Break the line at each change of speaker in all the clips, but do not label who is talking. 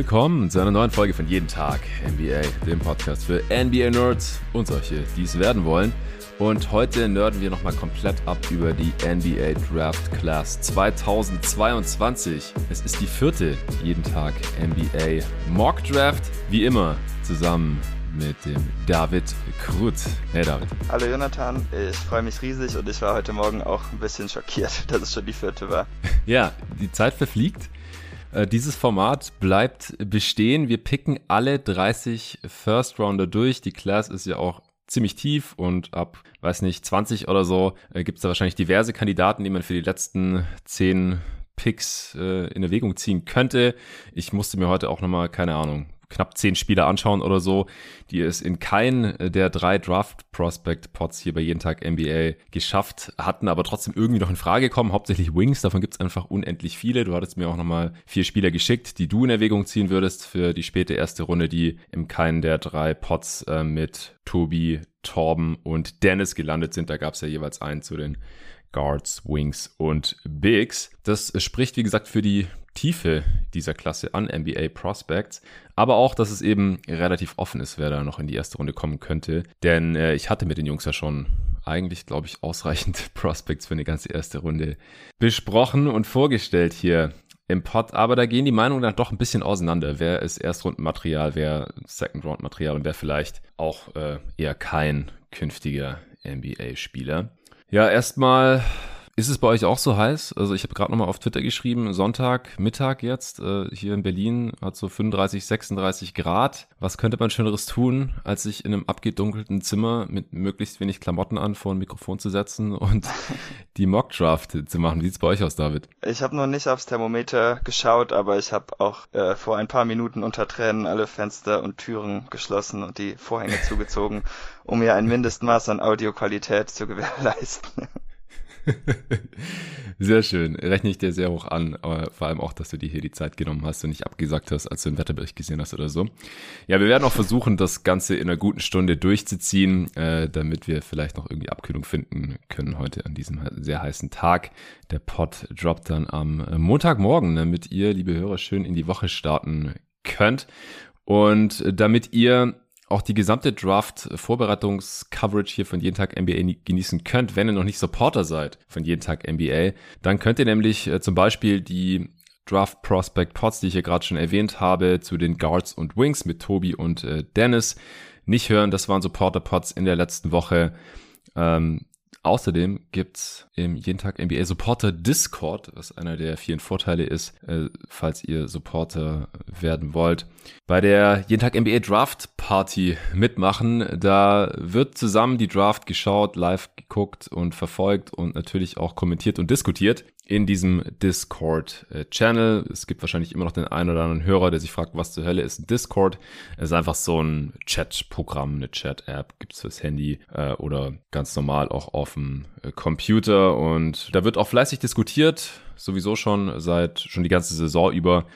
Willkommen zu einer neuen Folge von Jeden Tag NBA, dem Podcast für NBA-Nerds und solche, die es werden wollen. Und heute nerden wir nochmal komplett ab über die NBA Draft Class 2022. Es ist die vierte Jeden Tag NBA Mock Draft. Wie immer zusammen mit dem David Krut.
Hey David. Hallo Jonathan, ich freue mich riesig und ich war heute Morgen auch ein bisschen schockiert, dass es schon die vierte war.
ja, die Zeit verfliegt. Äh, dieses Format bleibt bestehen. Wir picken alle 30 First Rounder durch. Die Class ist ja auch ziemlich tief und ab, weiß nicht, 20 oder so äh, gibt es da wahrscheinlich diverse Kandidaten, die man für die letzten 10 Picks äh, in Erwägung ziehen könnte. Ich musste mir heute auch nochmal, keine Ahnung, knapp zehn Spieler anschauen oder so, die es in keinen der drei Draft Prospect Pots hier bei jeden Tag NBA geschafft hatten, aber trotzdem irgendwie noch in Frage kommen. Hauptsächlich Wings, davon gibt es einfach unendlich viele. Du hattest mir auch nochmal vier Spieler geschickt, die du in Erwägung ziehen würdest für die späte erste Runde, die im keinen der drei Pots äh, mit Tobi, Torben und Dennis gelandet sind. Da gab es ja jeweils einen zu den Guards, Wings und Bigs. Das spricht, wie gesagt, für die Tiefe dieser Klasse an NBA Prospects, aber auch, dass es eben relativ offen ist, wer da noch in die erste Runde kommen könnte. Denn äh, ich hatte mit den Jungs ja schon eigentlich, glaube ich, ausreichend Prospects für eine ganze erste Runde besprochen und vorgestellt hier im Pod, aber da gehen die Meinungen dann doch ein bisschen auseinander. Wer ist Erstrundenmaterial, wer Second-Round-Material und wer vielleicht auch äh, eher kein künftiger NBA-Spieler. Ja, erstmal ist es bei euch auch so heiß? Also ich habe gerade nochmal auf Twitter geschrieben, Sonntag, Mittag jetzt, äh, hier in Berlin hat so 35, 36 Grad. Was könnte man Schöneres tun, als sich in einem abgedunkelten Zimmer mit möglichst wenig Klamotten an vor ein Mikrofon zu setzen und die Mockdraft zu machen? Wie sieht's bei euch aus, David?
Ich habe noch nicht aufs Thermometer geschaut, aber ich habe auch äh, vor ein paar Minuten unter Tränen alle Fenster und Türen geschlossen und die Vorhänge zugezogen, um mir ein Mindestmaß an Audioqualität zu gewährleisten.
sehr schön. Rechne ich dir sehr hoch an, aber vor allem auch, dass du dir hier die Zeit genommen hast und nicht abgesagt hast, als du den Wetterbericht gesehen hast oder so. Ja, wir werden auch versuchen, das Ganze in einer guten Stunde durchzuziehen, äh, damit wir vielleicht noch irgendwie Abkühlung finden können heute an diesem sehr heißen Tag. Der Pod droppt dann am Montagmorgen, damit ihr, liebe Hörer, schön in die Woche starten könnt. Und damit ihr auch die gesamte Draft-Vorbereitungs-Coverage hier von jeden Tag NBA genießen könnt, wenn ihr noch nicht Supporter seid von jeden Tag NBA, dann könnt ihr nämlich äh, zum Beispiel die Draft Prospect Pots, die ich hier gerade schon erwähnt habe, zu den Guards und Wings mit Tobi und äh, Dennis nicht hören. Das waren Supporter Pots in der letzten Woche. Ähm, Außerdem gibt's im jeden Tag NBA Supporter Discord, was einer der vielen Vorteile ist, äh, falls ihr Supporter werden wollt. Bei der jeden Tag NBA Draft Party mitmachen, da wird zusammen die Draft geschaut, live geguckt und verfolgt und natürlich auch kommentiert und diskutiert in diesem Discord-Channel. Es gibt wahrscheinlich immer noch den einen oder anderen Hörer, der sich fragt, was zur Hölle ist ein Discord? Es ist einfach so ein Chat-Programm, eine Chat-App, gibt's fürs Handy äh, oder ganz normal auch auf dem äh, Computer. Und da wird auch fleißig diskutiert, sowieso schon seit schon die ganze Saison über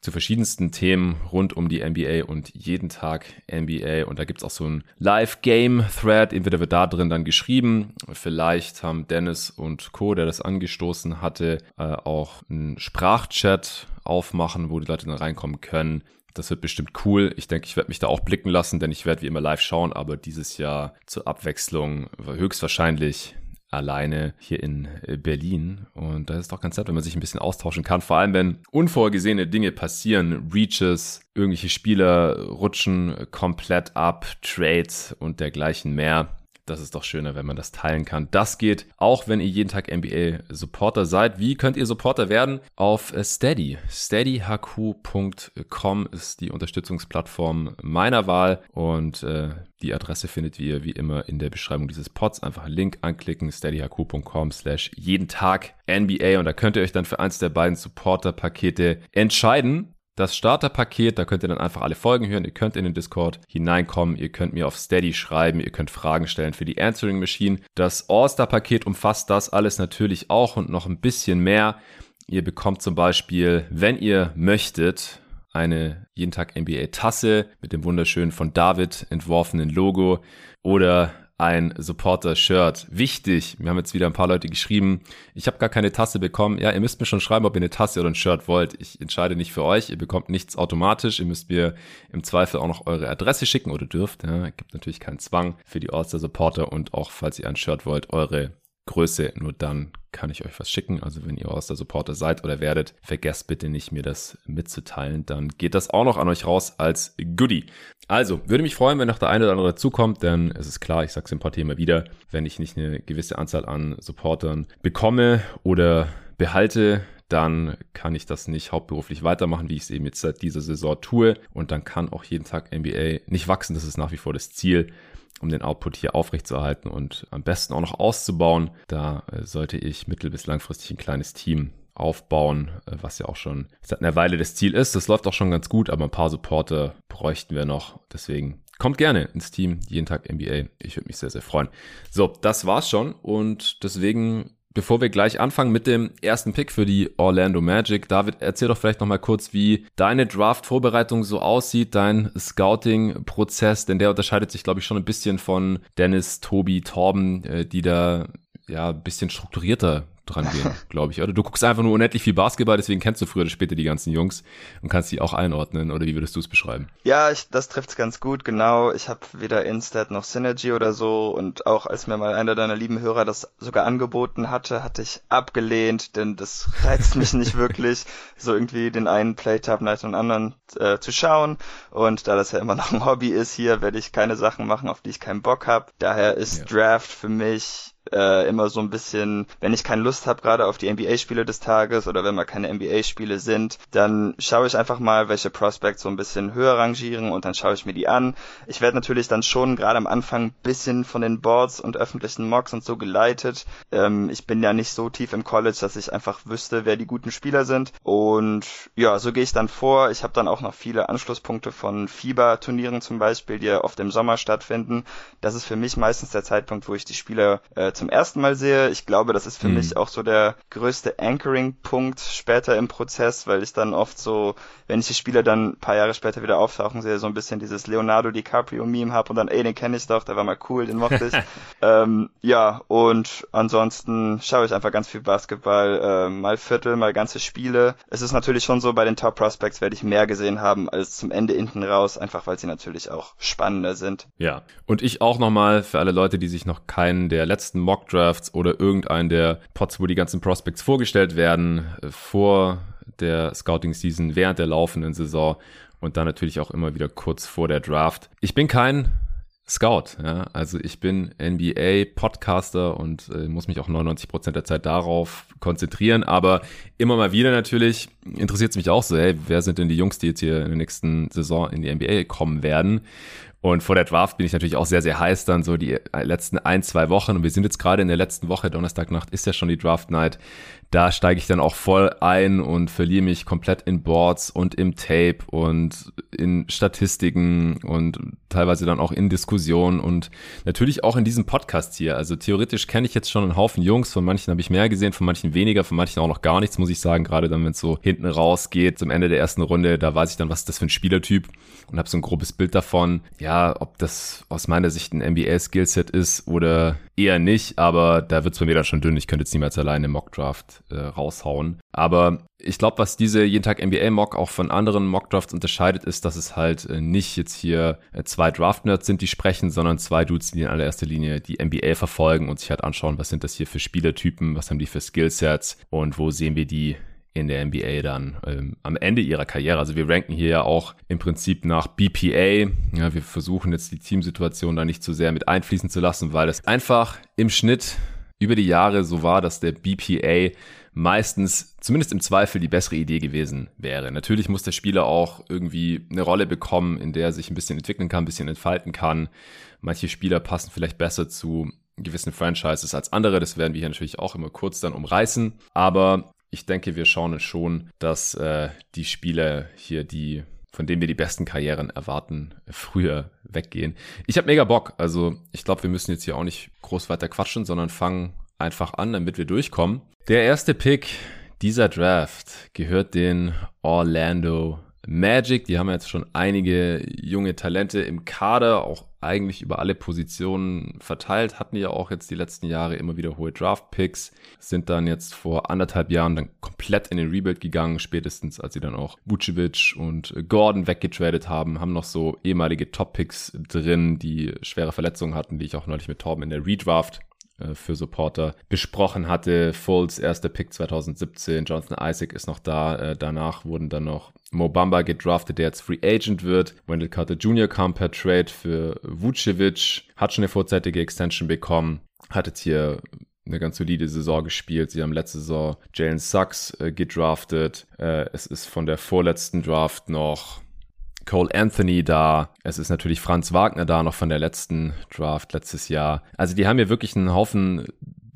zu verschiedensten Themen rund um die NBA und jeden Tag NBA. Und da gibt's auch so ein Live-Game-Thread. Entweder wird da drin dann geschrieben. Vielleicht haben Dennis und Co., der das angestoßen hatte, äh, auch einen Sprachchat aufmachen, wo die Leute dann reinkommen können. Das wird bestimmt cool. Ich denke, ich werde mich da auch blicken lassen, denn ich werde wie immer live schauen, aber dieses Jahr zur Abwechslung höchstwahrscheinlich alleine hier in äh, Berlin. Und da ist doch ganz nett, wenn man sich ein bisschen austauschen kann. Vor allem, wenn unvorgesehene Dinge passieren, Reaches, irgendwelche Spieler rutschen komplett ab, Trades und dergleichen mehr. Das ist doch schöner, wenn man das teilen kann. Das geht auch, wenn ihr jeden Tag NBA Supporter seid. Wie könnt ihr Supporter werden? Auf Steady. steadyhq.com ist die Unterstützungsplattform meiner Wahl und äh, die Adresse findet ihr wie immer in der Beschreibung dieses Pods. Einfach einen Link anklicken, steadyhq.com slash jeden Tag NBA und da könnt ihr euch dann für eins der beiden Supporter-Pakete entscheiden. Das Starterpaket, da könnt ihr dann einfach alle Folgen hören. Ihr könnt in den Discord hineinkommen. Ihr könnt mir auf Steady schreiben. Ihr könnt Fragen stellen für die Answering Machine. Das All-Star-Paket umfasst das alles natürlich auch und noch ein bisschen mehr. Ihr bekommt zum Beispiel, wenn ihr möchtet, eine jeden Tag NBA Tasse mit dem wunderschönen von David entworfenen Logo oder ein Supporter-Shirt. Wichtig, wir haben jetzt wieder ein paar Leute geschrieben, ich habe gar keine Tasse bekommen. Ja, ihr müsst mir schon schreiben, ob ihr eine Tasse oder ein Shirt wollt. Ich entscheide nicht für euch, ihr bekommt nichts automatisch. Ihr müsst mir im Zweifel auch noch eure Adresse schicken oder dürft. Ja, gibt natürlich keinen Zwang für die All-Star-Supporter und auch, falls ihr ein Shirt wollt, eure Größe. Nur dann kann ich euch was schicken. Also wenn ihr aus der Supporter seid oder werdet, vergesst bitte nicht, mir das mitzuteilen. Dann geht das auch noch an euch raus als Goodie. Also, würde mich freuen, wenn noch der eine oder andere zukommt, denn es ist klar, ich sag's im Partie immer wieder, wenn ich nicht eine gewisse Anzahl an Supportern bekomme oder behalte, dann kann ich das nicht hauptberuflich weitermachen, wie ich es eben jetzt seit dieser Saison tue. Und dann kann auch jeden Tag NBA nicht wachsen. Das ist nach wie vor das Ziel um den Output hier aufrechtzuerhalten und am besten auch noch auszubauen. Da äh, sollte ich mittel- bis langfristig ein kleines Team aufbauen, äh, was ja auch schon seit einer Weile das Ziel ist. Das läuft auch schon ganz gut, aber ein paar Supporter bräuchten wir noch. Deswegen kommt gerne ins Team, jeden Tag NBA. Ich würde mich sehr, sehr freuen. So, das war's schon und deswegen Bevor wir gleich anfangen mit dem ersten Pick für die Orlando Magic, David, erzähl doch vielleicht nochmal kurz, wie deine Draft-Vorbereitung so aussieht, dein Scouting-Prozess, denn der unterscheidet sich, glaube ich, schon ein bisschen von Dennis, Tobi, Torben, äh, die da ja ein bisschen strukturierter dran gehen, glaube ich. Oder du guckst einfach nur unendlich viel Basketball, deswegen kennst du früher oder später die ganzen Jungs und kannst die auch einordnen. Oder wie würdest du es beschreiben?
Ja, ich, das trifft's ganz gut, genau. Ich habe weder Instat noch Synergy oder so und auch als mir mal einer deiner lieben Hörer das sogar angeboten hatte, hatte ich abgelehnt, denn das reizt mich nicht wirklich, so irgendwie den einen Playtab nach dem anderen äh, zu schauen. Und da das ja immer noch ein Hobby ist hier, werde ich keine Sachen machen, auf die ich keinen Bock habe. Daher ist ja. Draft für mich äh, immer so ein bisschen, wenn ich keine Lust habe, gerade auf die NBA-Spiele des Tages oder wenn mal keine NBA-Spiele sind, dann schaue ich einfach mal, welche Prospects so ein bisschen höher rangieren und dann schaue ich mir die an. Ich werde natürlich dann schon gerade am Anfang ein bisschen von den Boards und öffentlichen Mocks und so geleitet. Ähm, ich bin ja nicht so tief im College, dass ich einfach wüsste, wer die guten Spieler sind. Und ja, so gehe ich dann vor. Ich habe dann auch noch viele Anschlusspunkte von FIBA-Turnieren zum Beispiel, die oft im Sommer stattfinden. Das ist für mich meistens der Zeitpunkt, wo ich die Spieler äh, zum ersten Mal sehe. Ich glaube, das ist für mhm. mich auch so der größte Anchoring-Punkt später im Prozess, weil ich dann oft so, wenn ich die Spieler dann ein paar Jahre später wieder auftauchen sehe, so ein bisschen dieses Leonardo DiCaprio-Meme habe und dann, ey, den kenne ich doch, der war mal cool, den mochte ich. ähm, ja, und ansonsten schaue ich einfach ganz viel Basketball, äh, mal Viertel, mal ganze Spiele. Es ist natürlich schon so, bei den Top Prospects werde ich mehr gesehen haben als zum Ende hinten raus, einfach weil sie natürlich auch spannender sind.
Ja, und ich auch nochmal für alle Leute, die sich noch keinen der letzten Mock Drafts oder irgendeinen der Pots, wo die ganzen Prospects vorgestellt werden, äh, vor der Scouting Season, während der laufenden Saison und dann natürlich auch immer wieder kurz vor der Draft. Ich bin kein Scout, ja. Also ich bin NBA-Podcaster und äh, muss mich auch 99% der Zeit darauf konzentrieren, aber immer mal wieder natürlich interessiert es mich auch so, hey, wer sind denn die Jungs, die jetzt hier in der nächsten Saison in die NBA kommen werden? Und vor der Draft bin ich natürlich auch sehr, sehr heiß dann so die letzten ein, zwei Wochen. Und wir sind jetzt gerade in der letzten Woche, Donnerstagnacht ist ja schon die Draft Night da steige ich dann auch voll ein und verliere mich komplett in Boards und im Tape und in Statistiken und teilweise dann auch in Diskussionen und natürlich auch in diesem Podcast hier. Also theoretisch kenne ich jetzt schon einen Haufen Jungs, von manchen habe ich mehr gesehen, von manchen weniger, von manchen auch noch gar nichts, muss ich sagen. Gerade dann, wenn es so hinten rausgeht, zum Ende der ersten Runde, da weiß ich dann, was ist das für ein Spielertyp und habe so ein grobes Bild davon. Ja, ob das aus meiner Sicht ein NBA-Skillset ist oder eher nicht, aber da wird es bei mir dann schon dünn. Ich könnte jetzt niemals alleine Mockdraft äh, raushauen. Aber ich glaube, was diese jeden Tag NBA Mock auch von anderen Mock Drafts unterscheidet, ist, dass es halt äh, nicht jetzt hier äh, zwei Draft Nerds sind, die sprechen, sondern zwei Dudes, die in allererster Linie die NBA verfolgen und sich halt anschauen, was sind das hier für Spielertypen, was haben die für Skillsets und wo sehen wir die in der NBA dann ähm, am Ende ihrer Karriere. Also wir ranken hier ja auch im Prinzip nach BPA. Ja, wir versuchen jetzt die Teamsituation da nicht zu sehr mit einfließen zu lassen, weil es einfach im Schnitt über die Jahre so war, dass der BPA meistens zumindest im Zweifel die bessere Idee gewesen wäre. Natürlich muss der Spieler auch irgendwie eine Rolle bekommen, in der er sich ein bisschen entwickeln kann, ein bisschen entfalten kann. Manche Spieler passen vielleicht besser zu gewissen Franchises als andere. Das werden wir hier natürlich auch immer kurz dann umreißen. Aber ich denke, wir schauen schon, dass äh, die Spieler hier, die von denen wir die besten Karrieren erwarten, früher weggehen. Ich habe mega Bock. Also ich glaube, wir müssen jetzt hier auch nicht groß weiter quatschen, sondern fangen einfach an, damit wir durchkommen. Der erste Pick dieser Draft gehört den Orlando Magic. Die haben jetzt schon einige junge Talente im Kader, auch eigentlich über alle Positionen verteilt, hatten ja auch jetzt die letzten Jahre immer wieder hohe Draft-Picks, sind dann jetzt vor anderthalb Jahren dann komplett in den Rebuild gegangen, spätestens als sie dann auch Vucevic und Gordon weggetradet haben, haben noch so ehemalige Top-Picks drin, die schwere Verletzungen hatten, die ich auch neulich mit Torben in der Redraft äh, für Supporter besprochen hatte. Fultz, erster Pick 2017, Jonathan Isaac ist noch da. Äh, danach wurden dann noch Mo Bamba gedraftet, der jetzt Free Agent wird. Wendell Carter Jr. kam per Trade für Vucevic, hat schon eine vorzeitige Extension bekommen, hat jetzt hier eine ganz solide Saison gespielt. Sie haben letzte Saison Jalen Sachs äh, gedraftet. Äh, es ist von der vorletzten Draft noch Cole Anthony da. Es ist natürlich Franz Wagner da, noch von der letzten Draft letztes Jahr. Also die haben hier wirklich einen Haufen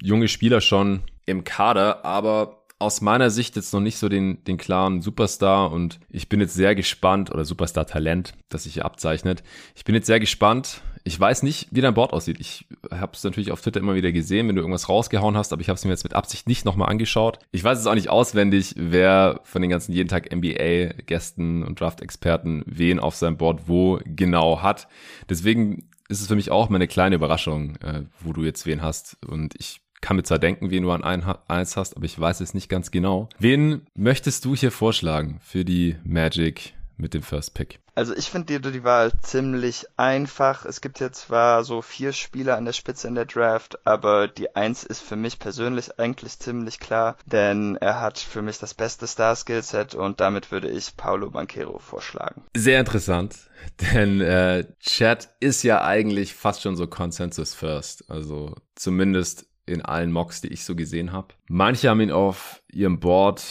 junge Spieler schon im Kader, aber aus meiner Sicht jetzt noch nicht so den, den klaren Superstar und ich bin jetzt sehr gespannt, oder Superstar-Talent, das sich hier abzeichnet. Ich bin jetzt sehr gespannt, ich weiß nicht, wie dein Board aussieht. Ich habe es natürlich auf Twitter immer wieder gesehen, wenn du irgendwas rausgehauen hast, aber ich habe es mir jetzt mit Absicht nicht nochmal angeschaut. Ich weiß es auch nicht auswendig, wer von den ganzen jeden Tag NBA-Gästen und Draft-Experten wen auf seinem Board wo genau hat. Deswegen ist es für mich auch mal eine kleine Überraschung, äh, wo du jetzt wen hast. Und ich kann mir zwar denken, wen du an ein, eins hast, aber ich weiß es nicht ganz genau. Wen möchtest du hier vorschlagen für die Magic mit dem First Pick?
Also ich finde die, die Wahl ziemlich einfach. Es gibt ja zwar so vier Spieler an der Spitze in der Draft, aber die Eins ist für mich persönlich eigentlich ziemlich klar, denn er hat für mich das beste Star-Skillset und damit würde ich Paulo Banquero vorschlagen.
Sehr interessant, denn äh, Chat ist ja eigentlich fast schon so Consensus First, also zumindest in allen Mocks, die ich so gesehen habe. Manche haben ihn auf ihrem Board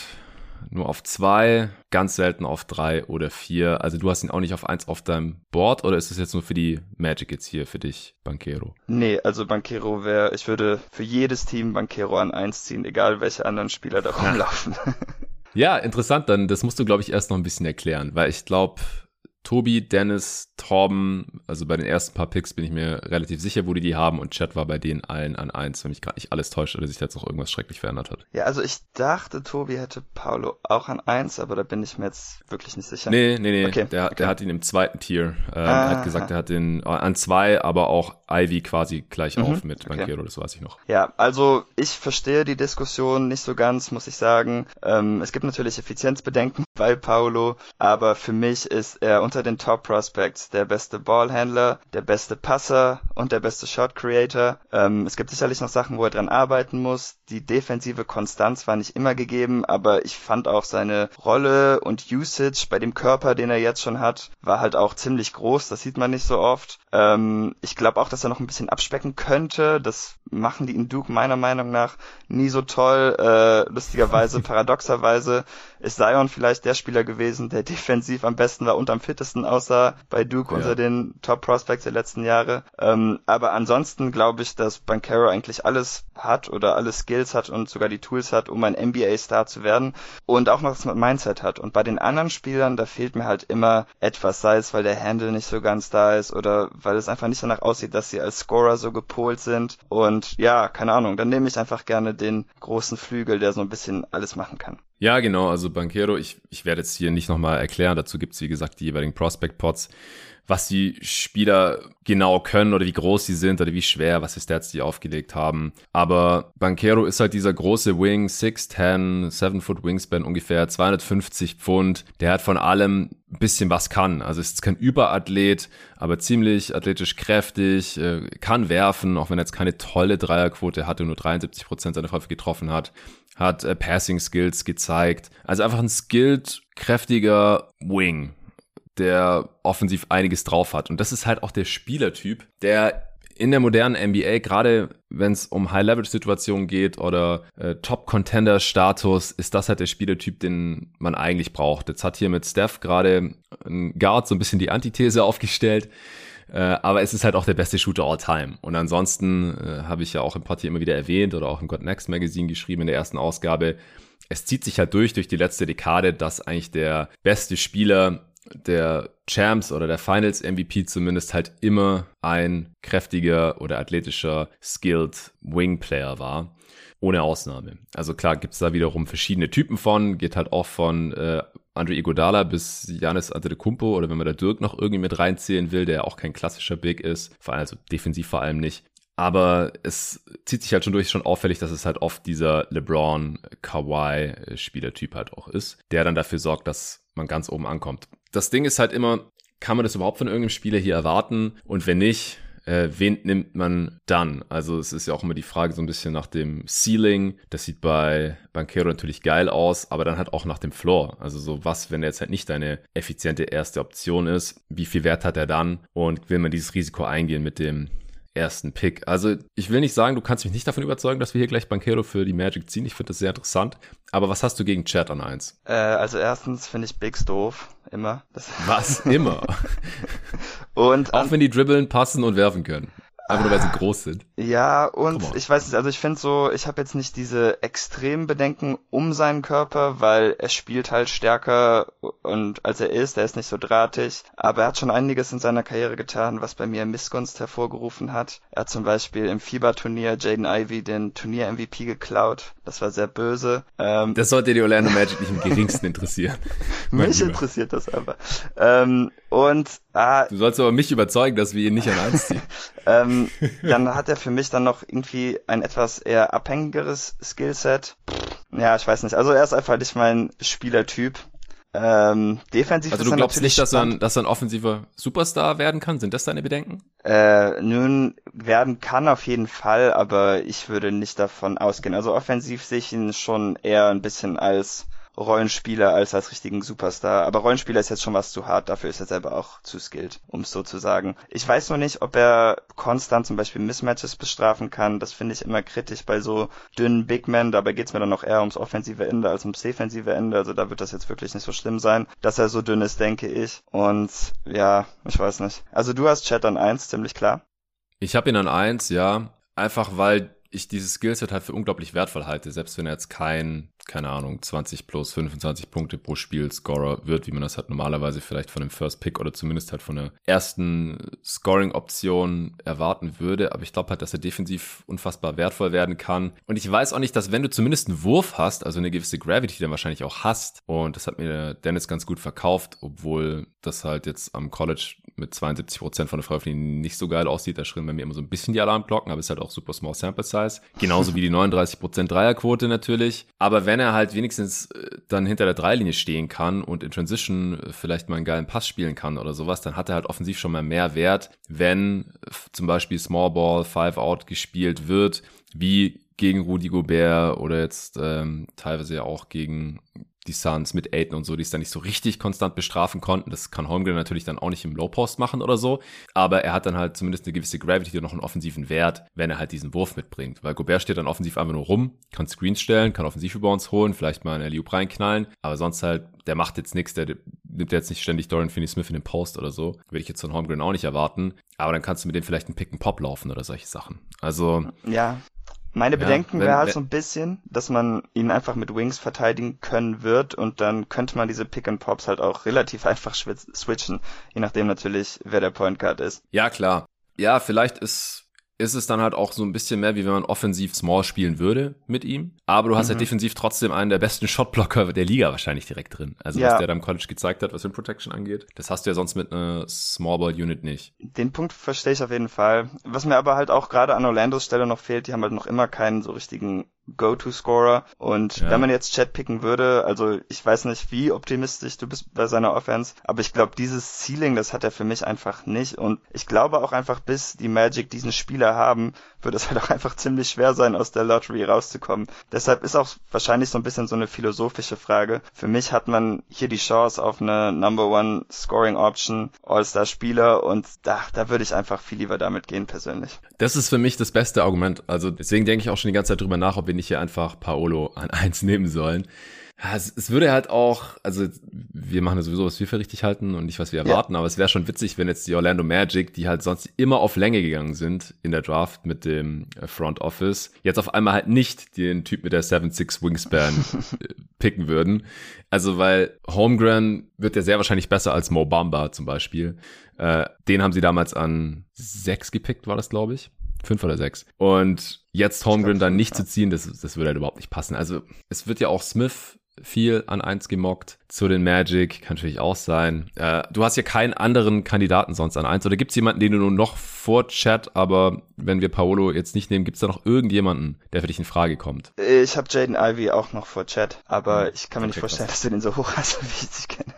nur auf zwei, ganz selten auf drei oder vier. Also du hast ihn auch nicht auf eins auf deinem Board oder ist es jetzt nur für die Magic jetzt hier für dich, Banquero?
Nee, also Banquero wäre, ich würde für jedes Team Banquero an eins ziehen, egal welche anderen Spieler da rumlaufen.
Ja, interessant, dann das musst du, glaube ich, erst noch ein bisschen erklären, weil ich glaube, Tobi, Dennis, Torben, also bei den ersten paar Picks bin ich mir relativ sicher, wo die die haben und Chat war bei denen allen an eins, wenn mich gerade nicht alles täuscht oder sich jetzt noch irgendwas schrecklich verändert hat.
Ja, also ich dachte, Tobi hätte Paulo auch an eins, aber da bin ich mir jetzt wirklich nicht sicher.
Nee, nee, nee, okay, der, okay. der hat ihn im zweiten Tier. Äh, ah, hat gesagt, er hat den an zwei, aber auch Ivy quasi gleich mhm, auf mit Banquero, okay. das weiß ich noch.
Ja, also ich verstehe die Diskussion nicht so ganz, muss ich sagen. Ähm, es gibt natürlich Effizienzbedenken bei Paulo, aber für mich ist er unter den Top Prospects der beste Ballhandler, der beste Passer und der beste Shot Creator. Ähm, es gibt sicherlich noch Sachen, wo er dran arbeiten muss. Die defensive Konstanz war nicht immer gegeben, aber ich fand auch seine Rolle und Usage bei dem Körper, den er jetzt schon hat, war halt auch ziemlich groß. Das sieht man nicht so oft. Ähm, ich glaube auch, dass er noch ein bisschen abspecken könnte. Das machen die in Duke meiner Meinung nach nie so toll. Äh, lustigerweise, paradoxerweise ist Zion vielleicht der Spieler gewesen, der defensiv am besten war und am fittesten aussah bei Duke ja. unter den Top Prospects der letzten Jahre. Ähm, aber ansonsten glaube ich, dass Bankero eigentlich alles hat oder alle Skills hat und sogar die Tools hat, um ein NBA-Star zu werden und auch noch das Mindset hat. Und bei den anderen Spielern, da fehlt mir halt immer etwas, sei es, weil der Handle nicht so ganz da ist oder weil es einfach nicht danach aussieht, dass sie als Scorer so gepolt sind. Und ja, keine Ahnung, dann nehme ich einfach gerne den großen Flügel, der so ein bisschen alles machen kann.
Ja, genau. Also Banquero, ich, ich werde jetzt hier nicht nochmal erklären. Dazu gibt's wie gesagt, die jeweiligen Prospect-Pots was die Spieler genau können oder wie groß sie sind oder wie schwer, was für Stats die aufgelegt haben. Aber Banquero ist halt dieser große Wing, 6'10, 7 Foot Wingspan ungefähr, 250 Pfund. Der hat von allem ein bisschen was kann. Also ist kein Überathlet, aber ziemlich athletisch kräftig, äh, kann werfen, auch wenn er jetzt keine tolle Dreierquote hatte, nur 73 Prozent seiner Würfe getroffen hat. Hat äh, Passing Skills gezeigt. Also einfach ein skilled, kräftiger Wing der offensiv einiges drauf hat. Und das ist halt auch der Spielertyp, der in der modernen NBA, gerade wenn es um High-Level-Situationen geht oder äh, Top-Contender-Status, ist das halt der Spielertyp, den man eigentlich braucht. Jetzt hat hier mit Steph gerade ein Guard so ein bisschen die Antithese aufgestellt. Äh, aber es ist halt auch der beste Shooter all time. Und ansonsten äh, habe ich ja auch im Party immer wieder erwähnt oder auch im God Next Magazine geschrieben in der ersten Ausgabe. Es zieht sich halt durch, durch die letzte Dekade, dass eigentlich der beste Spieler der Champs oder der Finals MVP zumindest halt immer ein kräftiger oder athletischer, skilled Wing Player war. Ohne Ausnahme. Also klar gibt's da wiederum verschiedene Typen von, geht halt auch von äh, Andre Iguodala bis Janis Antetokounmpo oder wenn man da Dirk noch irgendwie mit reinzählen will, der auch kein klassischer Big ist, vor allem also defensiv vor allem nicht. Aber es zieht sich halt schon durch, schon auffällig, dass es halt oft dieser LeBron Kawhi Spielertyp halt auch ist, der dann dafür sorgt, dass man ganz oben ankommt. Das Ding ist halt immer, kann man das überhaupt von irgendeinem Spieler hier erwarten? Und wenn nicht, äh, wen nimmt man dann? Also es ist ja auch immer die Frage so ein bisschen nach dem Ceiling. Das sieht bei Banquero natürlich geil aus, aber dann halt auch nach dem Floor. Also so was, wenn er jetzt halt nicht deine effiziente erste Option ist, wie viel Wert hat er dann? Und will man dieses Risiko eingehen mit dem ersten Pick. Also ich will nicht sagen, du kannst mich nicht davon überzeugen, dass wir hier gleich Banquero für die Magic ziehen. Ich finde das sehr interessant. Aber was hast du gegen Chat an eins?
Äh, also erstens finde ich Bigs doof. Immer.
Das was? Immer?
und
Auch wenn die dribbeln, passen und werfen können. Einfach nur, weil sie groß sind.
Ja, und ich weiß nicht, also ich finde so, ich habe jetzt nicht diese extremen Bedenken um seinen Körper, weil er spielt halt stärker und als er ist, er ist nicht so drahtig, aber er hat schon einiges in seiner Karriere getan, was bei mir Missgunst hervorgerufen hat. Er hat zum Beispiel im Fieberturnier Jaden Ivy den Turnier-MVP geklaut. Das war sehr böse.
Ähm, das sollte die Orlando Magic nicht im geringsten interessieren.
mich interessiert das aber. Ähm, und
ah, Du sollst aber mich überzeugen, dass wir ihn nicht an eins ziehen.
ähm, dann hat er für mich dann noch irgendwie ein etwas eher abhängigeres Skillset. Ja, ich weiß nicht. Also er ist einfach nicht mein Spielertyp. Ähm, defensiv
also du glaubst nicht, dass er, ein, dass er ein offensiver Superstar werden kann? Sind das deine Bedenken?
Äh, nun, werden kann auf jeden Fall, aber ich würde nicht davon ausgehen. Also offensiv sehe ich ihn schon eher ein bisschen als Rollenspieler als als richtigen Superstar. Aber Rollenspieler ist jetzt schon was zu hart, dafür ist er selber auch zu skilled, um es so zu sagen. Ich weiß nur nicht, ob er konstant zum Beispiel Mismatches bestrafen kann. Das finde ich immer kritisch bei so dünnen Big Men. Dabei geht's mir dann noch eher ums offensive Ende als ums defensive Ende. Also da wird das jetzt wirklich nicht so schlimm sein, dass er so dünn ist, denke ich. Und ja, ich weiß nicht. Also du hast Chat an eins, ziemlich klar.
Ich habe ihn an eins, ja. Einfach weil ich dieses Skillset halt für unglaublich wertvoll halte, selbst wenn er jetzt kein keine Ahnung, 20 plus 25 Punkte pro Spiel Scorer wird, wie man das halt normalerweise vielleicht von dem First Pick oder zumindest halt von der ersten Scoring-Option erwarten würde. Aber ich glaube halt, dass er defensiv unfassbar wertvoll werden kann. Und ich weiß auch nicht, dass wenn du zumindest einen Wurf hast, also eine gewisse Gravity dann wahrscheinlich auch hast, und das hat mir Dennis ganz gut verkauft, obwohl das halt jetzt am College mit 72 Prozent von der Freiwurflinie nicht so geil aussieht. Da schrillen bei mir immer so ein bisschen die Alarmglocken, aber ist halt auch super small sample size. Genauso wie die 39% Dreierquote natürlich. Aber wenn wenn er halt wenigstens äh, dann hinter der Dreilinie stehen kann und in Transition äh, vielleicht mal einen geilen Pass spielen kann oder sowas, dann hat er halt offensiv schon mal mehr Wert, wenn zum Beispiel Small Ball, Five Out gespielt wird, wie gegen Rudy Gobert oder jetzt ähm, teilweise ja auch gegen die Suns mit Aiden und so, die es dann nicht so richtig konstant bestrafen konnten. Das kann Holmgren natürlich dann auch nicht im Low Post machen oder so. Aber er hat dann halt zumindest eine gewisse Gravity und noch einen offensiven Wert, wenn er halt diesen Wurf mitbringt. Weil Gobert steht dann offensiv einfach nur rum, kann Screens stellen, kann offensiv über uns holen, vielleicht mal einen Alley reinknallen. Aber sonst halt, der macht jetzt nichts, der nimmt jetzt nicht ständig Dorian Finney-Smith in den Post oder so. Würde ich jetzt von Holmgren auch nicht erwarten. Aber dann kannst du mit dem vielleicht einen Pick-and-Pop laufen oder solche Sachen. Also.
Ja, meine Bedenken ja, wäre halt so ein bisschen, dass man ihn einfach mit Wings verteidigen können wird und dann könnte man diese Pick and Pops halt auch relativ einfach switchen, je nachdem natürlich, wer der Point Guard ist.
Ja, klar. Ja, vielleicht ist ist es dann halt auch so ein bisschen mehr, wie wenn man offensiv Small spielen würde mit ihm. Aber du hast mhm. halt defensiv trotzdem einen der besten Shotblocker der Liga wahrscheinlich direkt drin. Also ja. was der da im College gezeigt hat, was in Protection angeht. Das hast du ja sonst mit einer Small Ball Unit nicht.
Den Punkt verstehe ich auf jeden Fall. Was mir aber halt auch gerade an Orlandos Stelle noch fehlt, die haben halt noch immer keinen so richtigen Go-To-Scorer. Und ja. wenn man jetzt Chat picken würde, also ich weiß nicht, wie optimistisch du bist bei seiner Offense, aber ich glaube, dieses Ceiling, das hat er für mich einfach nicht. Und ich glaube auch einfach, bis die Magic diesen Spieler haben, wird es halt auch einfach ziemlich schwer sein, aus der Lottery rauszukommen. Deshalb ist auch wahrscheinlich so ein bisschen so eine philosophische Frage. Für mich hat man hier die Chance auf eine Number One Scoring Option, All-Star-Spieler und da, da würde ich einfach viel lieber damit gehen persönlich.
Das ist für mich das beste Argument. Also deswegen denke ich auch schon die ganze Zeit drüber nach, ob wir nicht hier einfach Paolo an eins nehmen sollen. Ja, es, es würde halt auch, also wir machen ja sowieso, was wir für richtig halten und nicht, was wir erwarten, ja. aber es wäre schon witzig, wenn jetzt die Orlando Magic, die halt sonst immer auf Länge gegangen sind in der Draft mit dem äh, Front Office, jetzt auf einmal halt nicht den Typ mit der 7-6 Wingspan äh, picken würden. Also weil Holmgren wird ja sehr wahrscheinlich besser als Mo Bamba zum Beispiel. Äh, den haben sie damals an sechs gepickt, war das, glaube ich Fünf oder sechs. Und jetzt Holmgren dann nicht zu ziehen, das, das würde halt überhaupt nicht passen. Also es wird ja auch Smith viel an eins gemockt. Zu den Magic kann natürlich auch sein. Äh, du hast ja keinen anderen Kandidaten sonst an eins. Oder gibt es jemanden, den du nur noch vor Chat, aber wenn wir Paolo jetzt nicht nehmen, gibt es da noch irgendjemanden, der für dich in Frage kommt?
Ich habe Jaden Ivy auch noch vor Chat, aber hm. ich kann mir okay, nicht vorstellen, krass. dass du den so hoch hast, wie ich dich kenne.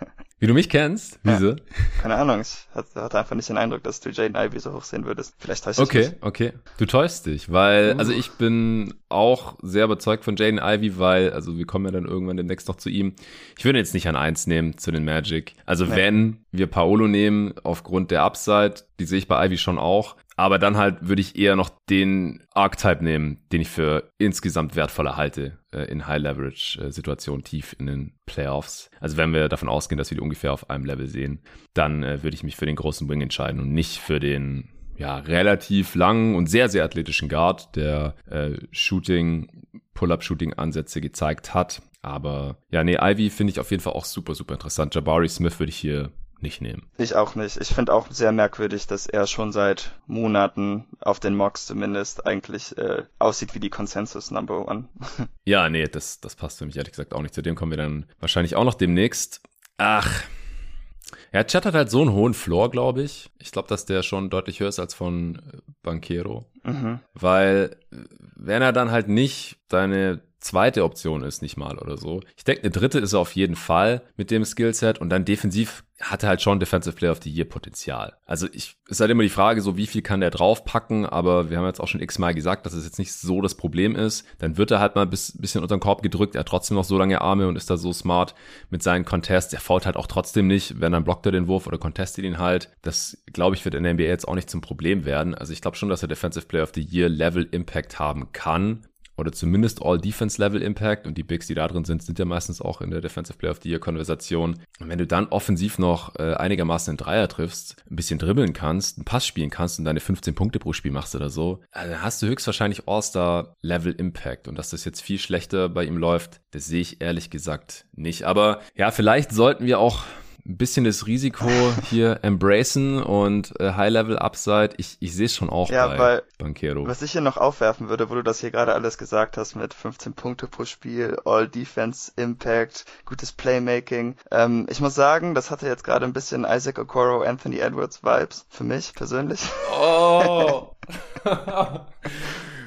Wie du mich kennst? Wieso? Ja,
keine Ahnung. Ich hatte einfach nicht den Eindruck, dass du Jaden Ivy so hoch sehen würdest. Vielleicht täuscht
okay, dich. Okay, okay. Du täuschst dich, weil, uh. also ich bin auch sehr überzeugt von Jaden Ivy, weil, also wir kommen ja dann irgendwann demnächst noch zu ihm. Ich würde jetzt nicht an eins nehmen zu den Magic. Also nee. wenn wir Paolo nehmen, aufgrund der Upside, die sehe ich bei Ivy schon auch. Aber dann halt würde ich eher noch den Archetype nehmen, den ich für insgesamt wertvoller halte äh, in High-Leverage-Situationen tief in den Playoffs. Also wenn wir davon ausgehen, dass wir die ungefähr auf einem Level sehen, dann äh, würde ich mich für den großen Wing entscheiden und nicht für den ja, relativ langen und sehr, sehr athletischen Guard, der äh, Shooting, Pull-Up-Shooting-Ansätze gezeigt hat. Aber ja, nee, Ivy finde ich auf jeden Fall auch super, super interessant. Jabari Smith würde ich hier nicht nehmen.
Ich auch nicht. Ich finde auch sehr merkwürdig, dass er schon seit Monaten auf den Mocks zumindest eigentlich äh, aussieht wie die Consensus Number One.
ja, nee, das, das passt für mich ehrlich gesagt auch nicht. Zu dem kommen wir dann wahrscheinlich auch noch demnächst. Ach, ja, Chat hat halt so einen hohen Floor, glaube ich. Ich glaube, dass der schon deutlich höher ist als von äh, Banquero. Mhm. Weil, äh, wenn er dann halt nicht deine zweite Option ist, nicht mal oder so. Ich denke, eine dritte ist er auf jeden Fall mit dem Skillset und dann defensiv hat er halt schon Defensive Player of the Year Potenzial. Also ich, ist halt immer die Frage, so wie viel kann der draufpacken, aber wir haben jetzt auch schon x-mal gesagt, dass es jetzt nicht so das Problem ist. Dann wird er halt mal bis, bisschen unter den Korb gedrückt, er hat trotzdem noch so lange Arme und ist da so smart mit seinen Contests. Er fault halt auch trotzdem nicht, wenn dann blockt er den Wurf oder contestet ihn halt. Das, glaube ich, wird in der NBA jetzt auch nicht zum Problem werden. Also ich glaube schon, dass er Defensive Player of the Year Level Impact haben kann oder zumindest All-Defense-Level-Impact und die Bigs, die da drin sind, sind ja meistens auch in der Defensive Player of the Year-Konversation. Und wenn du dann offensiv noch äh, einigermaßen einen Dreier triffst, ein bisschen dribbeln kannst, einen Pass spielen kannst und deine 15 Punkte pro Spiel machst oder so, äh, dann hast du höchstwahrscheinlich All-Star-Level-Impact. Und dass das jetzt viel schlechter bei ihm läuft, das sehe ich ehrlich gesagt nicht. Aber ja, vielleicht sollten wir auch ein bisschen das Risiko hier embracen und äh, High-Level-Upside. Ich, ich sehe es schon auch ja, bei weil, Banquero.
Was ich hier noch aufwerfen würde, wo du das hier gerade alles gesagt hast mit 15 Punkte pro Spiel, All-Defense-Impact, gutes Playmaking. Ähm, ich muss sagen, das hatte jetzt gerade ein bisschen Isaac Okoro, Anthony Edwards Vibes für mich persönlich.
Oh! Uh,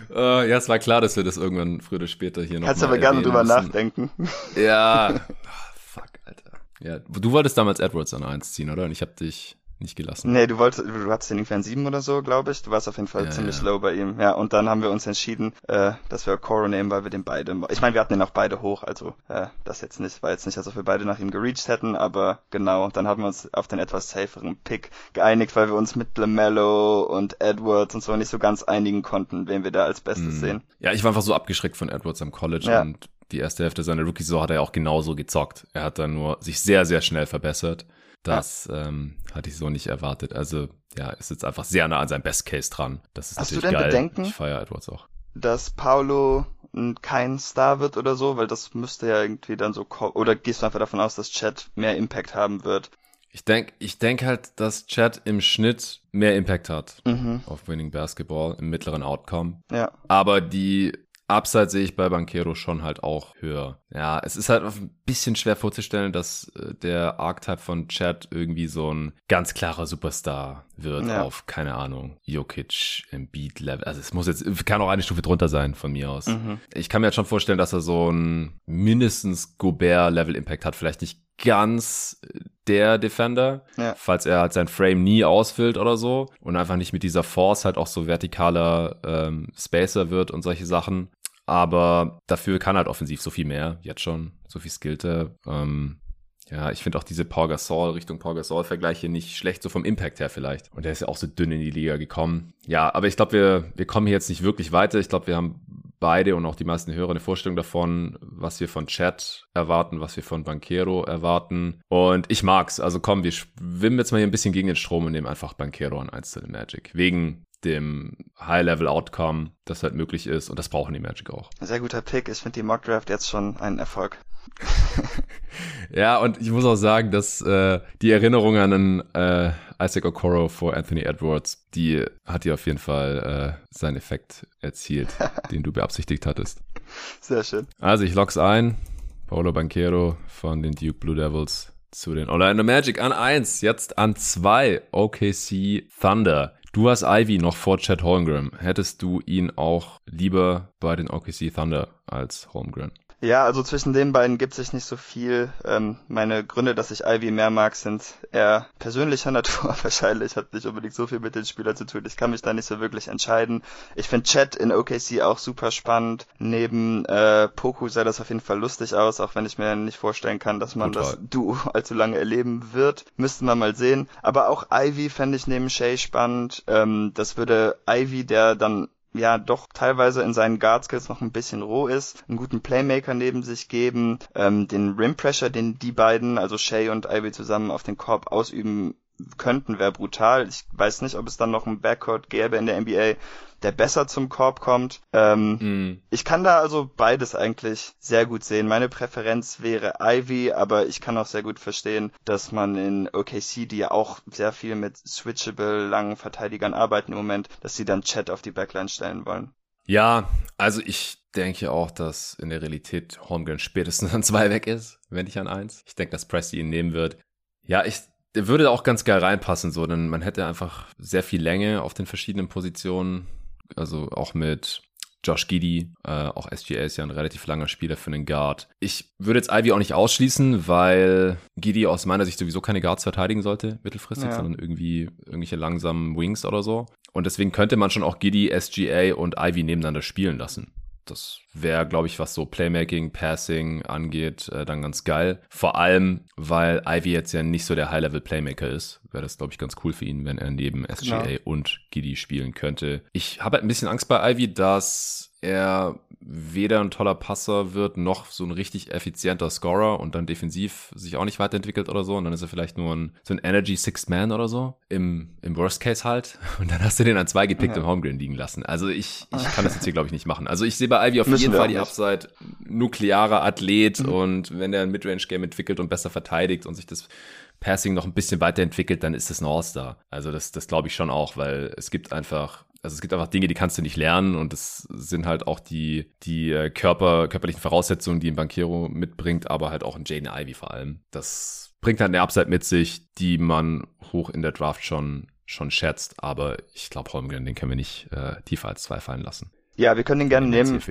ja, es war klar, dass wir das irgendwann früher oder später hier noch
Kannst aber gerne drüber nachdenken.
Ja, ja, du wolltest damals Edwards an 1 ziehen, oder? Und ich habe dich nicht gelassen.
Nee, du wolltest, du hattest den irgendwie an 7 oder so, glaube ich. Du warst auf jeden Fall ja, ziemlich ja. low bei ihm. Ja, und dann haben wir uns entschieden, äh, dass wir Coro nehmen, weil wir den beide, ich meine, wir hatten den auch beide hoch, also äh, das jetzt nicht, war jetzt nicht, als ob wir beide nach ihm gereached hätten, aber genau, dann haben wir uns auf den etwas saferen Pick geeinigt, weil wir uns mit LaMelo und Edwards und so nicht so ganz einigen konnten, wen wir da als Bestes mm. sehen.
Ja, ich war einfach so abgeschreckt von Edwards am College ja. und die erste Hälfte seiner Rookie-Saison hat er auch genauso gezockt. Er hat dann nur sich sehr, sehr schnell verbessert. Das ja. ähm, hatte ich so nicht erwartet. Also ja, ist jetzt einfach sehr nah an seinem Best Case dran. Das ist
Hast
natürlich
du denn
geil.
Bedenken,
ich feiere Edwards auch.
Dass Paulo kein Star wird oder so, weil das müsste ja irgendwie dann so oder gehst du einfach davon aus, dass Chat mehr Impact haben wird?
Ich denke ich denk halt, dass Chat im Schnitt mehr Impact hat mhm. auf Winning Basketball im mittleren Outcome.
Ja.
Aber die Upside sehe ich bei Banquero schon halt auch höher. Ja, es ist halt ein bisschen schwer vorzustellen, dass äh, der Archetype von Chad irgendwie so ein ganz klarer Superstar wird ja. auf, keine Ahnung, Jokic im Beat-Level. Also es muss jetzt, kann auch eine Stufe drunter sein von mir aus. Mhm. Ich kann mir jetzt schon vorstellen, dass er so ein mindestens Gobert-Level-Impact hat. Vielleicht nicht ganz der Defender, ja. falls er halt sein Frame nie ausfüllt oder so und einfach nicht mit dieser Force halt auch so vertikaler ähm, Spacer wird und solche Sachen. Aber dafür kann halt offensiv so viel mehr, jetzt schon, so viel skillte. Ähm, ja, ich finde auch diese Paul Gasol Richtung Paul Gasol Vergleiche nicht schlecht, so vom Impact her vielleicht. Und der ist ja auch so dünn in die Liga gekommen. Ja, aber ich glaube, wir, wir kommen hier jetzt nicht wirklich weiter. Ich glaube, wir haben beide und auch die meisten Hörer eine Vorstellung davon, was wir von Chat erwarten, was wir von Banquero erwarten. Und ich mag's. Also komm, wir schwimmen jetzt mal hier ein bisschen gegen den Strom und nehmen einfach Banquero an 1 zu den Magic. Wegen dem High-Level-Outcome, das halt möglich ist. Und das brauchen die Magic auch.
Sehr guter Pick. Ich finde die Mock Draft jetzt schon ein Erfolg.
ja, und ich muss auch sagen, dass äh, die Erinnerung an einen, äh, Isaac Okoro vor Anthony Edwards, die hat dir auf jeden Fall äh, seinen Effekt erzielt, den du beabsichtigt hattest.
Sehr schön.
Also ich log's ein. Paulo Banquero von den Duke Blue Devils zu den Orlando Magic an 1, jetzt an 2 OKC Thunder. Du hast Ivy noch vor Chad Holmgren. Hättest du ihn auch lieber bei den OKC Thunder als Holmgren?
Ja, also zwischen den beiden gibt sich nicht so viel. Ähm, meine Gründe, dass ich Ivy mehr mag, sind eher persönlicher Natur wahrscheinlich. Hat nicht unbedingt so viel mit den Spielern zu tun. Ich kann mich da nicht so wirklich entscheiden. Ich finde Chat in OKC auch super spannend. Neben äh, Poku sah das auf jeden Fall lustig aus, auch wenn ich mir nicht vorstellen kann, dass man Total. das Duo allzu lange erleben wird. Müssten wir mal sehen. Aber auch Ivy fände ich neben Shay spannend. Ähm, das würde Ivy, der dann ja doch teilweise in seinen Guard Skills noch ein bisschen roh ist, einen guten Playmaker neben sich geben, ähm, den Rim Pressure, den die beiden, also Shay und Ivy zusammen auf den Korb ausüben könnten, wäre brutal. Ich weiß nicht, ob es dann noch einen Backcourt gäbe in der NBA, der besser zum Korb kommt. Ähm, mm. Ich kann da also beides eigentlich sehr gut sehen. Meine Präferenz wäre Ivy, aber ich kann auch sehr gut verstehen, dass man in OKC, die ja auch sehr viel mit switchable langen Verteidigern arbeiten im Moment, dass sie dann Chat auf die Backline stellen wollen.
Ja, also ich denke auch, dass in der Realität Holmgren spätestens an zwei weg ist, wenn nicht an eins. Ich denke, dass Presti ihn nehmen wird. Ja, ich würde auch ganz geil reinpassen, so, denn man hätte einfach sehr viel Länge auf den verschiedenen Positionen. Also auch mit Josh Giddy, äh, auch SGA ist ja ein relativ langer Spieler für einen Guard. Ich würde jetzt Ivy auch nicht ausschließen, weil Giddy aus meiner Sicht sowieso keine Guards verteidigen sollte, mittelfristig, ja. sondern irgendwie irgendwelche langsamen Wings oder so. Und deswegen könnte man schon auch Giddy, SGA und Ivy nebeneinander spielen lassen das wäre, glaube ich, was so Playmaking, Passing angeht, äh, dann ganz geil. Vor allem, weil Ivy jetzt ja nicht so der High-Level-Playmaker ist, wäre das, glaube ich, ganz cool für ihn, wenn er neben SGA genau. und Giddy spielen könnte. Ich habe halt ein bisschen Angst bei Ivy, dass er weder ein toller Passer wird, noch so ein richtig effizienter Scorer und dann defensiv sich auch nicht weiterentwickelt oder so. Und dann ist er vielleicht nur ein, so ein Energy Sixth Man oder so. Im, im Worst Case halt. Und dann hast du den an zwei gepickt ja. im Homegrown liegen lassen. Also ich, ich kann das jetzt hier, glaube ich, nicht machen. Also ich sehe bei Ivy auf Müssen jeden Fall die Upside. Nuklearer Athlet mhm. und wenn der ein Midrange-Game entwickelt und besser verteidigt und sich das Passing noch ein bisschen weiterentwickelt, dann ist das ein All-Star. Also das, das glaube ich schon auch, weil es gibt einfach also es gibt einfach Dinge, die kannst du nicht lernen und es sind halt auch die, die äh, Körper, körperlichen Voraussetzungen, die ein Bankero mitbringt, aber halt auch ein Jaden Ivy vor allem. Das bringt halt eine Upside mit sich, die man hoch in der Draft schon, schon schätzt, aber ich glaube, Holmgren, den können wir nicht äh, tiefer als zwei fallen lassen.
Ja, wir können den gerne nehmen.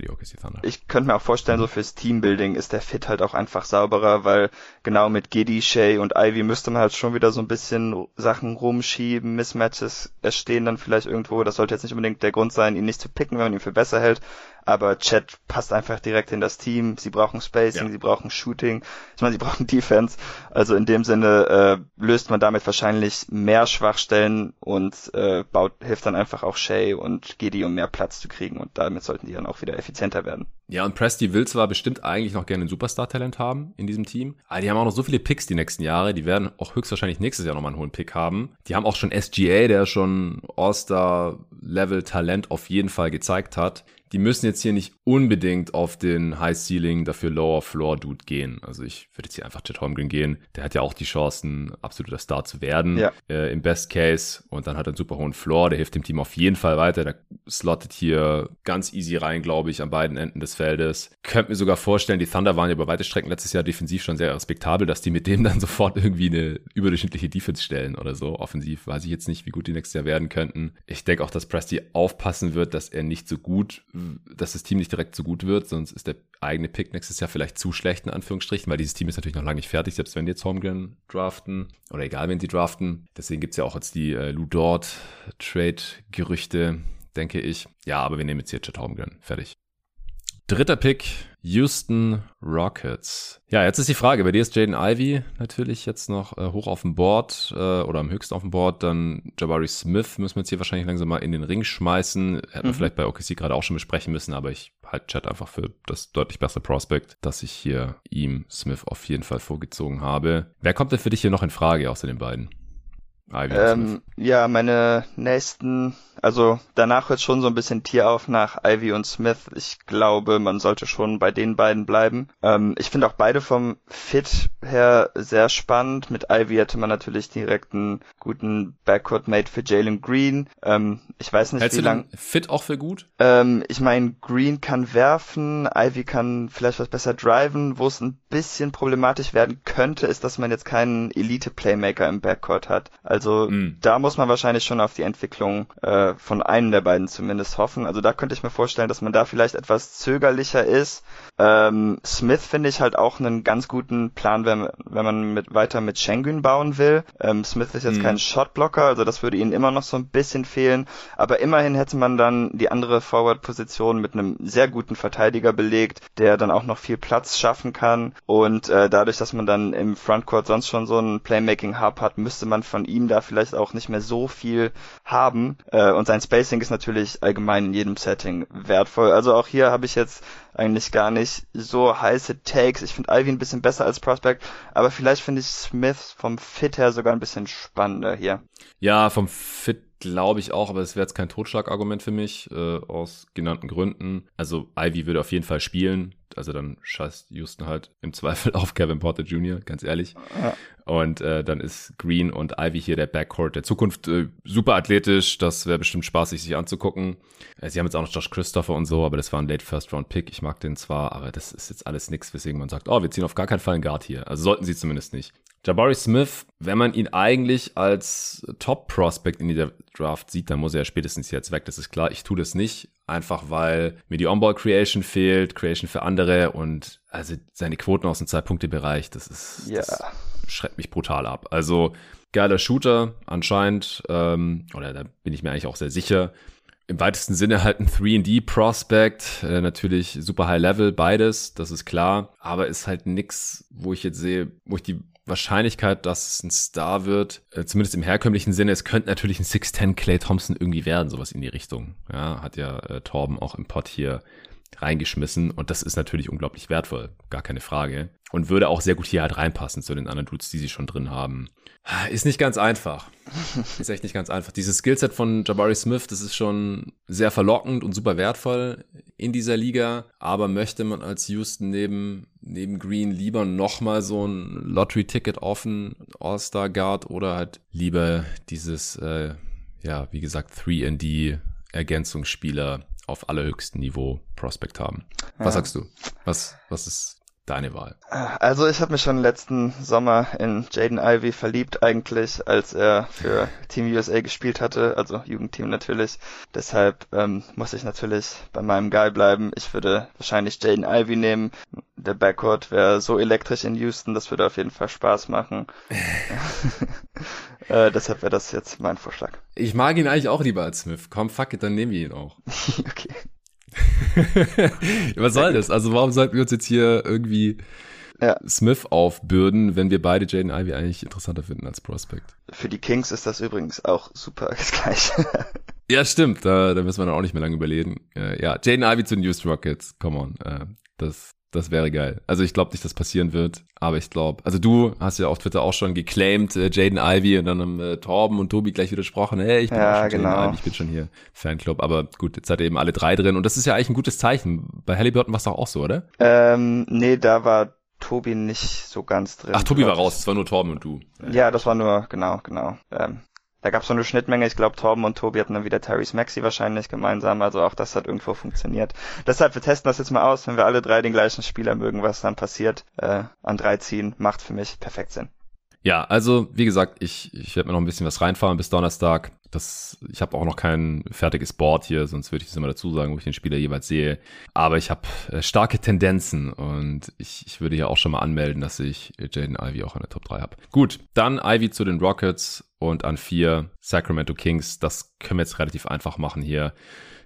Ich könnte mir auch vorstellen, so fürs Teambuilding ist der Fit halt auch einfach sauberer, weil genau mit Giddy, Shay und Ivy müsste man halt schon wieder so ein bisschen Sachen rumschieben, Mismatches entstehen dann vielleicht irgendwo. Das sollte jetzt nicht unbedingt der Grund sein, ihn nicht zu picken, wenn man ihn für besser hält aber Chat passt einfach direkt in das Team. Sie brauchen Spacing, ja. sie brauchen Shooting, ich meine, sie brauchen Defense. Also in dem Sinne äh, löst man damit wahrscheinlich mehr Schwachstellen und äh, baut, hilft dann einfach auch Shay und Giddy, um mehr Platz zu kriegen und damit sollten die dann auch wieder effizienter werden.
Ja, und Presti will zwar bestimmt eigentlich noch gerne ein Superstar-Talent haben in diesem Team, aber die haben auch noch so viele Picks die nächsten Jahre, die werden auch höchstwahrscheinlich nächstes Jahr nochmal einen hohen Pick haben. Die haben auch schon SGA, der schon All-Star-Level-Talent auf jeden Fall gezeigt hat die müssen jetzt hier nicht unbedingt auf den High Ceiling, dafür Lower Floor Dude gehen. Also ich würde jetzt hier einfach Chet Holmgren gehen. Der hat ja auch die Chancen, absoluter Star zu werden. Ja. Äh, Im Best Case. Und dann hat er einen super hohen Floor. Der hilft dem Team auf jeden Fall weiter. Der slottet hier ganz easy rein, glaube ich, an beiden Enden des Feldes. Könnt mir sogar vorstellen, die Thunder waren ja über weite Strecken letztes Jahr defensiv schon sehr respektabel, dass die mit dem dann sofort irgendwie eine überdurchschnittliche Defense stellen oder so. Offensiv weiß ich jetzt nicht, wie gut die nächstes Jahr werden könnten. Ich denke auch, dass Presti aufpassen wird, dass er nicht so gut dass das Team nicht direkt so gut wird, sonst ist der eigene Pick nächstes Jahr vielleicht zu schlecht, in Anführungsstrichen, weil dieses Team ist natürlich noch lange nicht fertig, selbst wenn die jetzt Holmgren draften oder egal, wenn sie draften. Deswegen gibt's ja auch jetzt die äh, Lou Dort Trade-Gerüchte, denke ich. Ja, aber wir nehmen jetzt hier Chet Holmgren. Fertig. Dritter Pick, Houston Rockets. Ja, jetzt ist die Frage, bei dir ist Jaden Ivy natürlich jetzt noch äh, hoch auf dem Board äh, oder am höchsten auf dem Board. Dann Jabari Smith müssen wir jetzt hier wahrscheinlich langsam mal in den Ring schmeißen. Hätten mhm. wir vielleicht bei OKC gerade auch schon besprechen müssen, aber ich halte Chat einfach für das deutlich bessere Prospect, dass ich hier ihm Smith auf jeden Fall vorgezogen habe. Wer kommt denn für dich hier noch in Frage außer den beiden?
Ivy ähm, ja, meine nächsten also danach wird schon so ein bisschen Tier auf nach Ivy und Smith. Ich glaube, man sollte schon bei den beiden bleiben. Ähm, ich finde auch beide vom Fit her sehr spannend. Mit Ivy hätte man natürlich direkt einen guten Backcourt-Mate für Jalen Green. Ähm, ich weiß nicht,
Hältst
wie lang.
Fit auch für gut?
Ähm, ich meine, Green kann werfen, Ivy kann vielleicht was besser driven. Wo es ein bisschen problematisch werden könnte, ist, dass man jetzt keinen Elite-Playmaker im Backcourt hat. Also mm. da muss man wahrscheinlich schon auf die Entwicklung äh, von einem der beiden zumindest hoffen. Also da könnte ich mir vorstellen, dass man da vielleicht etwas zögerlicher ist. Ähm, Smith finde ich halt auch einen ganz guten Plan, wenn, wenn man mit, weiter mit Schengen bauen will. Ähm, Smith ist jetzt mhm. kein Shotblocker, also das würde ihnen immer noch so ein bisschen fehlen. Aber immerhin hätte man dann die andere Forward-Position mit einem sehr guten Verteidiger belegt, der dann auch noch viel Platz schaffen kann. Und äh, dadurch, dass man dann im Frontcourt sonst schon so einen Playmaking-Hub hat, müsste man von ihm da vielleicht auch nicht mehr so viel haben. Äh, und sein Spacing ist natürlich allgemein in jedem Setting wertvoll. Also auch hier habe ich jetzt eigentlich gar nicht so heiße Takes. Ich finde Ivy ein bisschen besser als Prospect, aber vielleicht finde ich Smith vom Fit her sogar ein bisschen spannender hier.
Ja, vom Fit glaube ich auch, aber es wäre jetzt kein Totschlagargument für mich, äh, aus genannten Gründen. Also Ivy würde auf jeden Fall spielen. Also dann scheißt Houston halt im Zweifel auf Kevin Porter Jr., ganz ehrlich. Ja. Und äh, dann ist Green und Ivy hier der Backcourt der Zukunft. Äh, super athletisch, das wäre bestimmt spaßig, sich anzugucken. Äh, sie haben jetzt auch noch Josh Christopher und so, aber das war ein Late First Round Pick. Ich mag den zwar, aber das ist jetzt alles nichts, weswegen man sagt, oh, wir ziehen auf gar keinen Fall einen Guard hier. Also sollten sie zumindest nicht. Jabari Smith, wenn man ihn eigentlich als Top-Prospect in dieser Draft sieht, dann muss er ja spätestens jetzt weg. Das ist klar. Ich tue das nicht, einfach weil mir die On-Ball-Creation fehlt, Creation für andere und also seine Quoten aus dem Zwei-Punkte-Bereich, das ist, ja. das schreckt mich brutal ab. Also geiler Shooter anscheinend, ähm, oder da bin ich mir eigentlich auch sehr sicher. Im weitesten Sinne halt ein 3D-Prospect, äh, natürlich super High Level, beides, das ist klar, aber ist halt nix, wo ich jetzt sehe, wo ich die Wahrscheinlichkeit, dass es ein Star wird, äh, zumindest im herkömmlichen Sinne, es könnte natürlich ein 6'10 Clay Thompson irgendwie werden, sowas in die Richtung. Ja, hat ja äh, Torben auch im Pod hier reingeschmissen und das ist natürlich unglaublich wertvoll, gar keine Frage. Und würde auch sehr gut hier halt reinpassen zu den anderen Dudes, die sie schon drin haben. Ist nicht ganz einfach. Ist echt nicht ganz einfach. Dieses Skillset von Jabari Smith, das ist schon sehr verlockend und super wertvoll in dieser Liga. Aber möchte man als Houston neben, neben Green lieber nochmal so ein Lottery-Ticket offen, All-Star Guard oder halt lieber dieses, äh, ja, wie gesagt, 3D Ergänzungsspieler auf allerhöchstem Niveau Prospect haben. Was ja. sagst du? Was, was ist deine Wahl?
Also ich habe mich schon letzten Sommer in Jaden Ivey verliebt eigentlich, als er für Team USA gespielt hatte, also Jugendteam natürlich. Deshalb ähm, muss ich natürlich bei meinem Guy bleiben. Ich würde wahrscheinlich Jaden Ivey nehmen. Der Backcourt wäre so elektrisch in Houston, das würde auf jeden Fall Spaß machen. äh, deshalb wäre das jetzt mein Vorschlag.
Ich mag ihn eigentlich auch lieber als Smith. Komm, fuck it, dann nehmen wir ihn auch. okay. Was soll das? Also warum sollten wir uns jetzt hier irgendwie ja. Smith aufbürden, wenn wir beide Jaden Ivy eigentlich interessanter finden als Prospect?
Für die Kings ist das übrigens auch super das Gleiche.
ja, stimmt. Da, da müssen wir dann auch nicht mehr lange überlegen. Äh, ja, Jaden Ivy zu den Houston Rockets. Come on. Äh, das, das wäre geil. Also ich glaube nicht, dass passieren wird, aber ich glaube, also du hast ja auf Twitter auch schon geclaimed, äh, Jaden Ivy und dann haben äh, Torben und Tobi gleich widersprochen, hey, ich bin ja, schon genau. Jaden Ivy, ich bin schon hier Fanclub, aber gut, jetzt hat er eben alle drei drin und das ist ja eigentlich ein gutes Zeichen. Bei Halliburton war es doch auch so, oder?
Ähm, nee, da war Tobi nicht so ganz drin.
Ach, Tobi war raus, es war nur Torben und du.
Ja, das war nur, genau, genau. Ähm, da gab es so eine Schnittmenge. Ich glaube, Torben und Tobi hatten dann wieder Tyrese Maxi wahrscheinlich gemeinsam. Also auch das hat irgendwo funktioniert. Deshalb, wir testen das jetzt mal aus. Wenn wir alle drei den gleichen Spieler mögen, was dann passiert, äh, an drei ziehen, macht für mich perfekt Sinn.
Ja, also wie gesagt, ich, ich werde mir noch ein bisschen was reinfahren bis Donnerstag. Das, ich habe auch noch kein fertiges Board hier, sonst würde ich es immer dazu sagen, wo ich den Spieler jeweils sehe. Aber ich habe äh, starke Tendenzen und ich, ich würde ja auch schon mal anmelden, dass ich Jaden Ivy auch in der Top 3 habe. Gut, dann Ivy zu den Rockets und an 4 Sacramento Kings. Das können wir jetzt relativ einfach machen hier.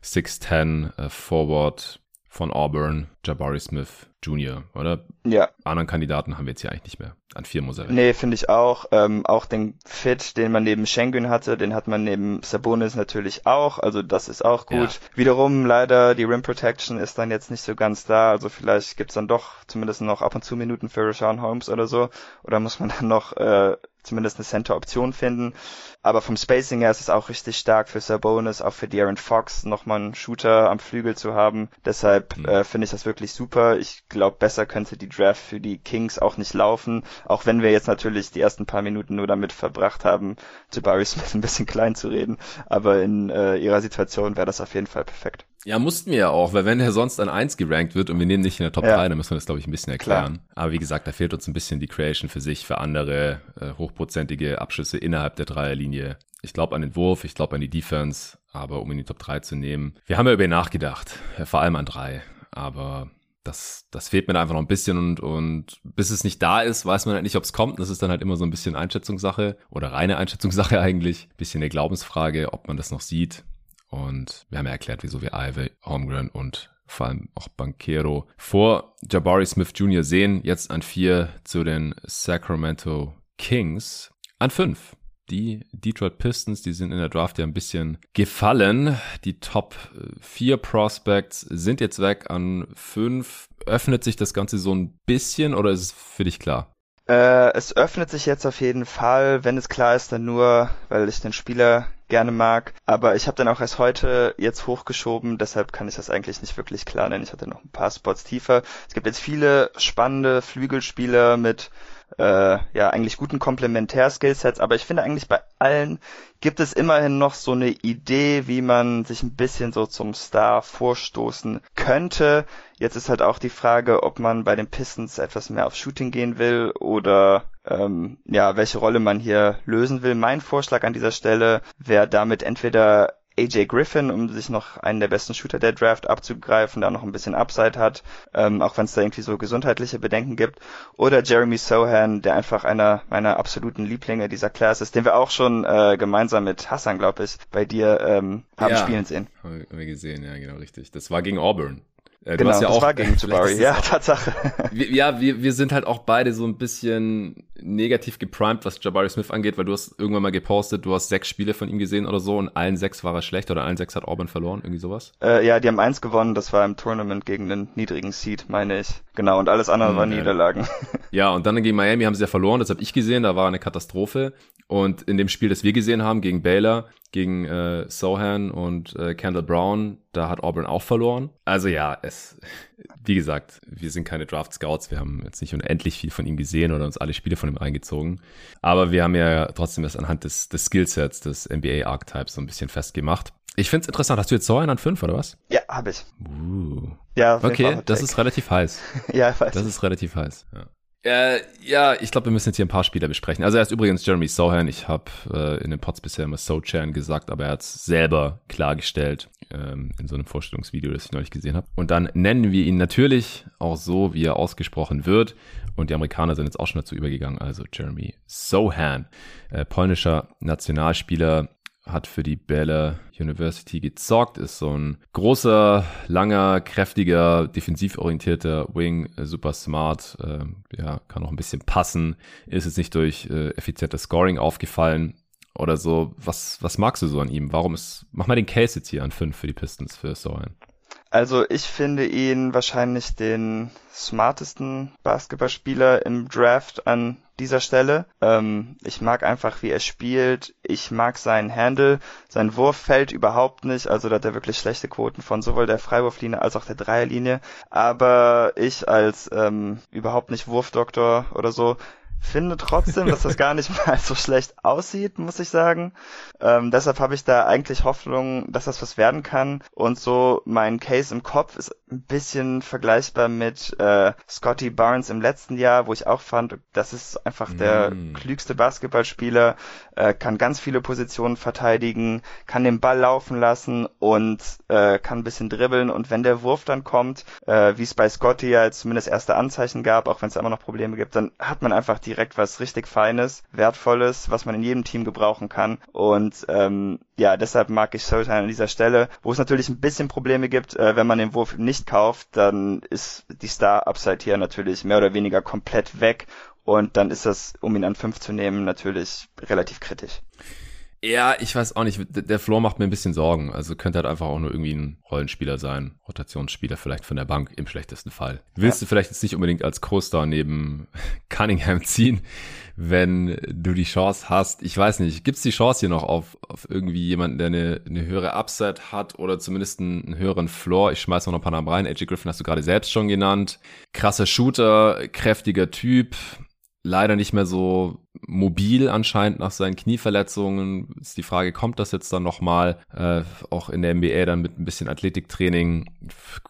6'10 äh, Forward von Auburn, Jabari Smith Jr., oder?
Ja.
Anderen Kandidaten haben wir jetzt hier eigentlich nicht mehr. An vier muss er.
Nee, finde ich auch. Ähm, auch den Fit, den man neben Schengen hatte, den hat man neben Sabonis natürlich auch. Also das ist auch gut. Ja. Wiederum leider, die Rim Protection ist dann jetzt nicht so ganz da. Also vielleicht gibt's dann doch zumindest noch ab und zu Minuten für Rashawn Holmes oder so. Oder muss man dann noch äh, zumindest eine Center-Option finden. Aber vom Spacing her ist es auch richtig stark für Sabonis, auch für De'Aaron Fox nochmal einen Shooter am Flügel zu haben. Deshalb mhm. äh, finde ich das wirklich super. Ich glaube, besser könnte die Draft für die Kings auch nicht laufen. Auch wenn wir jetzt natürlich die ersten paar Minuten nur damit verbracht haben, Jabari Smith ein bisschen klein zu reden. Aber in äh, ihrer Situation wäre das auf jeden Fall perfekt.
Ja, mussten wir ja auch, weil wenn er sonst an eins gerankt wird und wir nehmen nicht in der Top ja. 3, dann müssen wir das, glaube ich, ein bisschen erklären. Klar. Aber wie gesagt, da fehlt uns ein bisschen die Creation für sich, für andere äh, hochprozentige Abschüsse innerhalb der Dreierlinie. Ich glaube an den Wurf, ich glaube an die Defense, aber um in die Top 3 zu nehmen. Wir haben ja über ihn nachgedacht, vor allem an drei. Aber das, das fehlt mir einfach noch ein bisschen und, und bis es nicht da ist, weiß man halt nicht, ob es kommt. Das ist dann halt immer so ein bisschen Einschätzungssache oder reine Einschätzungssache eigentlich. Bisschen eine Glaubensfrage, ob man das noch sieht. Und wir haben ja erklärt, wieso wir Ivy, Holmgren und vor allem auch Banquero vor Jabari Smith Jr. sehen. Jetzt an vier zu den Sacramento Kings. An fünf die Detroit Pistons, die sind in der Draft ja ein bisschen gefallen. Die Top 4 Prospects sind jetzt weg an 5. Öffnet sich das Ganze so ein bisschen oder ist es für dich klar?
Äh, es öffnet sich jetzt auf jeden Fall. Wenn es klar ist, dann nur, weil ich den Spieler gerne mag. Aber ich habe dann auch erst heute jetzt hochgeschoben, deshalb kann ich das eigentlich nicht wirklich klar nennen. Ich hatte noch ein paar Spots tiefer. Es gibt jetzt viele spannende Flügelspieler mit äh, ja eigentlich guten Komplementär-Skillsets, aber ich finde eigentlich bei allen gibt es immerhin noch so eine Idee, wie man sich ein bisschen so zum Star vorstoßen könnte. Jetzt ist halt auch die Frage, ob man bei den Pistons etwas mehr auf Shooting gehen will oder ähm, ja, welche Rolle man hier lösen will. Mein Vorschlag an dieser Stelle wäre damit entweder AJ Griffin, um sich noch einen der besten Shooter der Draft abzugreifen, da noch ein bisschen Upside hat, ähm, auch wenn es da irgendwie so gesundheitliche Bedenken gibt. Oder Jeremy Sohan, der einfach einer meiner absoluten Lieblinge dieser Class ist, den wir auch schon äh, gemeinsam mit Hassan, glaube ich, bei dir ähm, haben ja, spielen sehen.
Haben wir gesehen, ja, genau, richtig. Das war gegen Auburn.
Äh, genau, ja das auch, war gegen Jabari, ja, auch, Tatsache.
Wir, ja, wir, wir sind halt auch beide so ein bisschen negativ geprimed, was Jabari Smith angeht, weil du hast irgendwann mal gepostet, du hast sechs Spiele von ihm gesehen oder so und allen sechs war er schlecht oder allen sechs hat Auburn verloren, irgendwie sowas?
Äh, ja, die haben eins gewonnen, das war im Tournament gegen den niedrigen Seed, meine ich. Genau, und alles andere hm, war Niederlagen.
Ja, und dann gegen Miami haben sie ja verloren, das habe ich gesehen, da war eine Katastrophe. Und in dem Spiel, das wir gesehen haben, gegen Baylor, gegen äh, Sohan und äh, Kendall Brown, da hat Auburn auch verloren. Also ja, es, wie gesagt, wir sind keine Draft Scouts, wir haben jetzt nicht unendlich viel von ihm gesehen oder uns alle Spiele von ihm reingezogen. Aber wir haben ja trotzdem das anhand des, des Skillsets des NBA Archetypes so ein bisschen festgemacht. Ich find's interessant. Hast du jetzt Sohan an 5 oder was?
Ja, habe ich.
Uh. Ja, okay, das ist relativ heiß.
ja, ich weiß.
Das ist relativ heiß. Ja. Äh, ja, ich glaube, wir müssen jetzt hier ein paar Spieler besprechen. Also er ist übrigens Jeremy Sohan. Ich habe äh, in den Pods bisher immer Sochan gesagt, aber er hat es selber klargestellt ähm, in so einem Vorstellungsvideo, das ich neulich gesehen habe. Und dann nennen wir ihn natürlich auch so, wie er ausgesprochen wird. Und die Amerikaner sind jetzt auch schon dazu übergegangen. Also Jeremy Sohan, äh, polnischer Nationalspieler, hat für die Bälle University gezockt, ist so ein großer, langer, kräftiger, defensiv orientierter Wing, äh, super smart, äh, ja, kann auch ein bisschen passen, ist jetzt nicht durch äh, effizientes Scoring aufgefallen oder so. Was, was magst du so an ihm? Warum ist, mach mal den Case jetzt hier an 5 für die Pistons für Sohan.
Also ich finde ihn wahrscheinlich den smartesten Basketballspieler im Draft an dieser Stelle. Ähm, ich mag einfach, wie er spielt. Ich mag seinen Handle. Sein Wurf fällt überhaupt nicht. Also da hat er wirklich schlechte Quoten von sowohl der Freiwurflinie als auch der Dreierlinie. Aber ich als ähm, überhaupt nicht Wurfdoktor oder so finde trotzdem, dass das gar nicht mal so schlecht aussieht, muss ich sagen. Ähm, deshalb habe ich da eigentlich Hoffnung, dass das was werden kann. Und so mein Case im Kopf ist ein bisschen vergleichbar mit äh, Scotty Barnes im letzten Jahr, wo ich auch fand, das ist einfach der mm. klügste Basketballspieler, äh, kann ganz viele Positionen verteidigen, kann den Ball laufen lassen und äh, kann ein bisschen dribbeln. Und wenn der Wurf dann kommt, äh, wie es bei Scotty ja zumindest erste Anzeichen gab, auch wenn es immer noch Probleme gibt, dann hat man einfach direkt was richtig Feines, Wertvolles, was man in jedem Team gebrauchen kann. Und ähm, ja, deshalb mag ich Sohan an dieser Stelle. Wo es natürlich ein bisschen Probleme gibt, äh, wenn man den Wurf nicht kauft, dann ist die Star-Upside hier natürlich mehr oder weniger komplett weg und dann ist das, um ihn an fünf zu nehmen, natürlich relativ kritisch.
Ja, ich weiß auch nicht. Der Floor macht mir ein bisschen Sorgen. Also könnte halt einfach auch nur irgendwie ein Rollenspieler sein. Rotationsspieler vielleicht von der Bank im schlechtesten Fall. Willst ja. du vielleicht jetzt nicht unbedingt als Co-Star neben Cunningham ziehen, wenn du die Chance hast. Ich weiß nicht. Gibt es die Chance hier noch auf, auf irgendwie jemanden, der eine, eine höhere Upside hat oder zumindest einen, einen höheren Floor? Ich schmeiß noch ein paar Namen rein. AJ Griffin hast du gerade selbst schon genannt. Krasser Shooter, kräftiger Typ leider nicht mehr so mobil anscheinend nach seinen Knieverletzungen. Ist die Frage, kommt das jetzt dann nochmal? Äh, auch in der NBA dann mit ein bisschen Athletiktraining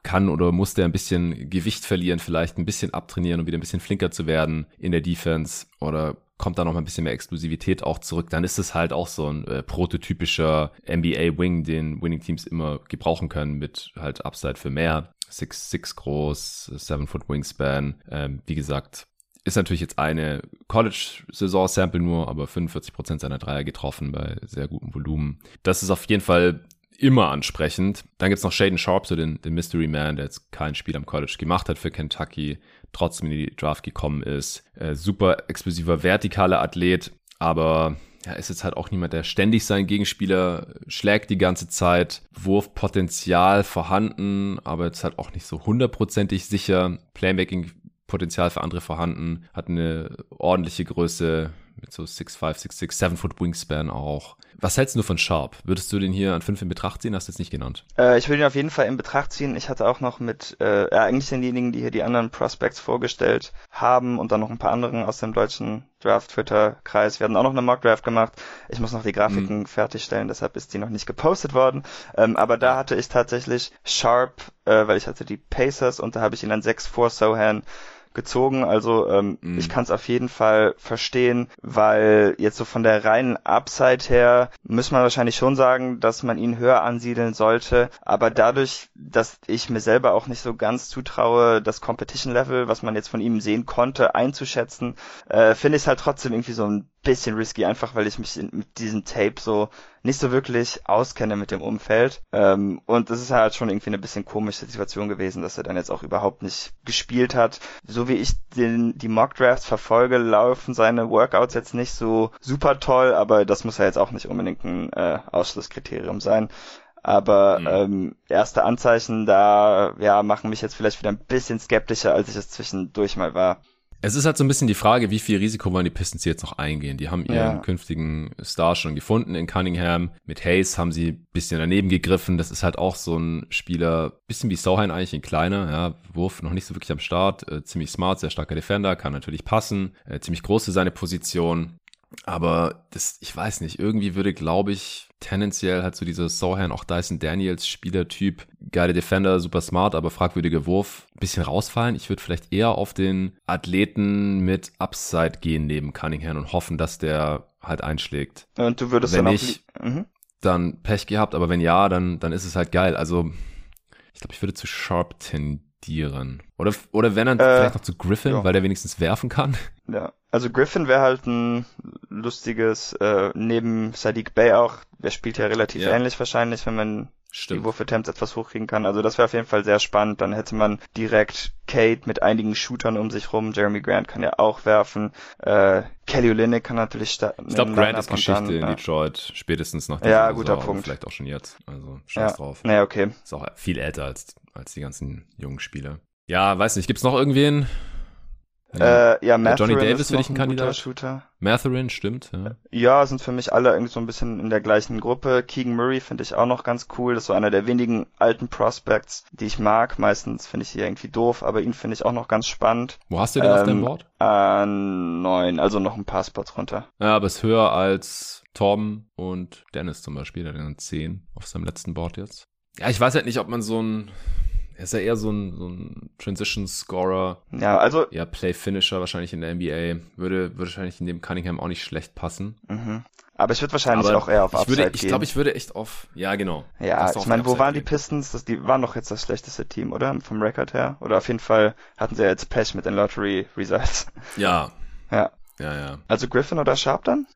kann oder muss der ein bisschen Gewicht verlieren, vielleicht ein bisschen abtrainieren, um wieder ein bisschen flinker zu werden in der Defense oder kommt da noch mal ein bisschen mehr Exklusivität auch zurück, dann ist es halt auch so ein äh, prototypischer NBA-Wing, den Winning-Teams immer gebrauchen können mit halt Upside für mehr. 6'6 groß, 7 Foot Wingspan. Ähm, wie gesagt, ist natürlich jetzt eine College-Saison-Sample nur, aber 45% seiner Dreier getroffen bei sehr gutem Volumen. Das ist auf jeden Fall immer ansprechend. Dann gibt's noch Shaden Sharp, so den, den Mystery Man, der jetzt kein Spiel am College gemacht hat für Kentucky, trotzdem in die Draft gekommen ist. Äh, super explosiver, vertikaler Athlet, aber ja, ist jetzt halt auch niemand, der ständig seinen Gegenspieler schlägt die ganze Zeit. Wurfpotenzial vorhanden, aber jetzt halt auch nicht so hundertprozentig sicher. Playmaking Potenzial für andere vorhanden, hat eine ordentliche Größe mit so 6'5, 6'6, 7 Foot Wingspan auch. Was hältst du von Sharp? Würdest du den hier an 5 in Betracht ziehen? Hast du jetzt nicht genannt?
Äh, ich würde ihn auf jeden Fall in Betracht ziehen. Ich hatte auch noch mit, äh, ja, eigentlich denjenigen, die hier die anderen Prospects vorgestellt haben und dann noch ein paar anderen aus dem deutschen Draft-Twitter-Kreis. Wir hatten auch noch eine Mock-Draft gemacht. Ich muss noch die Grafiken mhm. fertigstellen, deshalb ist die noch nicht gepostet worden. Ähm, aber da hatte ich tatsächlich Sharp, äh, weil ich hatte die Pacers und da habe ich ihn an 6 vor Sohan gezogen. Also ähm, mhm. ich kann es auf jeden Fall verstehen, weil jetzt so von der reinen Upside her muss man wahrscheinlich schon sagen, dass man ihn höher ansiedeln sollte. Aber dadurch, dass ich mir selber auch nicht so ganz zutraue, das Competition Level, was man jetzt von ihm sehen konnte, einzuschätzen, äh, finde ich es halt trotzdem irgendwie so ein bisschen risky, einfach weil ich mich in, mit diesem Tape so nicht so wirklich auskenne mit dem Umfeld. Ähm, und es ist halt schon irgendwie eine bisschen komische Situation gewesen, dass er dann jetzt auch überhaupt nicht gespielt hat. So wie ich den, die Mock Drafts verfolge, laufen seine Workouts jetzt nicht so super toll, aber das muss ja jetzt auch nicht unbedingt ein äh, Ausschlusskriterium sein. Aber mhm. ähm, erste Anzeichen da ja machen mich jetzt vielleicht wieder ein bisschen skeptischer, als ich es zwischendurch mal war.
Es ist halt so ein bisschen die Frage, wie viel Risiko wollen die Pistons jetzt noch eingehen. Die haben ihren ja. künftigen Star schon gefunden in Cunningham. Mit Hayes haben sie ein bisschen daneben gegriffen. Das ist halt auch so ein Spieler, bisschen wie Sohain eigentlich, ein kleiner, ja, Wurf noch nicht so wirklich am Start, äh, ziemlich smart, sehr starker Defender, kann natürlich passen, äh, ziemlich groß für seine Position. Aber das, ich weiß nicht, irgendwie würde, glaube ich, tendenziell halt so dieser Sohan, auch Dyson Daniels Spielertyp, geile Defender, super smart, aber fragwürdiger Wurf, ein bisschen rausfallen. Ich würde vielleicht eher auf den Athleten mit Upside gehen neben Cunningham und hoffen, dass der halt einschlägt.
Und du würdest
wenn
dann
nicht, mhm. dann Pech gehabt, aber wenn ja, dann, dann ist es halt geil. Also, ich glaube, ich würde zu Sharp tendieren. Oder, oder wenn dann äh, vielleicht noch zu Griffin, ja. weil der wenigstens werfen kann.
Ja, also Griffin wäre halt ein lustiges, äh, neben Sadiq Bay auch, der spielt ja relativ ja. ähnlich wahrscheinlich, wenn man Stimmt. die Wurf-Attempts etwas hochkriegen kann. Also das wäre auf jeden Fall sehr spannend. Dann hätte man direkt Kate mit einigen Shootern um sich rum. Jeremy Grant kann ja auch werfen. Äh, Kelly Olynyk kann natürlich starten.
Ich glaube, Grant ist Geschichte dann, in ja. Detroit, spätestens nach
dieser Ja, guter Saison, Punkt.
Vielleicht auch schon jetzt. Also scheiß
ja.
drauf.
Naja, okay.
Ist auch viel älter als, als die ganzen jungen Spieler. Ja, weiß nicht. Gibt's noch irgendwen?
Ja, äh, ja
Matherin Johnny Davis finde ich ein Kandidat.
Shooter.
Matherin, stimmt. Ja.
ja, sind für mich alle irgendwie so ein bisschen in der gleichen Gruppe. Keegan Murray finde ich auch noch ganz cool. Das ist so einer der wenigen alten Prospects, die ich mag. Meistens finde ich sie irgendwie doof, aber ihn finde ich auch noch ganz spannend.
Wo hast du den ähm, auf deinem Board?
Äh, neun, also noch ein paar Spots runter.
Ja, aber ist höher als Tom und Dennis zum Beispiel. Der hat dann zehn auf seinem letzten Board jetzt. Ja, ich weiß halt nicht, ob man so ein er ist ja eher so ein, so ein Transition-Scorer.
Ja, also.
Ja, Play-Finisher wahrscheinlich in der NBA. Würde, würde wahrscheinlich in dem Cunningham auch nicht schlecht passen.
Mhm. Aber ich würde wahrscheinlich Aber auch eher auf
ich
Upside
würde,
gehen.
Ich glaube, ich würde echt auf, ja genau.
Ja, ich meine, wo waren die Pistons? Das, die waren doch jetzt das schlechteste Team, oder? Vom Record her. Oder auf jeden Fall hatten sie ja jetzt Pech mit den Lottery Results.
Ja.
Ja.
Ja, ja.
Also Griffin oder Sharp dann?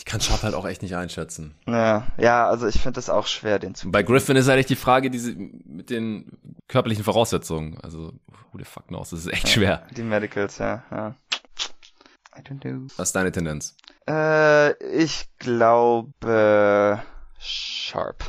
Ich kann Sharp halt auch echt nicht einschätzen.
Ja, ja also ich finde es auch schwer, den zu.
Bei Griffin ist eigentlich die Frage, diese mit den körperlichen Voraussetzungen. Also, who the fuck knows? Das ist echt
ja,
schwer.
Die Medicals, ja. ja.
I don't know. Was ist deine Tendenz?
Äh, ich glaube Sharp.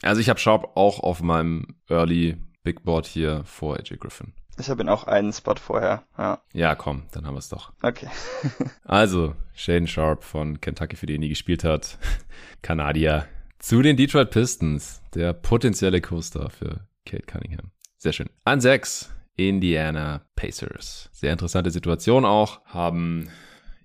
Also ich habe Sharp auch auf meinem Early Big Board hier vor AJ Griffin.
Ich habe ihn auch einen Spot vorher. Ja,
ja komm, dann haben wir es doch.
Okay.
also, Shaden Sharp von Kentucky, für den er nie gespielt hat. Kanadier. Zu den Detroit Pistons. Der potenzielle Co-Star für Kate Cunningham. Sehr schön. An 6. Indiana Pacers. Sehr interessante Situation auch. Haben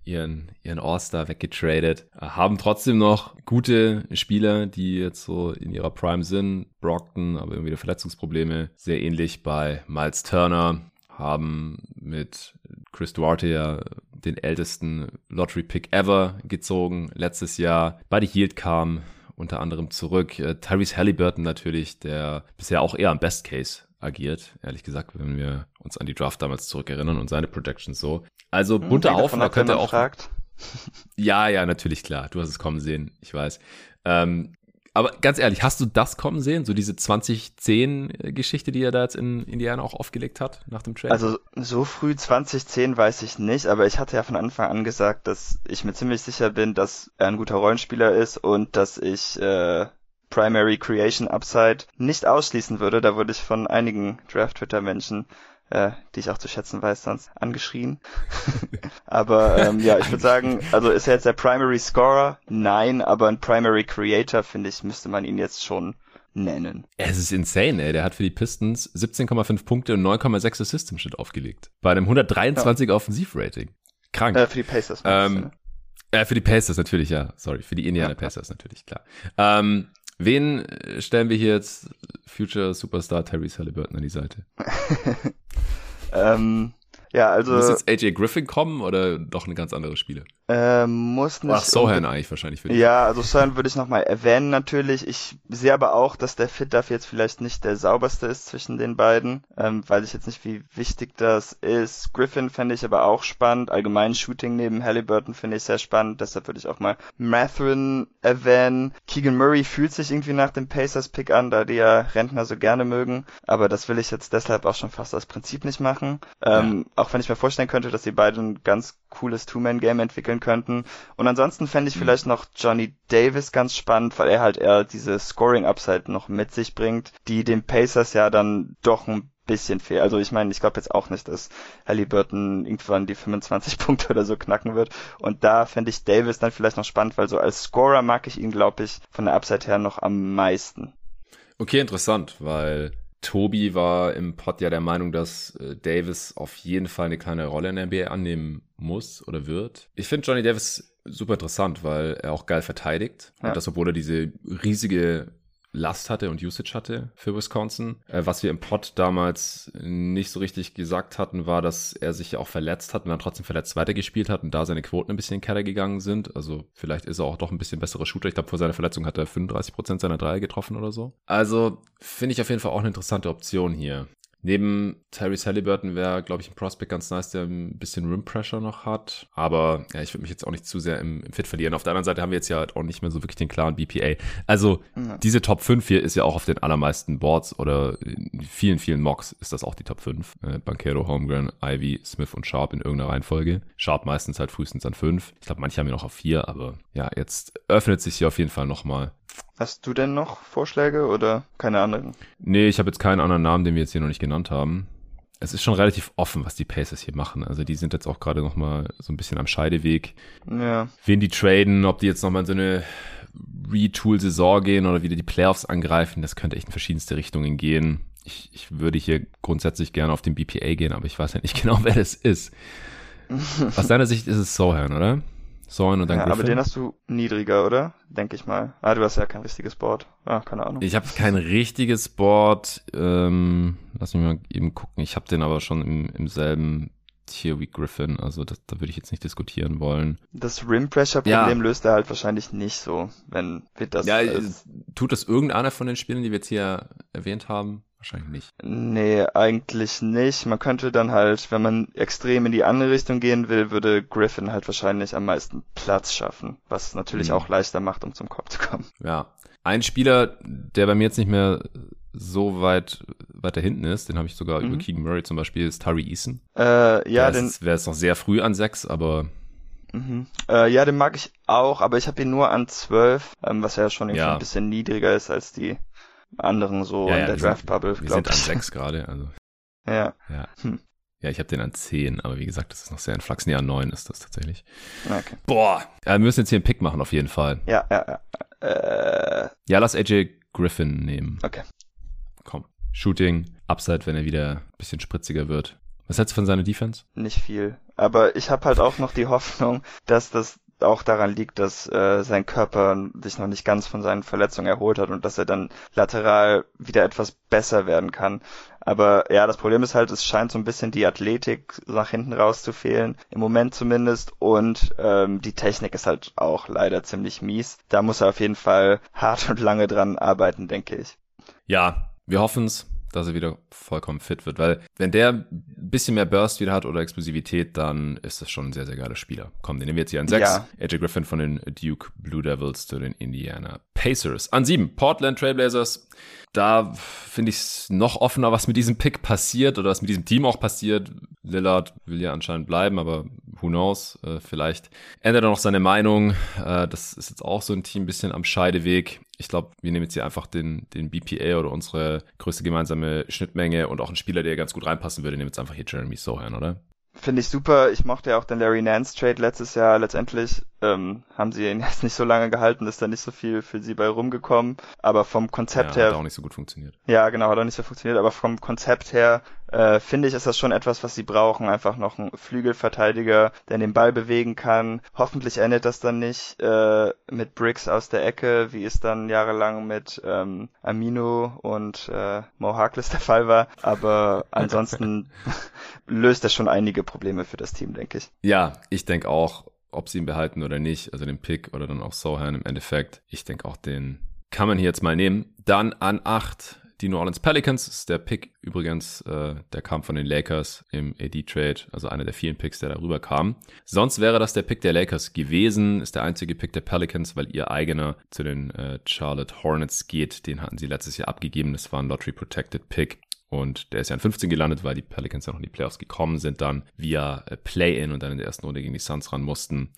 ihren, ihren All-Star weggetradet, haben trotzdem noch gute Spieler, die jetzt so in ihrer Prime sind. Brockton, aber irgendwie Verletzungsprobleme. Sehr ähnlich bei Miles Turner, haben mit Chris Duarte ja den ältesten Lottery-Pick ever gezogen letztes Jahr. Buddy Hield kam unter anderem zurück. Äh, Tyrese Halliburton natürlich, der bisher auch eher am Best Case agiert, ehrlich gesagt, wenn wir uns an die Draft damals zurückerinnern und seine Projections so. Also hm, bunter Auf, man könnte auch. Fragt. Ja, ja, natürlich klar. Du hast es kommen sehen, ich weiß. Ähm, aber ganz ehrlich, hast du das kommen sehen? So diese 2010-Geschichte, die er da jetzt in Indiana auch aufgelegt hat nach dem Trade?
Also so früh 2010 weiß ich nicht, aber ich hatte ja von Anfang an gesagt, dass ich mir ziemlich sicher bin, dass er ein guter Rollenspieler ist und dass ich äh, Primary Creation Upside nicht ausschließen würde. Da wurde ich von einigen Draft-Twitter-Menschen äh, die ich auch zu schätzen weiß, sonst angeschrien. aber ähm, ja, ich würde sagen, also ist er jetzt der Primary Scorer? Nein, aber ein Primary Creator, finde ich, müsste man ihn jetzt schon nennen.
Es ist insane, ey. Der hat für die Pistons 17,5 Punkte und 9,6 Assists im Schnitt aufgelegt. Bei einem 123 ja. Offensivrating. Krank.
Äh, für die Pacers.
Ähm, äh, für die Pacers natürlich, ja. Sorry, für die Indiana ja. Pacers natürlich, klar. Ähm, wen stellen wir hier jetzt Future Superstar Terry Halliburton an die Seite?
ähm, ja, also.
Muss jetzt AJ Griffin kommen oder doch eine ganz andere Spiele?
Ähm, muss nicht.
Ach, Sohan eigentlich wahrscheinlich
für dich. Ja, also Sohan würde ich nochmal erwähnen natürlich. Ich sehe aber auch, dass der Fit dafür jetzt vielleicht nicht der sauberste ist zwischen den beiden. Ähm, weiß ich jetzt nicht, wie wichtig das ist. Griffin fände ich aber auch spannend. Allgemein Shooting neben Halliburton finde ich sehr spannend. Deshalb würde ich auch mal Matherin erwähnen. Keegan Murray fühlt sich irgendwie nach dem Pacers-Pick an, da die ja Rentner so gerne mögen. Aber das will ich jetzt deshalb auch schon fast aus Prinzip nicht machen. Ähm, ja. Auch wenn ich mir vorstellen könnte, dass die beiden ganz cooles Two-Man-Game entwickeln könnten. Und ansonsten fände ich mhm. vielleicht noch Johnny Davis ganz spannend, weil er halt eher diese Scoring-Upside noch mit sich bringt, die den Pacers ja dann doch ein bisschen fehlt. Also ich meine, ich glaube jetzt auch nicht, dass Halliburton irgendwann die 25 Punkte oder so knacken wird. Und da fände ich Davis dann vielleicht noch spannend, weil so als Scorer mag ich ihn, glaube ich, von der Upside her noch am meisten.
Okay, interessant, weil Tobi war im Pod ja der Meinung, dass äh, Davis auf jeden Fall eine kleine Rolle in der NBA annehmen muss oder wird. Ich finde Johnny Davis super interessant, weil er auch geil verteidigt. Ja. Und das, obwohl er diese riesige Last hatte und Usage hatte für Wisconsin. Äh, was wir im Pod damals nicht so richtig gesagt hatten, war, dass er sich ja auch verletzt hat und dann trotzdem verletzt weitergespielt hat und da seine Quoten ein bisschen in den Keller gegangen sind. Also vielleicht ist er auch doch ein bisschen besserer Shooter. Ich glaube, vor seiner Verletzung hat er 35 Prozent seiner Dreier getroffen oder so. Also finde ich auf jeden Fall auch eine interessante Option hier. Neben Tyrese Halliburton wäre, glaube ich, ein Prospect ganz nice, der ein bisschen Rim Pressure noch hat. Aber ja, ich würde mich jetzt auch nicht zu sehr im, im, Fit verlieren. Auf der anderen Seite haben wir jetzt ja halt auch nicht mehr so wirklich den klaren BPA. Also ja. diese Top 5 hier ist ja auch auf den allermeisten Boards oder in vielen, vielen Mocks ist das auch die Top 5. Äh, Banquero, Holmgren, Ivy, Smith und Sharp in irgendeiner Reihenfolge. Sharp meistens halt frühestens an 5. Ich glaube, manche haben ja noch auf 4, aber ja, jetzt öffnet sich hier auf jeden Fall nochmal
Hast du denn noch Vorschläge oder keine anderen?
Nee, ich habe jetzt keinen anderen Namen, den wir jetzt hier noch nicht genannt haben. Es ist schon relativ offen, was die Pacers hier machen. Also die sind jetzt auch gerade noch mal so ein bisschen am Scheideweg.
Ja.
Wen die traden, ob die jetzt noch mal in so eine Retool-Saison gehen oder wieder die Playoffs angreifen, das könnte echt in verschiedenste Richtungen gehen. Ich, ich würde hier grundsätzlich gerne auf den BPA gehen, aber ich weiß ja nicht genau, wer das ist. Aus deiner Sicht ist es Sohan, oder? Soren und dann
ja, Griffin. Aber den hast du niedriger, oder? Denke ich mal. Ah, du hast ja kein richtiges Board. Ah, keine Ahnung.
Ich habe kein richtiges Board. Ähm, lass mich mal eben gucken. Ich habe den aber schon im, im selben Tier wie Griffin. Also das, da würde ich jetzt nicht diskutieren wollen.
Das Rim Pressure Problem ja. löst er halt wahrscheinlich nicht so, wenn wird das.
Ja, als... tut das irgendeiner von den Spielen, die wir jetzt hier erwähnt haben? Wahrscheinlich nicht.
Nee, eigentlich nicht. Man könnte dann halt, wenn man extrem in die andere Richtung gehen will, würde Griffin halt wahrscheinlich am meisten Platz schaffen, was natürlich mhm. auch leichter macht, um zum Korb zu kommen.
Ja. Ein Spieler, der bei mir jetzt nicht mehr so weit weiter hinten ist, den habe ich sogar mhm. über Keegan Murray zum Beispiel, ist Tari Eason.
Äh, ja,
der wäre jetzt noch sehr früh an sechs, aber
Mhm. Äh, ja, den mag ich auch, aber ich habe ihn nur an 12, ähm, was ja schon ja. ein bisschen niedriger ist als die anderen so
ja,
in
ja,
der Draft Bubble.
Wir sind an 6 gerade, also.
Ja.
Ja. Hm. Ja, ich habe den an 10, aber wie gesagt, das ist noch sehr in Flachs. Nee, an 9 ist das tatsächlich.
Okay.
Boah, wir müssen jetzt hier einen Pick machen, auf jeden Fall.
Ja, ja, ja. Äh...
Ja, lass AJ Griffin nehmen.
Okay.
Komm. Shooting, Upside, wenn er wieder ein bisschen spritziger wird. Was hältst du von seiner Defense?
Nicht viel. Aber ich habe halt auch noch die Hoffnung, dass das auch daran liegt, dass äh, sein Körper sich noch nicht ganz von seinen Verletzungen erholt hat und dass er dann lateral wieder etwas besser werden kann. Aber ja, das Problem ist halt, es scheint so ein bisschen die Athletik nach hinten raus zu fehlen, im Moment zumindest. Und ähm, die Technik ist halt auch leider ziemlich mies. Da muss er auf jeden Fall hart und lange dran arbeiten, denke ich.
Ja, wir hoffen's dass er wieder vollkommen fit wird. Weil wenn der ein bisschen mehr Burst wieder hat oder Explosivität, dann ist das schon ein sehr, sehr geiler Spieler. Komm, den nehmen wir jetzt hier an 6. Ja. AJ Griffin von den Duke Blue Devils zu den Indiana Pacers. An 7. Portland Trailblazers. Da finde ich es noch offener, was mit diesem Pick passiert oder was mit diesem Team auch passiert. Lillard will ja anscheinend bleiben, aber who knows? Äh, vielleicht ändert er noch seine Meinung. Äh, das ist jetzt auch so ein Team ein bisschen am Scheideweg ich glaube, wir nehmen jetzt hier einfach den, den BPA oder unsere größte gemeinsame Schnittmenge und auch einen Spieler, der ganz gut reinpassen würde, nehmen jetzt einfach hier Jeremy Sohan, oder?
Finde ich super. Ich mochte ja auch den Larry Nance Trade letztes Jahr. Letztendlich ähm, haben sie ihn jetzt nicht so lange gehalten, ist da nicht so viel für sie bei rumgekommen. Aber vom Konzept
ja,
her.
Hat auch nicht so gut funktioniert.
Ja, genau, hat auch nicht so funktioniert. Aber vom Konzept her äh, finde ich, ist das schon etwas, was sie brauchen. Einfach noch ein Flügelverteidiger, der den Ball bewegen kann. Hoffentlich endet das dann nicht äh, mit Bricks aus der Ecke, wie es dann jahrelang mit ähm, Amino und äh, Mo Harkless der Fall war. Aber ansonsten löst das schon einige Probleme für das Team, denke ich.
Ja, ich denke auch, ob sie ihn behalten oder nicht, also den Pick oder dann auch Sohan im Endeffekt. Ich denke auch, den kann man hier jetzt mal nehmen. Dann an acht die New Orleans Pelicans. ist der Pick übrigens, äh, der kam von den Lakers im AD-Trade, also einer der vielen Picks, der darüber kam. Sonst wäre das der Pick der Lakers gewesen, ist der einzige Pick der Pelicans, weil ihr eigener zu den äh, Charlotte Hornets geht. Den hatten sie letztes Jahr abgegeben. Das war ein Lottery-Protected Pick. Und der ist ja an 15 gelandet, weil die Pelicans ja noch in die Playoffs gekommen sind, dann via äh, Play-In und dann in der ersten Runde gegen die Suns ran mussten.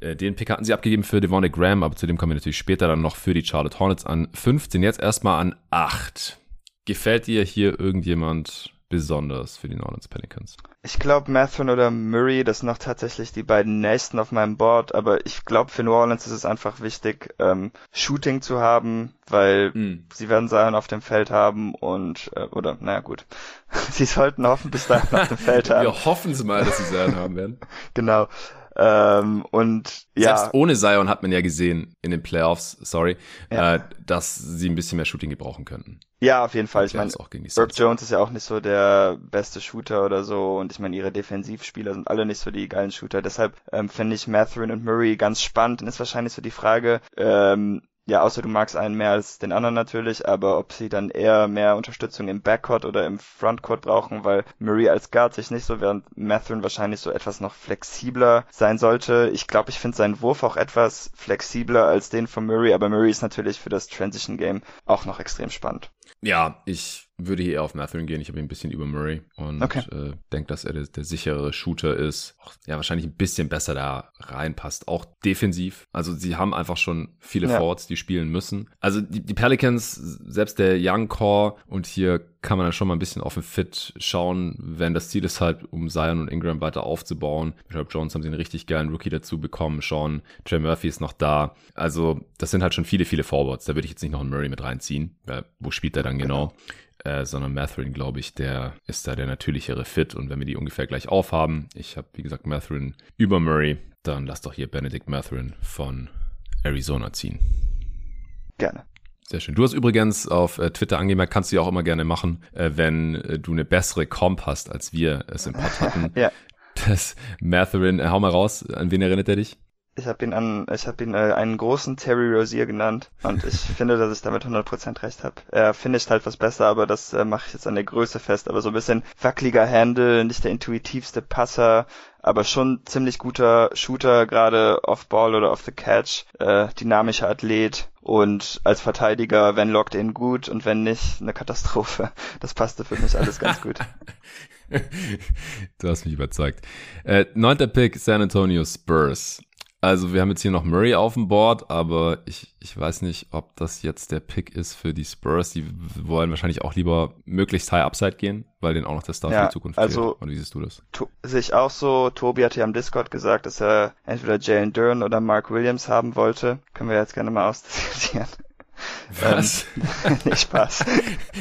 Äh, den Pick hatten sie abgegeben für Devonne Graham, aber zu dem kommen wir natürlich später dann noch für die Charlotte Hornets an 15. Jetzt erstmal an 8. Gefällt dir hier irgendjemand besonders für die New Orleans Pelicans?
Ich glaube, Mathen oder Murray, das sind noch tatsächlich die beiden nächsten auf meinem Board, aber ich glaube, für New Orleans ist es einfach wichtig, ähm, Shooting zu haben, weil mm. sie werden Zion auf dem Feld haben und, äh, oder, naja, gut. sie sollten hoffen, bis dahin auf dem Feld haben.
Wir hoffen es mal, dass sie Zion haben werden.
genau. Ähm, und ja.
Selbst ohne Zion hat man ja gesehen in den Playoffs, sorry, ja. äh, dass sie ein bisschen mehr Shooting gebrauchen könnten.
Ja, auf jeden Fall. Ich meine, Herb Jones ist ja auch nicht so der beste Shooter oder so und ich meine, ihre Defensivspieler sind alle nicht so die geilen Shooter. Deshalb ähm, finde ich Matherin und Murray ganz spannend. Dann ist wahrscheinlich so die Frage, ähm, ja, außer du magst einen mehr als den anderen natürlich, aber ob sie dann eher mehr Unterstützung im Backcourt oder im Frontcourt brauchen, weil Murray als Guard sich nicht so, während Matherin wahrscheinlich so etwas noch flexibler sein sollte. Ich glaube, ich finde seinen Wurf auch etwas flexibler als den von Murray, aber Murray ist natürlich für das Transition Game auch noch extrem spannend.
Ja, ich würde hier eher auf Matherin gehen. Ich habe ihn ein bisschen über Murray und okay. äh, denke, dass er der, der sichere Shooter ist. Auch, ja, wahrscheinlich ein bisschen besser da reinpasst. Auch defensiv. Also sie haben einfach schon viele ja. Forwards, die spielen müssen. Also die, die Pelicans, selbst der Young Core und hier kann man dann schon mal ein bisschen auf den Fit schauen, wenn das Ziel ist halt, um Zion und Ingram weiter aufzubauen. Mit Jones haben sie einen richtig geilen Rookie dazu bekommen, Sean, Trey Murphy ist noch da. Also das sind halt schon viele, viele Forwards. Da würde ich jetzt nicht noch einen Murray mit reinziehen. Weil, wo spielt er dann genau? genau äh, sondern Matherin, glaube ich, der ist da der natürlichere Fit. Und wenn wir die ungefähr gleich aufhaben, ich habe, wie gesagt, Matherin über Murray, dann lass doch hier Benedict Matherin von Arizona ziehen.
Gerne.
Sehr schön. Du hast übrigens auf äh, Twitter angemerkt, kannst du ja auch immer gerne machen, äh, wenn äh, du eine bessere Comp hast, als wir es im Pod hatten. ja. Das Matherin, hau mal raus, an wen erinnert er dich?
Ich habe ihn an, ich habe ihn äh, einen großen Terry Rozier genannt und ich finde, dass ich damit 100% recht habe. Er finisht halt was besser, aber das äh, mache ich jetzt an der Größe fest. Aber so ein bisschen wackeliger Handle, nicht der intuitivste Passer, aber schon ziemlich guter Shooter, gerade off-Ball oder off the catch, äh, dynamischer Athlet und als Verteidiger, wenn locked in gut und wenn nicht, eine Katastrophe. Das passte für mich alles ganz gut.
du hast mich überzeugt. Äh, neunter Pick, San Antonio Spurs. Also wir haben jetzt hier noch Murray auf dem Board, aber ich, ich weiß nicht, ob das jetzt der Pick ist für die Spurs. Die wollen wahrscheinlich auch lieber möglichst high Upside gehen, weil denen auch noch der Star ja, für die Zukunft
also, fehlt.
Oder wie siehst du das?
Sehe ich auch so. Tobi hat ja am Discord gesagt, dass er entweder Jalen Dern oder Mark Williams haben wollte. Können wir jetzt gerne mal ausdiskutieren.
Was?
Ähm, nicht Spaß.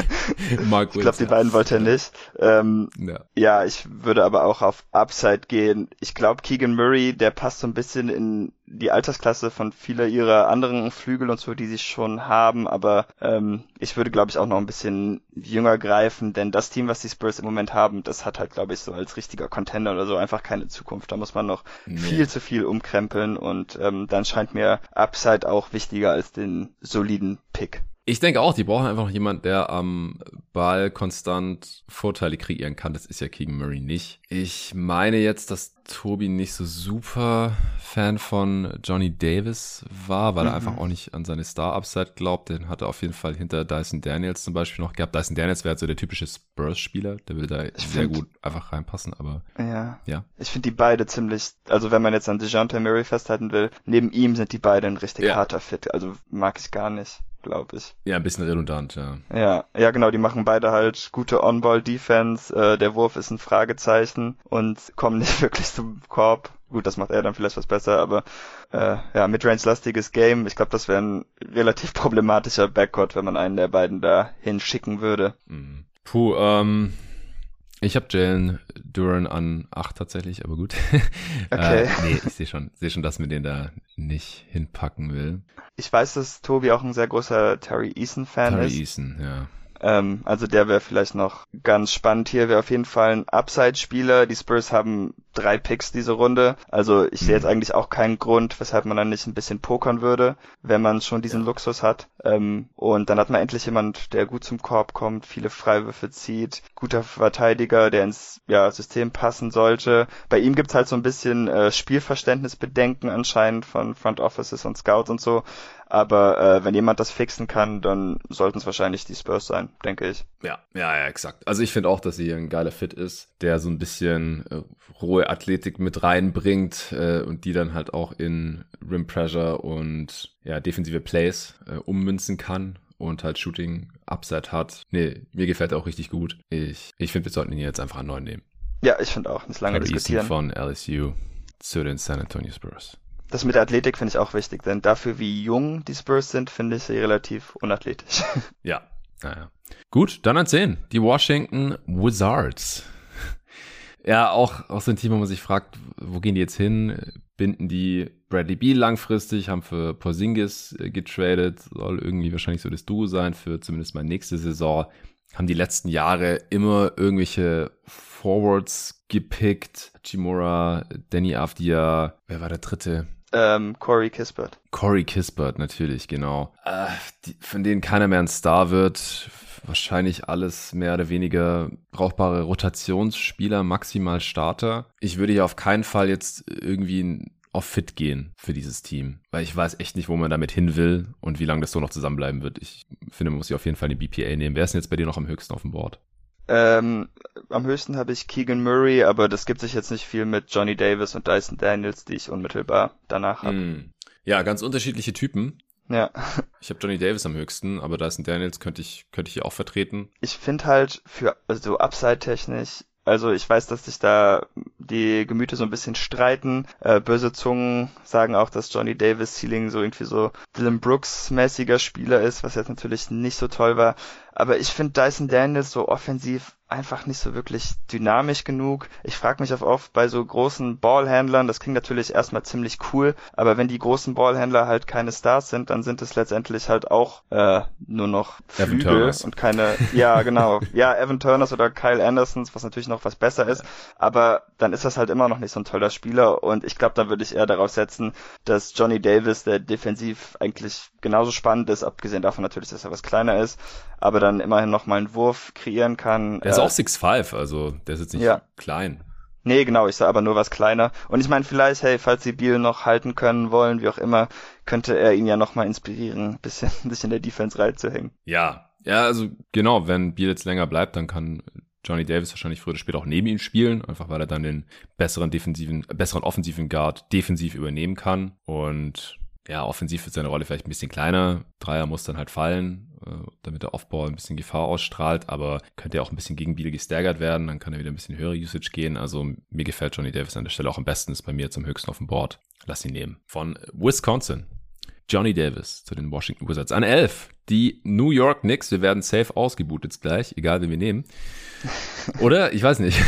Mark ich glaube, die beiden wollte er nicht. Ähm, ja. ja, ich würde aber auch auf Upside gehen. Ich glaube, Keegan Murray, der passt so ein bisschen in die Altersklasse von vieler ihrer anderen Flügel und so, die sie schon haben, aber ähm, ich würde, glaube ich, auch noch ein bisschen jünger greifen, denn das Team, was die Spurs im Moment haben, das hat halt, glaube ich, so als richtiger Contender oder so einfach keine Zukunft. Da muss man noch nee. viel zu viel umkrempeln und ähm, dann scheint mir Upside auch wichtiger als den soliden Pick.
Ich denke auch, die brauchen einfach noch jemanden, der am Ball konstant Vorteile kreieren kann. Das ist ja Keegan Murray nicht. Ich meine jetzt, dass Tobi nicht so super Fan von Johnny Davis war, weil mhm. er einfach auch nicht an seine Star-Upside glaubt. Den hat er auf jeden Fall hinter Dyson Daniels zum Beispiel noch gehabt. Dyson Daniels wäre halt so der typische Spurs-Spieler. Der will da ich sehr gut einfach reinpassen, aber
ja. ja. Ich finde die beide ziemlich, also wenn man jetzt an DeJounte Murray festhalten will, neben ihm sind die beiden ein richtig ja. harter Fit. Also mag ich gar nicht glaube ich.
Ja, ein bisschen redundant, ja.
Ja, ja, genau, die machen beide halt gute On-Ball-Defense, äh, der Wurf ist ein Fragezeichen und kommen nicht wirklich zum Korb. Gut, das macht er dann vielleicht was besser, aber äh, ja, Midrange-lastiges Game. Ich glaube, das wäre ein relativ problematischer Backcourt, wenn man einen der beiden da hinschicken würde.
Mhm. Puh, ähm, ich habe Jalen Duran an 8 tatsächlich, aber gut. Okay. äh, nee, ich sehe schon, seh schon, dass mir den da nicht hinpacken will.
Ich weiß, dass Tobi auch ein sehr großer Terry Eason-Fan ist.
Terry Eason, ja.
Ähm, also der wäre vielleicht noch ganz spannend hier, wäre auf jeden Fall ein Upside-Spieler. Die Spurs haben drei Picks diese Runde. Also ich sehe jetzt mhm. eigentlich auch keinen Grund, weshalb man dann nicht ein bisschen pokern würde, wenn man schon diesen ja. Luxus hat. Ähm, und dann hat man endlich jemand, der gut zum Korb kommt, viele Freiwürfe zieht, guter Verteidiger, der ins ja, System passen sollte. Bei ihm gibt's halt so ein bisschen äh, Spielverständnisbedenken anscheinend von Front Offices und Scouts und so. Aber äh, wenn jemand das fixen kann, dann sollten es wahrscheinlich die Spurs sein, denke ich.
Ja, ja, ja, exakt. Also ich finde auch, dass sie ein geiler Fit ist, der so ein bisschen äh, rohe Athletik mit reinbringt äh, und die dann halt auch in Rim Pressure und ja, defensive Plays äh, ummünzen kann und halt Shooting Upside hat. Nee, mir gefällt er auch richtig gut. Ich, ich finde, wir sollten ihn jetzt einfach an neuen nehmen.
Ja, ich finde auch. Nicht lange Carter diskutieren.
von LSU zu den San Antonio Spurs
das mit der Athletik finde ich auch wichtig, denn dafür, wie jung die Spurs sind, finde ich sie relativ unathletisch.
Ja, naja. Gut, dann an 10. Die Washington Wizards. Ja, auch, auch so ein Team, wo man sich fragt, wo gehen die jetzt hin? Binden die Bradley Beal langfristig, haben für Porzingis äh, getradet, soll irgendwie wahrscheinlich so das Duo sein für zumindest mal nächste Saison. Haben die letzten Jahre immer irgendwelche Forwards gepickt. Chimura, Danny Avdia, wer war der dritte?
Ähm, Corey Kispert.
Corey Kispert, natürlich, genau. Äh, die, von denen keiner mehr ein Star wird. Wahrscheinlich alles mehr oder weniger brauchbare Rotationsspieler, maximal Starter. Ich würde hier auf keinen Fall jetzt irgendwie auf Fit gehen für dieses Team, weil ich weiß echt nicht, wo man damit hin will und wie lange das so noch zusammenbleiben wird. Ich finde, man muss sich auf jeden Fall eine BPA nehmen. Wer ist denn jetzt bei dir noch am höchsten auf dem Board?
Ähm, am höchsten habe ich Keegan Murray, aber das gibt sich jetzt nicht viel mit Johnny Davis und Dyson Daniels, die ich unmittelbar danach habe. Mm.
Ja, ganz unterschiedliche Typen.
Ja.
Ich habe Johnny Davis am höchsten, aber Dyson Daniels könnte ich könnte ich hier auch vertreten.
Ich finde halt für also Upside technisch also ich weiß, dass sich da die Gemüter so ein bisschen streiten. Äh, böse Zungen sagen auch, dass Johnny Davis Ceiling so irgendwie so Dylan Brooks mäßiger Spieler ist, was jetzt natürlich nicht so toll war. Aber ich finde Dyson Daniels so offensiv einfach nicht so wirklich dynamisch genug. Ich frage mich auch oft bei so großen Ballhändlern, das klingt natürlich erstmal ziemlich cool, aber wenn die großen Ballhändler halt keine Stars sind, dann sind es letztendlich halt auch äh, nur noch Flügel und keine, ja genau, ja Evan Turners oder Kyle Andersons, was natürlich noch was besser ist, aber dann ist das halt immer noch nicht so ein toller Spieler und ich glaube, da würde ich eher darauf setzen, dass Johnny Davis, der defensiv eigentlich genauso spannend ist, abgesehen davon natürlich, dass er was kleiner ist, aber dann immerhin noch mal einen Wurf kreieren kann.
Der ist äh, auch 6'5, also der ist jetzt nicht ja. klein.
Nee, genau, ich sah aber nur was kleiner. Und ich meine, vielleicht, hey, falls sie Beal noch halten können wollen, wie auch immer, könnte er ihn ja noch mal inspirieren, ein bisschen sich in der Defense reinzuhängen.
Ja, ja, also genau, wenn Beal jetzt länger bleibt, dann kann Johnny Davis wahrscheinlich früher oder später auch neben ihm spielen, einfach weil er dann den besseren defensiven, besseren offensiven Guard defensiv übernehmen kann. Und ja, offensiv wird seine Rolle vielleicht ein bisschen kleiner. Dreier muss dann halt fallen, äh, damit der Offball ein bisschen Gefahr ausstrahlt, aber könnte ja auch ein bisschen gegen Biel gestaggert werden, dann kann er wieder ein bisschen höhere Usage gehen. Also mir gefällt Johnny Davis an der Stelle auch am besten, ist bei mir zum höchsten auf dem Board. Lass ihn nehmen. Von Wisconsin. Johnny Davis zu den Washington Wizards. An 11. Die New York Knicks. Wir werden safe ausgebootet gleich, egal wen wir nehmen. Oder? Ich weiß nicht.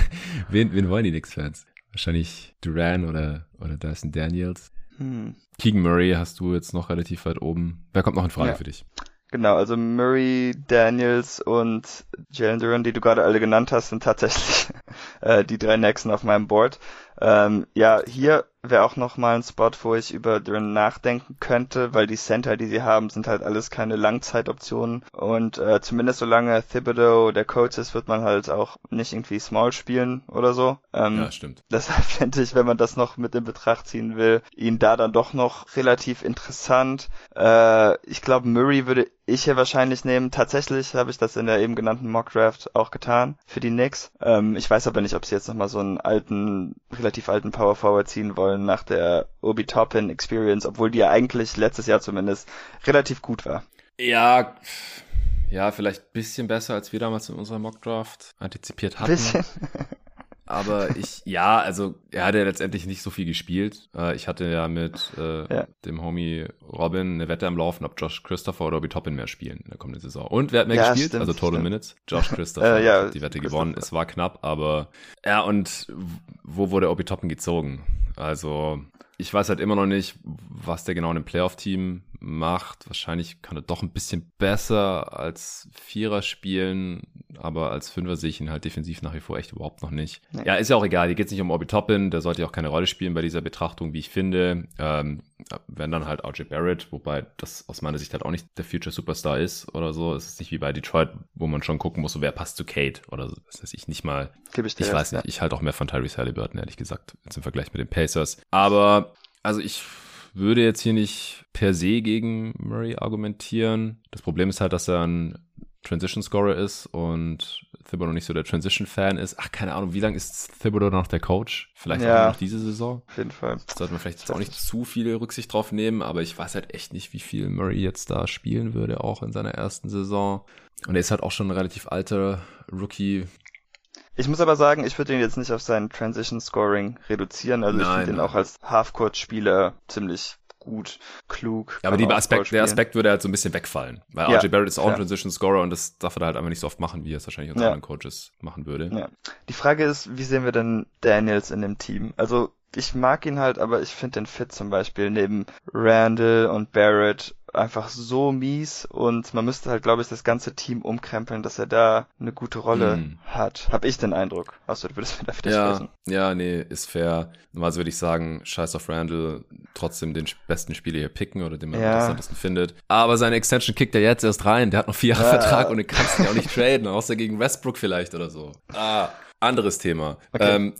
wen, wen wollen die Knicks-Fans? Wahrscheinlich Duran oder, oder Dyson Daniels. Hm. Keegan Murray hast du jetzt noch relativ weit oben. Wer kommt noch in Frage ja. für dich?
Genau, also Murray, Daniels und Jalen Duran, die du gerade alle genannt hast, sind tatsächlich äh, die drei nächsten auf meinem Board. Ähm, ja, hier wäre auch noch mal ein Spot, wo ich über Duran nachdenken könnte, weil die Center, die sie haben, sind halt alles keine Langzeitoptionen und äh, zumindest solange Thibodeau der Coach ist, wird man halt auch nicht irgendwie Small spielen oder so.
Ähm, ja, stimmt.
Deshalb fände ich, wenn man das noch mit in Betracht ziehen will, ihn da dann doch noch relativ interessant. Äh, ich glaube, Murray würde ich hier wahrscheinlich nehmen. Tatsächlich habe ich das in der eben genannten Mock Draft auch getan für die Knicks. Ähm, ich weiß aber nicht, ob sie jetzt nochmal so einen alten, relativ alten Power Forward ziehen wollen nach der Obi Toppin Experience, obwohl die ja eigentlich letztes Jahr zumindest relativ gut war.
Ja, ja, vielleicht bisschen besser, als wir damals in unserer Mock Draft antizipiert hatten. Bisschen. Aber ich, ja, also er hat ja letztendlich nicht so viel gespielt. Äh, ich hatte ja mit äh, ja. dem Homie Robin eine Wette am Laufen, ob Josh Christopher oder Obi Toppin mehr spielen in der kommenden Saison. Und wer hat mehr ja, gespielt? Stimmt, also Total stimmt. Minutes. Josh Christopher äh, ja, hat die Wette gewonnen. Es war knapp, aber ja, und wo wurde Obi Toppin gezogen? Also ich weiß halt immer noch nicht, was der genau in dem Playoff-Team macht. Wahrscheinlich kann er doch ein bisschen besser als Vierer spielen, aber als Fünfer sehe ich ihn halt defensiv nach wie vor echt überhaupt noch nicht. Nee. Ja, ist ja auch egal. Hier geht es nicht um Obi Toppin, der sollte ja auch keine Rolle spielen bei dieser Betrachtung, wie ich finde. Ähm, wenn dann halt RJ Barrett, wobei das aus meiner Sicht halt auch nicht der Future Superstar ist oder so. Es ist nicht wie bei Detroit, wo man schon gucken muss, so wer passt zu Kate oder so. Das heißt, ich nicht mal. ich, ich weiß nicht, ich halte auch mehr von Tyrese Halliburton, ehrlich gesagt, jetzt im Vergleich mit den Pacers. Aber, also ich würde jetzt hier nicht per se gegen Murray argumentieren. Das Problem ist halt, dass er ein Transition Scorer ist und Thibodeau nicht so der Transition-Fan ist. Ach, keine Ahnung, wie lange ist Thibodeau noch der Coach? Vielleicht ja, auch noch diese Saison.
Auf jeden Fall.
Da sollte man vielleicht auch nicht zu viel Rücksicht drauf nehmen, aber ich weiß halt echt nicht, wie viel Murray jetzt da spielen würde, auch in seiner ersten Saison. Und er ist halt auch schon ein relativ alter Rookie.
Ich muss aber sagen, ich würde ihn jetzt nicht auf sein Transition Scoring reduzieren. Also nein, ich finde ihn auch als Halfcourt-Spieler ziemlich gut, klug.
Ja, aber die Aspekt, der Aspekt würde halt so ein bisschen wegfallen. Weil ja, RJ Barrett ist auch ein Transition Scorer und das darf er halt einfach nicht so oft machen, wie er es wahrscheinlich unter ja. anderen Coaches machen würde.
Ja. Die Frage ist, wie sehen wir denn Daniels in dem Team? Also ich mag ihn halt, aber ich finde den Fit zum Beispiel neben Randall und Barrett einfach so mies und man müsste halt, glaube ich, das ganze Team umkrempeln, dass er da eine gute Rolle mm. hat. Hab ich den Eindruck. Achso, du würdest mir da
widersprechen. Ja, ja, nee, ist fair. Normalerweise würde ich sagen, scheiß auf Randall, trotzdem den besten Spieler hier picken oder den man ja. am interessantesten findet. Aber seine Extension kickt er jetzt erst rein. Der hat noch vier Jahre ja. Vertrag und den kannst du ja auch nicht traden, außer gegen Westbrook vielleicht oder so. Ah, anderes Thema. Okay. Ähm,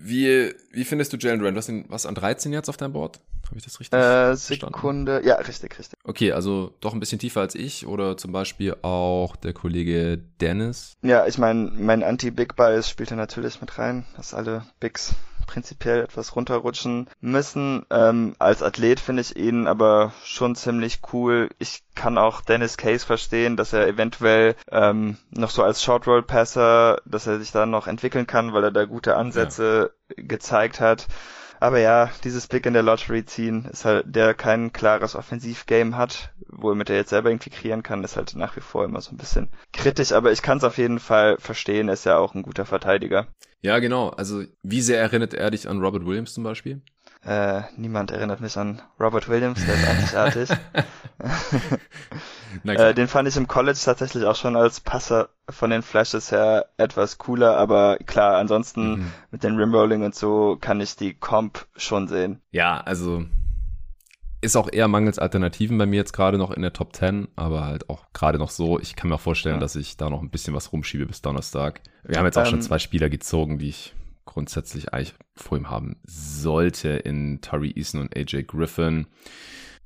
wie, wie findest du Jalen Duran? Du hast ihn was an 13 jetzt auf deinem Board? Habe ich das richtig
äh, Sekunde, verstanden? ja, richtig, richtig.
Okay, also doch ein bisschen tiefer als ich oder zum Beispiel auch der Kollege Dennis.
Ja, ich meine, mein Anti-Big Bias spielt da natürlich mit rein, dass alle Bigs prinzipiell etwas runterrutschen müssen. Ähm, als Athlet finde ich ihn aber schon ziemlich cool. Ich kann auch Dennis Case verstehen, dass er eventuell ähm, noch so als Short Roll Passer, dass er sich da noch entwickeln kann, weil er da gute Ansätze ja. gezeigt hat. Aber ja, dieses Big in der Lottery ziehen ist halt, der kein klares Offensivgame hat, womit er jetzt selber irgendwie kreieren kann, ist halt nach wie vor immer so ein bisschen kritisch, aber ich kann es auf jeden Fall verstehen, er ist ja auch ein guter Verteidiger.
Ja, genau. Also, wie sehr erinnert er dich an Robert Williams zum Beispiel?
Äh, niemand erinnert mich an Robert Williams, der ist einzigartig. äh, den fand ich im College tatsächlich auch schon als Passer von den Flashes her etwas cooler, aber klar, ansonsten mhm. mit den Rimrolling und so kann ich die Comp schon sehen.
Ja, also ist auch eher mangels Alternativen bei mir jetzt gerade noch in der Top 10, aber halt auch gerade noch so. Ich kann mir vorstellen, ja. dass ich da noch ein bisschen was rumschiebe bis Donnerstag. Wir haben jetzt auch ähm, schon zwei Spieler gezogen, die ich grundsätzlich eigentlich vor ihm haben sollte in Tari Eason und AJ Griffin.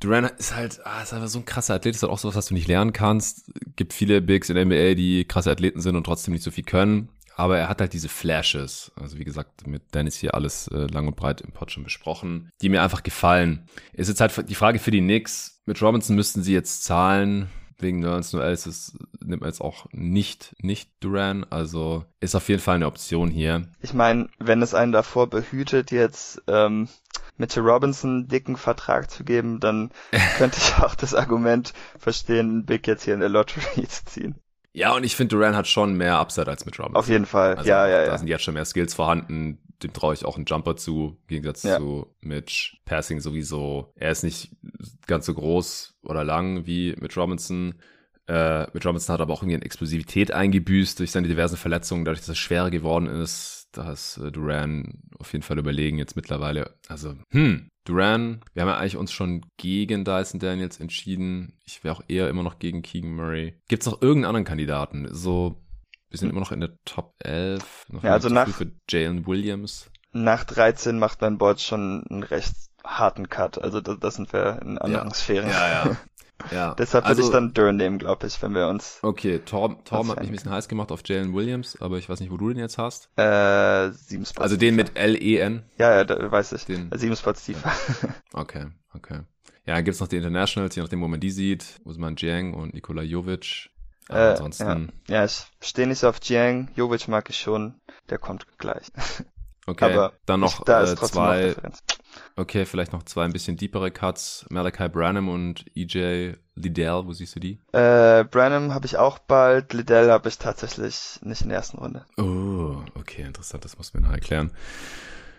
Duran ist halt, ah, ist einfach so ein krasser Athlet, ist halt auch sowas, was du nicht lernen kannst. Gibt viele Bigs in der NBA, die krasse Athleten sind und trotzdem nicht so viel können. Aber er hat halt diese Flashes. Also wie gesagt, mit Dennis hier alles äh, lang und breit im Pod schon besprochen, die mir einfach gefallen. Ist jetzt halt die Frage für die Knicks. Mit Robinson müssten sie jetzt zahlen wegen Nerds ist es, nimmt man jetzt auch nicht, nicht Duran. Also ist auf jeden Fall eine Option hier.
Ich meine, wenn es einen davor behütet, jetzt ähm, Mitchell Robinson einen dicken Vertrag zu geben, dann könnte ich auch das Argument verstehen, Big jetzt hier in der Lottery zu ziehen.
Ja, und ich finde, Duran hat schon mehr Upside als mit Robinson.
Auf jeden Fall, also, ja, ja, ja.
Da sind jetzt schon mehr Skills vorhanden. Dem traue ich auch einen Jumper zu, im Gegensatz ja. zu Mitch. Passing sowieso. Er ist nicht ganz so groß oder lang wie mit Robinson. Äh, mit Robinson hat aber auch irgendwie eine Explosivität eingebüßt durch seine diversen Verletzungen, dadurch, dass er schwerer geworden ist. Da ist äh, Duran auf jeden Fall überlegen jetzt mittlerweile. Also, hm, Duran, wir haben ja eigentlich uns schon gegen Dyson Daniels entschieden. Ich wäre auch eher immer noch gegen Keegan Murray. Gibt es noch irgendeinen anderen Kandidaten? So, wir sind immer noch in der Top 11. Noch
ja, also nach,
für Jalen Williams.
Nach 13 macht mein Board schon einen recht harten Cut. Also das, das sind wir in anderen
ja.
Sphären.
Ja, ja. Ja.
Deshalb würde also, ich dann Dern nehmen, glaube ich, wenn wir uns.
Okay, Torm, Torm hat mich ein bisschen heiß gemacht auf Jalen Williams, aber ich weiß nicht, wo du den jetzt hast.
Äh, sieben Spots.
Also den mit L-E-N?
Ja, ja, da weiß ich. Den. Sieben Spots tiefer.
okay, okay. Ja, dann gibt's noch die Internationals, je nachdem, wo man die sieht. Usman Jiang und Nikola Jovic.
äh, ansonsten. Ja. ja, ich stehe nicht so auf Jiang. Jovic mag ich schon. Der kommt gleich.
Okay, aber dann noch da äh, zwei. Okay, vielleicht noch zwei ein bisschen deepere Cuts. Malachi Branham und EJ Liddell, wo siehst du die?
Äh, Branham habe ich auch bald, Liddell habe ich tatsächlich nicht in der ersten Runde.
Oh, okay, interessant, das muss man noch erklären.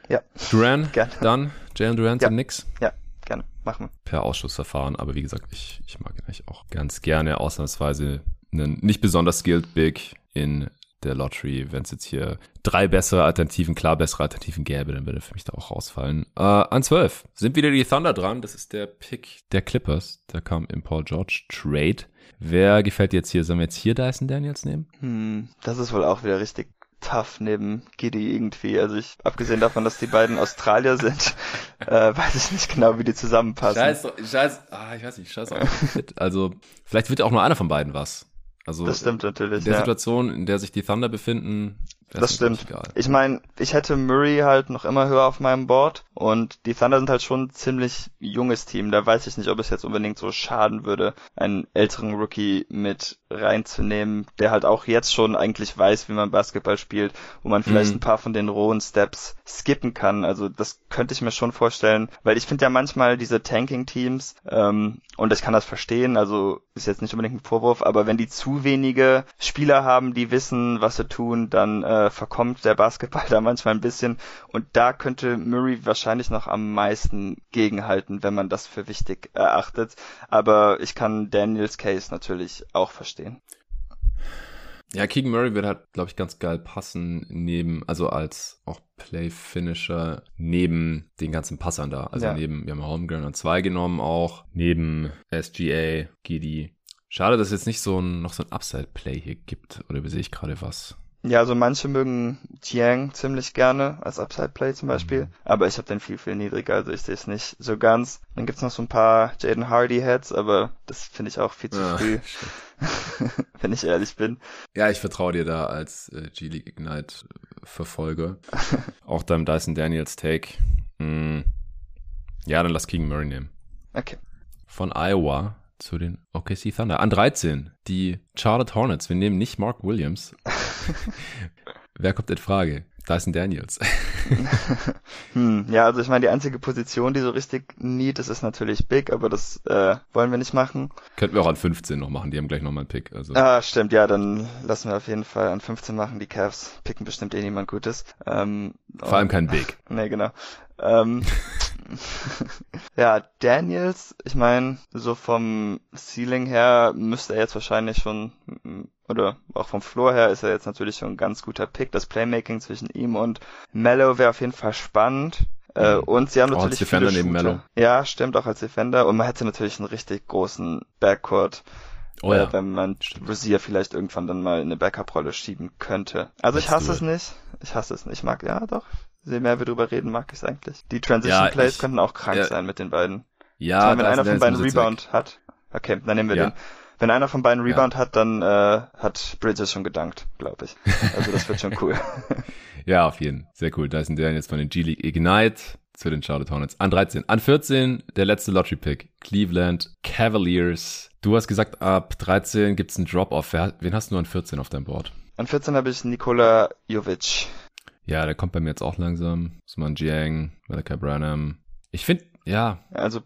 Ja.
Duran, gerne. dann Jalen Duran
ja.
zum Nix.
Ja, gerne, machen wir.
Per Ausschussverfahren, aber wie gesagt, ich, ich mag ihn eigentlich auch ganz gerne, ausnahmsweise einen nicht besonders skilled Big in der Lottery. Wenn es jetzt hier drei bessere Alternativen, klar bessere Alternativen gäbe, dann würde für mich da auch rausfallen. Äh, an 12 sind wieder die Thunder dran. Das ist der Pick der Clippers. Der kam im Paul George Trade. Wer gefällt dir jetzt hier? Sollen wir jetzt hier Dyson Daniels nehmen?
Hm, das ist wohl auch wieder richtig tough neben Giddy irgendwie. Also ich, abgesehen davon, dass die beiden Australier sind, äh, weiß ich nicht genau, wie die zusammenpassen.
Scheiß, scheiß, ah, ich weiß nicht, scheiß auch. also, vielleicht wird auch nur einer von beiden was. Also
das stimmt natürlich.
In der
ja.
Situation, in der sich die Thunder befinden,
das stimmt. Ich meine, ich hätte Murray halt noch immer höher auf meinem Board und die Thunder sind halt schon ein ziemlich junges Team. Da weiß ich nicht, ob es jetzt unbedingt so schaden würde, einen älteren Rookie mit reinzunehmen, der halt auch jetzt schon eigentlich weiß, wie man Basketball spielt, wo man vielleicht mhm. ein paar von den rohen Steps skippen kann. Also das könnte ich mir schon vorstellen, weil ich finde ja manchmal diese Tanking-Teams, ähm, und ich kann das verstehen, also ist jetzt nicht unbedingt ein Vorwurf, aber wenn die zu wenige Spieler haben, die wissen, was sie tun, dann äh, verkommt der Basketball da manchmal ein bisschen. Und da könnte Murray wahrscheinlich noch am meisten gegenhalten, wenn man das für wichtig erachtet. Aber ich kann Daniels Case natürlich auch verstehen.
Ja, Keegan Murray wird halt, glaube ich, ganz geil passen neben, also als auch Play-Finisher neben den ganzen Passern da. Also ja. neben, wir haben Holmgren an zwei genommen auch, neben SGA, Giddy. Schade, dass es jetzt nicht so ein, noch so ein Upside-Play hier gibt. Oder sehe ich gerade was?
Ja, also manche mögen Tiang ziemlich gerne als Upside Play zum Beispiel, mhm. aber ich habe den viel, viel niedriger, also ich sehe es nicht so ganz. Dann gibt's noch so ein paar Jaden Hardy Heads, aber das finde ich auch viel zu ja, früh, wenn ich ehrlich bin.
Ja, ich vertraue dir da als äh, G-League Ignite Verfolger. auch deinem Dyson Daniels Take. Mm. Ja, dann lass King Murray nehmen.
Okay.
Von Iowa zu den OKC Thunder. An 13 die Charlotte Hornets. Wir nehmen nicht Mark Williams. Wer kommt in Frage? Dyson Daniels.
hm, ja, also ich meine, die einzige Position, die so richtig neat ist, ist natürlich Big, aber das äh, wollen wir nicht machen.
Könnten wir auch an 15 noch machen, die haben gleich nochmal einen Pick. Also.
Ah, stimmt, ja, dann lassen wir auf jeden Fall an 15 machen. Die Cavs picken bestimmt eh niemand Gutes. Ähm,
Vor allem kein Big.
nee, genau. Ähm, ja, Daniels, ich meine, so vom Ceiling her müsste er jetzt wahrscheinlich schon, oder auch vom Floor her ist er jetzt natürlich schon ein ganz guter Pick. Das Playmaking zwischen ihm und Mello wäre auf jeden Fall spannend. Äh, mhm. und sie haben natürlich auch als
Defender viele neben Mello.
Ja, stimmt, auch als Defender. Und man hätte natürlich einen richtig großen Backcourt. Oh ja. Äh, wenn man Rosier vielleicht irgendwann dann mal in eine Backup-Rolle schieben könnte. Also ich hasse es nicht. Ich hasse es nicht. Ich mag, ja doch, je mehr wir drüber reden, mag ich es eigentlich. Die Transition ja, Plays ich, könnten auch krank ja, sein mit den beiden. Ja, meine, wenn einer von beiden Rebound weg. hat. Okay, dann nehmen wir ja. den. Wenn einer von beiden Rebound hat, dann äh, hat Bridges schon gedankt, glaube ich. Also das wird schon cool.
ja, auf jeden. Sehr cool. Da ist ein der jetzt von den G-League Ignite zu den Charlotte Hornets. An 13. An 14 der letzte Lottery-Pick. Cleveland Cavaliers. Du hast gesagt, ab 13 gibt's einen Drop-Off. Wen hast du an 14 auf deinem Board?
An 14 habe ich Nikola Jovic.
Ja, der kommt bei mir jetzt auch langsam. Usman Jiang, Malachi Branham. Ich finde, ja.
Also,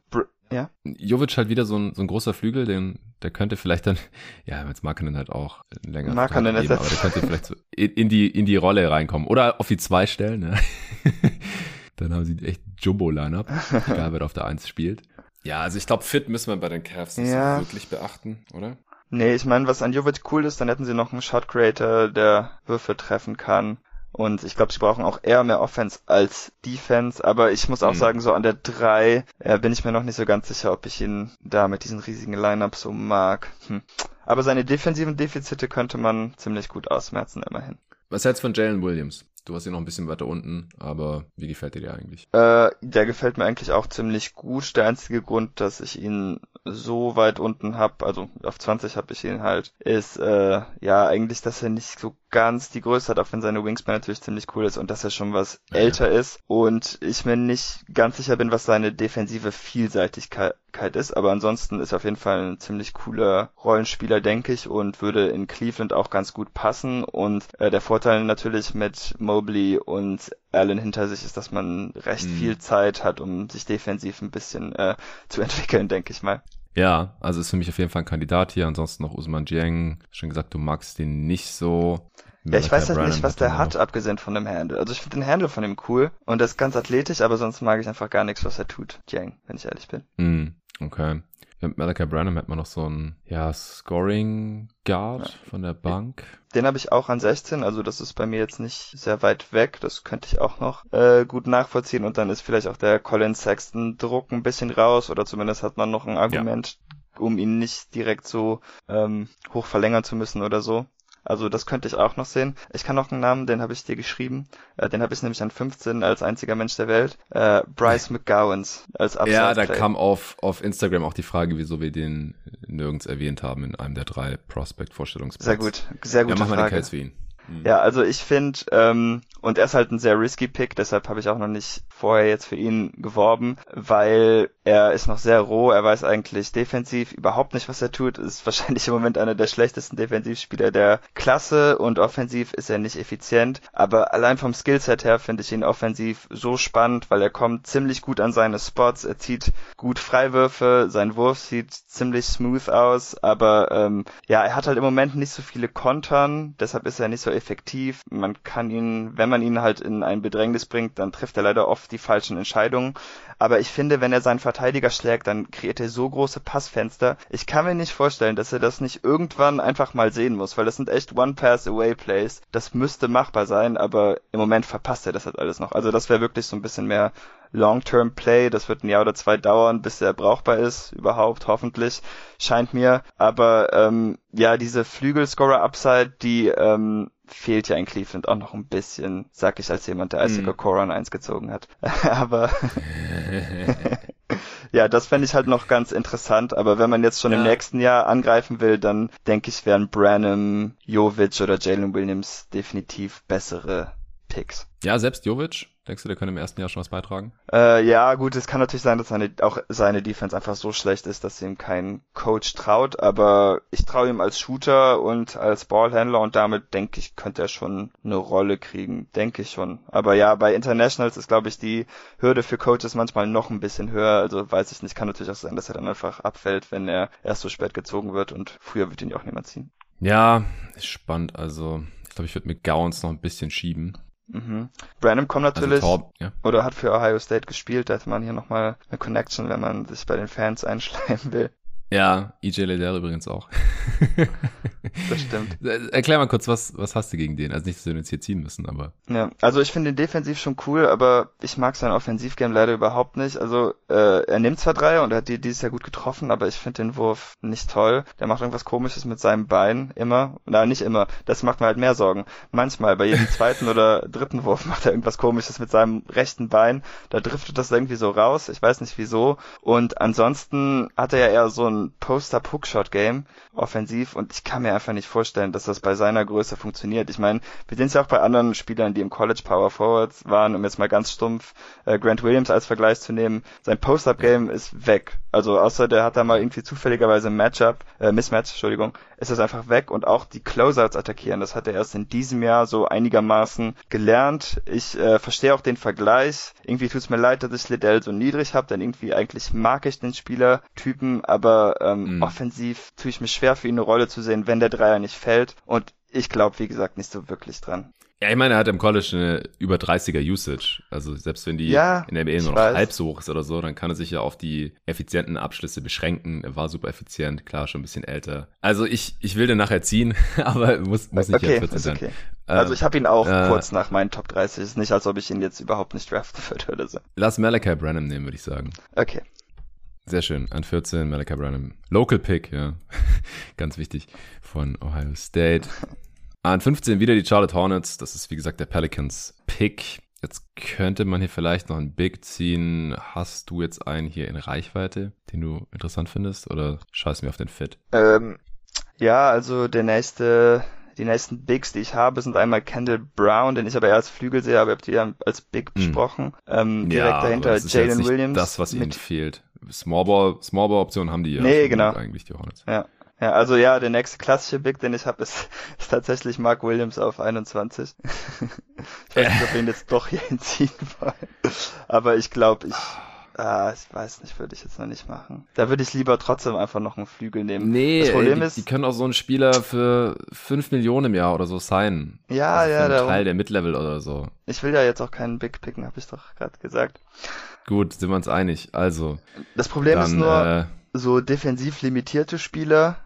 ja.
Jovic halt wieder so ein, so ein großer Flügel, den, der könnte vielleicht dann, ja, jetzt Markanen halt auch länger
Markanen
geben, aber der könnte vielleicht so in, in, die, in die Rolle reinkommen. Oder auf die zwei stellen, ne? dann haben sie echt Jumbo-Line-Up, egal wer auf der Eins spielt. Ja, also ich glaube, fit müssen wir bei den Cavs ja. wirklich beachten, oder?
Nee, ich meine, was an Jovic cool ist, dann hätten sie noch einen Shot Creator, der Würfe treffen kann. Und ich glaube, sie brauchen auch eher mehr Offense als Defense. Aber ich muss auch mhm. sagen, so an der 3 äh, bin ich mir noch nicht so ganz sicher, ob ich ihn da mit diesen riesigen Lineups so mag. Hm. Aber seine defensiven Defizite könnte man ziemlich gut ausmerzen, immerhin.
Was hältst du von Jalen Williams? Du hast ihn noch ein bisschen weiter unten, aber wie gefällt dir der eigentlich?
Äh, der gefällt mir eigentlich auch ziemlich gut. Der einzige Grund, dass ich ihn so weit unten habe, also auf 20 habe ich ihn halt, ist äh, ja eigentlich, dass er nicht so ganz die Größe hat, auch wenn seine Wingspan natürlich ziemlich cool ist und dass er schon was ja, älter ist und ich mir nicht ganz sicher bin, was seine defensive Vielseitigkeit ist, aber ansonsten ist er auf jeden Fall ein ziemlich cooler Rollenspieler, denke ich, und würde in Cleveland auch ganz gut passen und äh, der Vorteil natürlich mit Mobley und Allen hinter sich ist, dass man recht mhm. viel Zeit hat, um sich defensiv ein bisschen äh, zu entwickeln, denke ich mal.
Ja, also ist für mich auf jeden Fall ein Kandidat hier. Ansonsten noch Usman Jiang. Schon gesagt, du magst den nicht so.
Ja, ich weiß halt nicht, was der hat, abgesehen von dem Handle. Also ich finde den Handle von ihm cool und er ist ganz athletisch, aber sonst mag ich einfach gar nichts, was er tut, Jiang, wenn ich ehrlich bin.
Mm, okay. Mit Malachi Branham hat man noch so einen, ja, Scoring Guard ja. von der Bank.
Den habe ich auch an 16, also das ist bei mir jetzt nicht sehr weit weg. Das könnte ich auch noch äh, gut nachvollziehen und dann ist vielleicht auch der Colin Sexton Druck ein bisschen raus oder zumindest hat man noch ein Argument, ja. um ihn nicht direkt so ähm, hoch verlängern zu müssen oder so. Also das könnte ich auch noch sehen. Ich kann noch einen Namen, den habe ich dir geschrieben. Äh, den habe ich nämlich an 15 als einziger Mensch der Welt. Äh, Bryce McGowans als
Upside Ja, da kam auf, auf Instagram auch die Frage, wieso wir den nirgends erwähnt haben in einem der drei Prospect-Vorstellungsposts.
Sehr gut, sehr gute
ja, mach
Frage.
Mal den Case für ihn.
Mhm. Ja, also ich finde, ähm, und er ist halt ein sehr risky Pick, deshalb habe ich auch noch nicht vorher jetzt für ihn geworben, weil er ist noch sehr roh, er weiß eigentlich defensiv überhaupt nicht, was er tut, ist wahrscheinlich im Moment einer der schlechtesten Defensivspieler der Klasse und offensiv ist er nicht effizient, aber allein vom Skillset her finde ich ihn offensiv so spannend, weil er kommt ziemlich gut an seine Spots, er zieht gut Freiwürfe, sein Wurf sieht ziemlich smooth aus, aber ähm, ja, er hat halt im Moment nicht so viele Kontern, deshalb ist er nicht so effektiv. Man kann ihn, wenn man ihn halt in ein Bedrängnis bringt, dann trifft er leider oft die falschen Entscheidungen. Aber ich finde, wenn er seinen Verteidiger schlägt, dann kreiert er so große Passfenster. Ich kann mir nicht vorstellen, dass er das nicht irgendwann einfach mal sehen muss, weil das sind echt One-Pass-Away-Plays. Das müsste machbar sein, aber im Moment verpasst er das halt alles noch. Also das wäre wirklich so ein bisschen mehr Long-Term-Play. Das wird ein Jahr oder zwei dauern, bis er brauchbar ist, überhaupt, hoffentlich, scheint mir. Aber ähm, ja, diese Flügelscorer-Upside, die ähm, fehlt ja in Cleveland auch noch ein bisschen, sag ich als jemand, der Isaac mm. Coran eins gezogen hat. aber ja, das fände ich halt noch ganz interessant. Aber wenn man jetzt schon ja. im nächsten Jahr angreifen will, dann denke ich, wären Branham, Jovic oder Jalen Williams definitiv bessere Picks.
Ja, selbst Jovic, denkst du, der könnte im ersten Jahr schon was beitragen?
Äh, ja, gut, es kann natürlich sein, dass seine, auch seine Defense einfach so schlecht ist, dass ihm kein Coach traut, aber ich traue ihm als Shooter und als Ballhändler und damit denke ich, könnte er schon eine Rolle kriegen, denke ich schon. Aber ja, bei Internationals ist, glaube ich, die Hürde für Coaches manchmal noch ein bisschen höher, also weiß ich nicht, kann natürlich auch sein, dass er dann einfach abfällt, wenn er erst so spät gezogen wird und früher wird ihn ja auch niemand ziehen.
Ja, ist spannend, also ich glaube, ich würde mit Gowns noch ein bisschen schieben.
Mhm. Branham kommt also natürlich also Tor, ja. oder hat für Ohio State gespielt. Da hat man hier nochmal eine Connection, wenn man sich bei den Fans einschleimen will.
Ja, EJ Liddell übrigens auch.
das stimmt.
Erklär mal kurz, was, was hast du gegen den? Also nicht, dass wir uns hier ziehen müssen, aber.
Ja, also ich finde den defensiv schon cool, aber ich mag sein Offensivgame leider überhaupt nicht. Also äh, er nimmt zwar drei und er hat die dieses Jahr gut getroffen, aber ich finde den Wurf nicht toll. Der macht irgendwas komisches mit seinem Bein immer. Na, nicht immer. Das macht mir halt mehr Sorgen. Manchmal, bei jedem zweiten oder dritten Wurf macht er irgendwas komisches mit seinem rechten Bein. Da driftet das irgendwie so raus. Ich weiß nicht wieso. Und ansonsten hat er ja eher so ein ein Poster-Hookshot-Game offensiv und ich kann mir einfach nicht vorstellen, dass das bei seiner Größe funktioniert. Ich meine, wir sehen es ja auch bei anderen Spielern, die im College Power Forwards waren, um jetzt mal ganz stumpf äh, Grant Williams als Vergleich zu nehmen. Sein Post-Up-Game ist weg. Also außer der hat da mal irgendwie zufälligerweise ein Matchup, äh, Mismatch, Entschuldigung, ist das einfach weg und auch die Closeouts attackieren. Das hat er erst in diesem Jahr so einigermaßen gelernt. Ich äh, verstehe auch den Vergleich. Irgendwie tut es mir leid, dass ich Liddell so niedrig habe, denn irgendwie eigentlich mag ich den Spielertypen, aber ähm, mhm. offensiv tue ich mir schwer für ihn eine Rolle zu sehen, wenn der Dreier nicht fällt. Und ich glaube, wie gesagt, nicht so wirklich dran.
Ja, ich meine, er hat im College eine über 30er Usage. Also selbst wenn die
ja,
in der NBA nur noch weiß. halb so hoch ist oder so, dann kann er sich ja auf die effizienten Abschlüsse beschränken. Er war super effizient, klar, schon ein bisschen älter. Also ich, ich will den nachher ziehen, aber muss, muss nicht
okay, 14 sein. Okay. Also ich habe ihn auch äh, kurz nach meinen Top 30. Ist nicht, als ob ich ihn jetzt überhaupt nicht draften würde oder so.
Lass Malachi Branham nehmen, würde ich sagen.
Okay.
Sehr schön. An 14 Malachi Branham. Local Pick, ja. Ganz wichtig. Von Ohio State. An 15 wieder die Charlotte Hornets. Das ist wie gesagt der Pelicans Pick. Jetzt könnte man hier vielleicht noch einen Big ziehen. Hast du jetzt einen hier in Reichweite, den du interessant findest, oder scheißen wir auf den Fit?
Ähm, ja, also der nächste, die nächsten Bigs, die ich habe, sind einmal Kendall Brown, den ich aber eher als Flügel sehe, aber ihr habt die ja als Big hm. besprochen. Ähm, direkt ja, dahinter Jalen Williams.
Das, was ihnen fehlt. Smallball, Smallball Option haben die ja.
Nee, genau.
Eigentlich die Hornets.
Ja. Ja, also ja, der nächste klassische Big, den ich habe, ist, ist tatsächlich Mark Williams auf 21. ich weiß nicht, ob wir ihn jetzt doch hier hinziehen wollen. Aber ich glaube, ich, ah, ich weiß nicht, würde ich jetzt noch nicht machen. Da würde ich lieber trotzdem einfach noch einen Flügel nehmen.
Nee, das Problem ey, die, ist, die können auch so einen Spieler für 5 Millionen im Jahr oder so sein.
Ja, also ja,
der Teil der Midlevel oder so.
Ich will ja jetzt auch keinen Big picken, habe ich doch gerade gesagt.
Gut, sind wir uns einig. Also.
Das Problem dann, ist nur, äh, so defensiv limitierte Spieler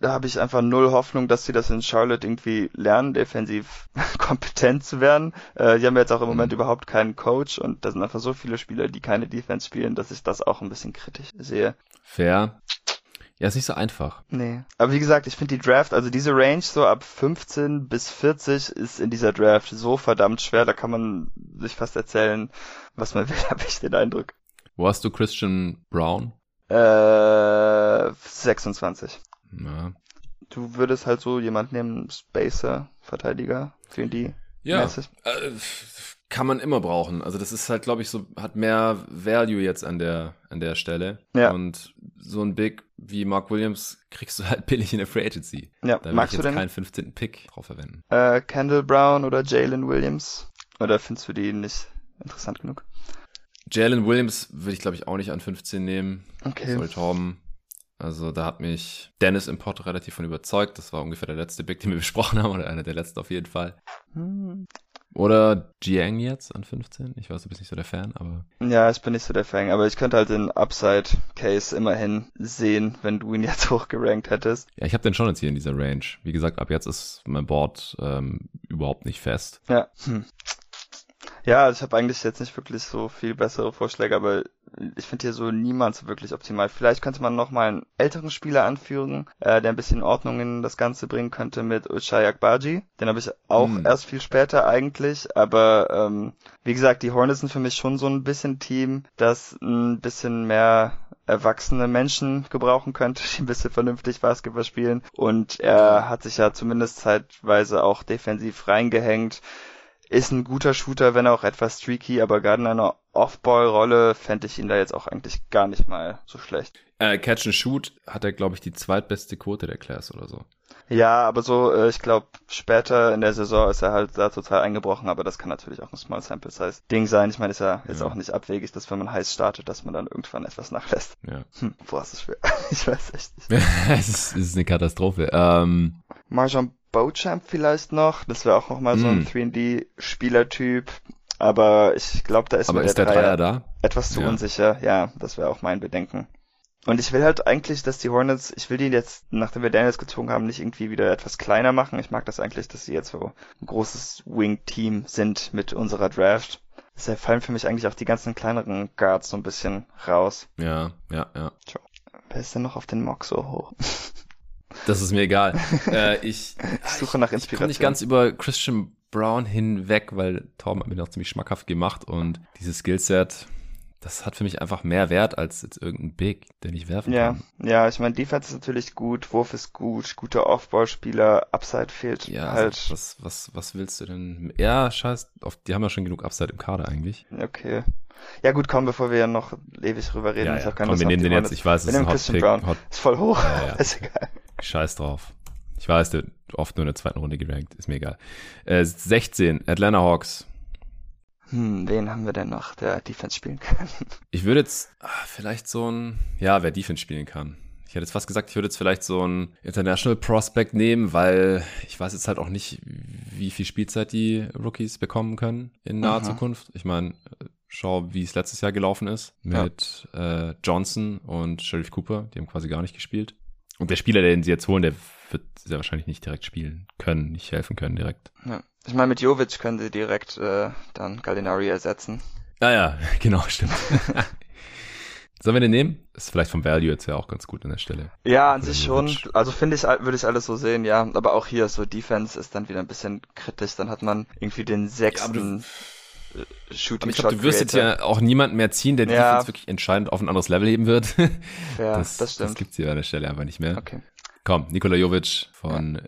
da habe ich einfach null Hoffnung, dass sie das in Charlotte irgendwie lernen, defensiv kompetent zu werden. Äh, die haben jetzt auch im Moment mhm. überhaupt keinen Coach und da sind einfach so viele Spieler, die keine Defense spielen, dass ich das auch ein bisschen kritisch sehe.
Fair. Ja, ist nicht so einfach.
Nee. Aber wie gesagt, ich finde die Draft, also diese Range so ab 15 bis 40 ist in dieser Draft so verdammt schwer, da kann man sich fast erzählen, was man will, habe ich den Eindruck.
Wo hast du Christian Brown?
Äh, 26. Na. Du würdest halt so jemand nehmen, Spacer, Verteidiger, für die.
Ja, äh, kann man immer brauchen. Also das ist halt, glaube ich, so, hat mehr Value jetzt an der, an der Stelle.
Ja.
Und so ein Big wie Mark Williams kriegst du halt billig in der Free Agency.
Ja,
da
magst
ich jetzt
du denn?
keinen 15. Pick drauf verwenden.
Äh, Kendall Brown oder Jalen Williams? Oder findest du die nicht interessant genug?
Jalen Williams würde ich, glaube ich, auch nicht an 15 nehmen.
Okay.
Soll Torben. Also da hat mich Dennis Import relativ von überzeugt. Das war ungefähr der letzte Big, den wir besprochen haben, oder einer der letzten auf jeden Fall. Hm. Oder Jiang jetzt an 15. Ich weiß, du bist nicht so der Fan, aber.
Ja, ich bin nicht so der Fan, aber ich könnte halt den Upside-Case immerhin sehen, wenn du ihn jetzt hochgerankt hättest.
Ja, ich habe den schon jetzt hier in dieser Range. Wie gesagt, ab jetzt ist mein Board ähm, überhaupt nicht fest.
Ja. Hm. Ja, also ich habe eigentlich jetzt nicht wirklich so viel bessere Vorschläge, aber ich finde hier so niemand so wirklich optimal. Vielleicht könnte man noch mal einen älteren Spieler anführen, äh, der ein bisschen Ordnung in das Ganze bringen könnte mit Uchai Akbaji. Den habe ich auch hm. erst viel später eigentlich, aber ähm, wie gesagt, die Hornets sind für mich schon so ein bisschen Team, das ein bisschen mehr erwachsene Menschen gebrauchen könnte, die ein bisschen vernünftig Basketball spielen. Und er hat sich ja zumindest zeitweise auch defensiv reingehängt ist ein guter Shooter, wenn auch etwas streaky, aber gerade in einer Off-Ball-Rolle fände ich ihn da jetzt auch eigentlich gar nicht mal so schlecht.
Äh, Catch and Shoot hat er, glaube ich, die zweitbeste Quote der Class oder so.
Ja, aber so, äh, ich glaube, später in der Saison ist er halt da total eingebrochen, aber das kann natürlich auch ein Small Sample Size Ding sein. Ich meine, ist ja jetzt ja. auch nicht abwegig, dass wenn man heiß startet, dass man dann irgendwann etwas nachlässt.
Ja.
Hm, boah, ist das schwer. ich weiß echt nicht.
es, ist, es ist eine Katastrophe. Ähm,
Marjan Beauchamp vielleicht noch. Das wäre auch nochmal so ein 3D-Spielertyp. Aber ich glaube, da ist
aber
mir
ist der, der Dreier, da?
etwas zu ja. unsicher. Ja, das wäre auch mein Bedenken. Und ich will halt eigentlich, dass die Hornets, ich will die jetzt, nachdem wir Daniels gezogen haben, nicht irgendwie wieder etwas kleiner machen. Ich mag das eigentlich, dass sie jetzt so ein großes Wing-Team sind mit unserer Draft. Deshalb fallen für mich eigentlich auch die ganzen kleineren Guards so ein bisschen raus.
Ja, ja, ja.
Wer ist denn noch auf den Mock so hoch?
Das ist mir egal. äh, ich,
ich suche nach Inspiration. Ich komme
nicht ganz über Christian Brown hinweg, weil Tom hat mir noch ziemlich schmackhaft gemacht und dieses Skillset, das hat für mich einfach mehr Wert als jetzt irgendein Big, den ich werfen
ja,
kann.
Ja, ich meine, Defense ist natürlich gut, Wurf ist gut, guter Offball-Spieler, Upside fehlt
ja,
halt.
Also was, was, was willst du denn? Ja, scheiß, auf, die haben ja schon genug Upside im Kader eigentlich.
Okay. Ja gut, komm, bevor wir ja noch ewig drüber reden.
Ja,
ich
ja. Komm, wir nehmen den jetzt, ich weiß,
es ist ein Hot Pick. Brown. Hot, ist voll hoch,
ja, ja.
ist egal.
Scheiß drauf. Ich weiß, der oft nur in der zweiten Runde gerankt, ist mir egal. Äh, 16, Atlanta Hawks.
Hm, wen haben wir denn noch, der Defense spielen kann?
Ich würde jetzt ach, vielleicht so ein, ja, wer Defense spielen kann. Ich hätte jetzt fast gesagt, ich würde jetzt vielleicht so ein International Prospect nehmen, weil ich weiß jetzt halt auch nicht, wie viel Spielzeit die Rookies bekommen können in naher Aha. Zukunft. Ich meine, schau, wie es letztes Jahr gelaufen ist mit ja. äh, Johnson und Sheriff Cooper. Die haben quasi gar nicht gespielt. Und der Spieler, den sie jetzt holen, der wird sehr wahrscheinlich nicht direkt spielen können, nicht helfen können direkt.
Ja. Ich meine, mit Jovic können sie direkt äh, dann Gallinari ersetzen.
Ah ja, genau, stimmt. Sollen wir den nehmen? Ist vielleicht vom Value jetzt ja auch ganz gut an der Stelle.
Ja, an sich schon. Also finde ich, würde ich alles so sehen, ja. Aber auch hier so Defense ist dann wieder ein bisschen kritisch. Dann hat man irgendwie den sechsten
ja, Shooting aber ich glaube, du wirst jetzt ja auch niemanden mehr ziehen, der die ja. Defense wirklich entscheidend auf ein anderes Level heben wird.
Ja, das, das stimmt.
Das gibt's hier an der Stelle einfach nicht mehr.
Okay.
Komm, Nikola Jovic von ja.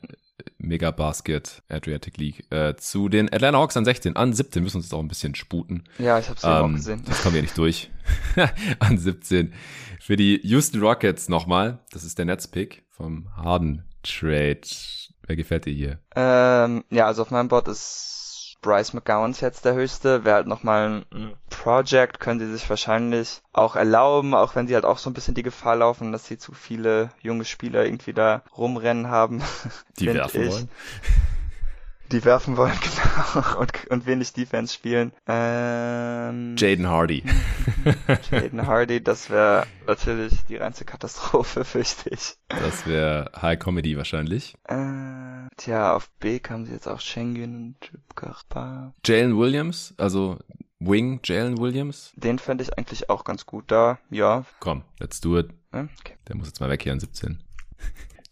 Mega Basket Adriatic League äh, zu den Atlanta Hawks an 16. An 17 müssen wir uns jetzt auch ein bisschen sputen.
Ja, ich habe es ähm, auch gesehen.
Das kommen wir nicht durch. an 17 für die Houston Rockets nochmal. Das ist der Netzpick vom Harden Trade. Wer gefällt dir hier?
Ähm, ja, also auf meinem Board ist Bryce McGowans jetzt der höchste. Wäre halt nochmal ein Project, können sie sich wahrscheinlich auch erlauben, auch wenn sie halt auch so ein bisschen die Gefahr laufen, dass sie zu viele junge Spieler irgendwie da rumrennen haben.
Die werfen ich. wollen
die werfen wollen, genau, und, und wenig Defense spielen. Ähm,
Jaden Hardy.
Jaden Hardy, das wäre natürlich die reinste Katastrophe, fürchte ich.
Das wäre High Comedy wahrscheinlich.
Äh, tja, auf B kamen sie jetzt auch Schengen und.
Jalen Williams, also Wing Jalen Williams.
Den fände ich eigentlich auch ganz gut da, ja.
Komm, let's do it. Okay. Der muss jetzt mal weg hier an 17.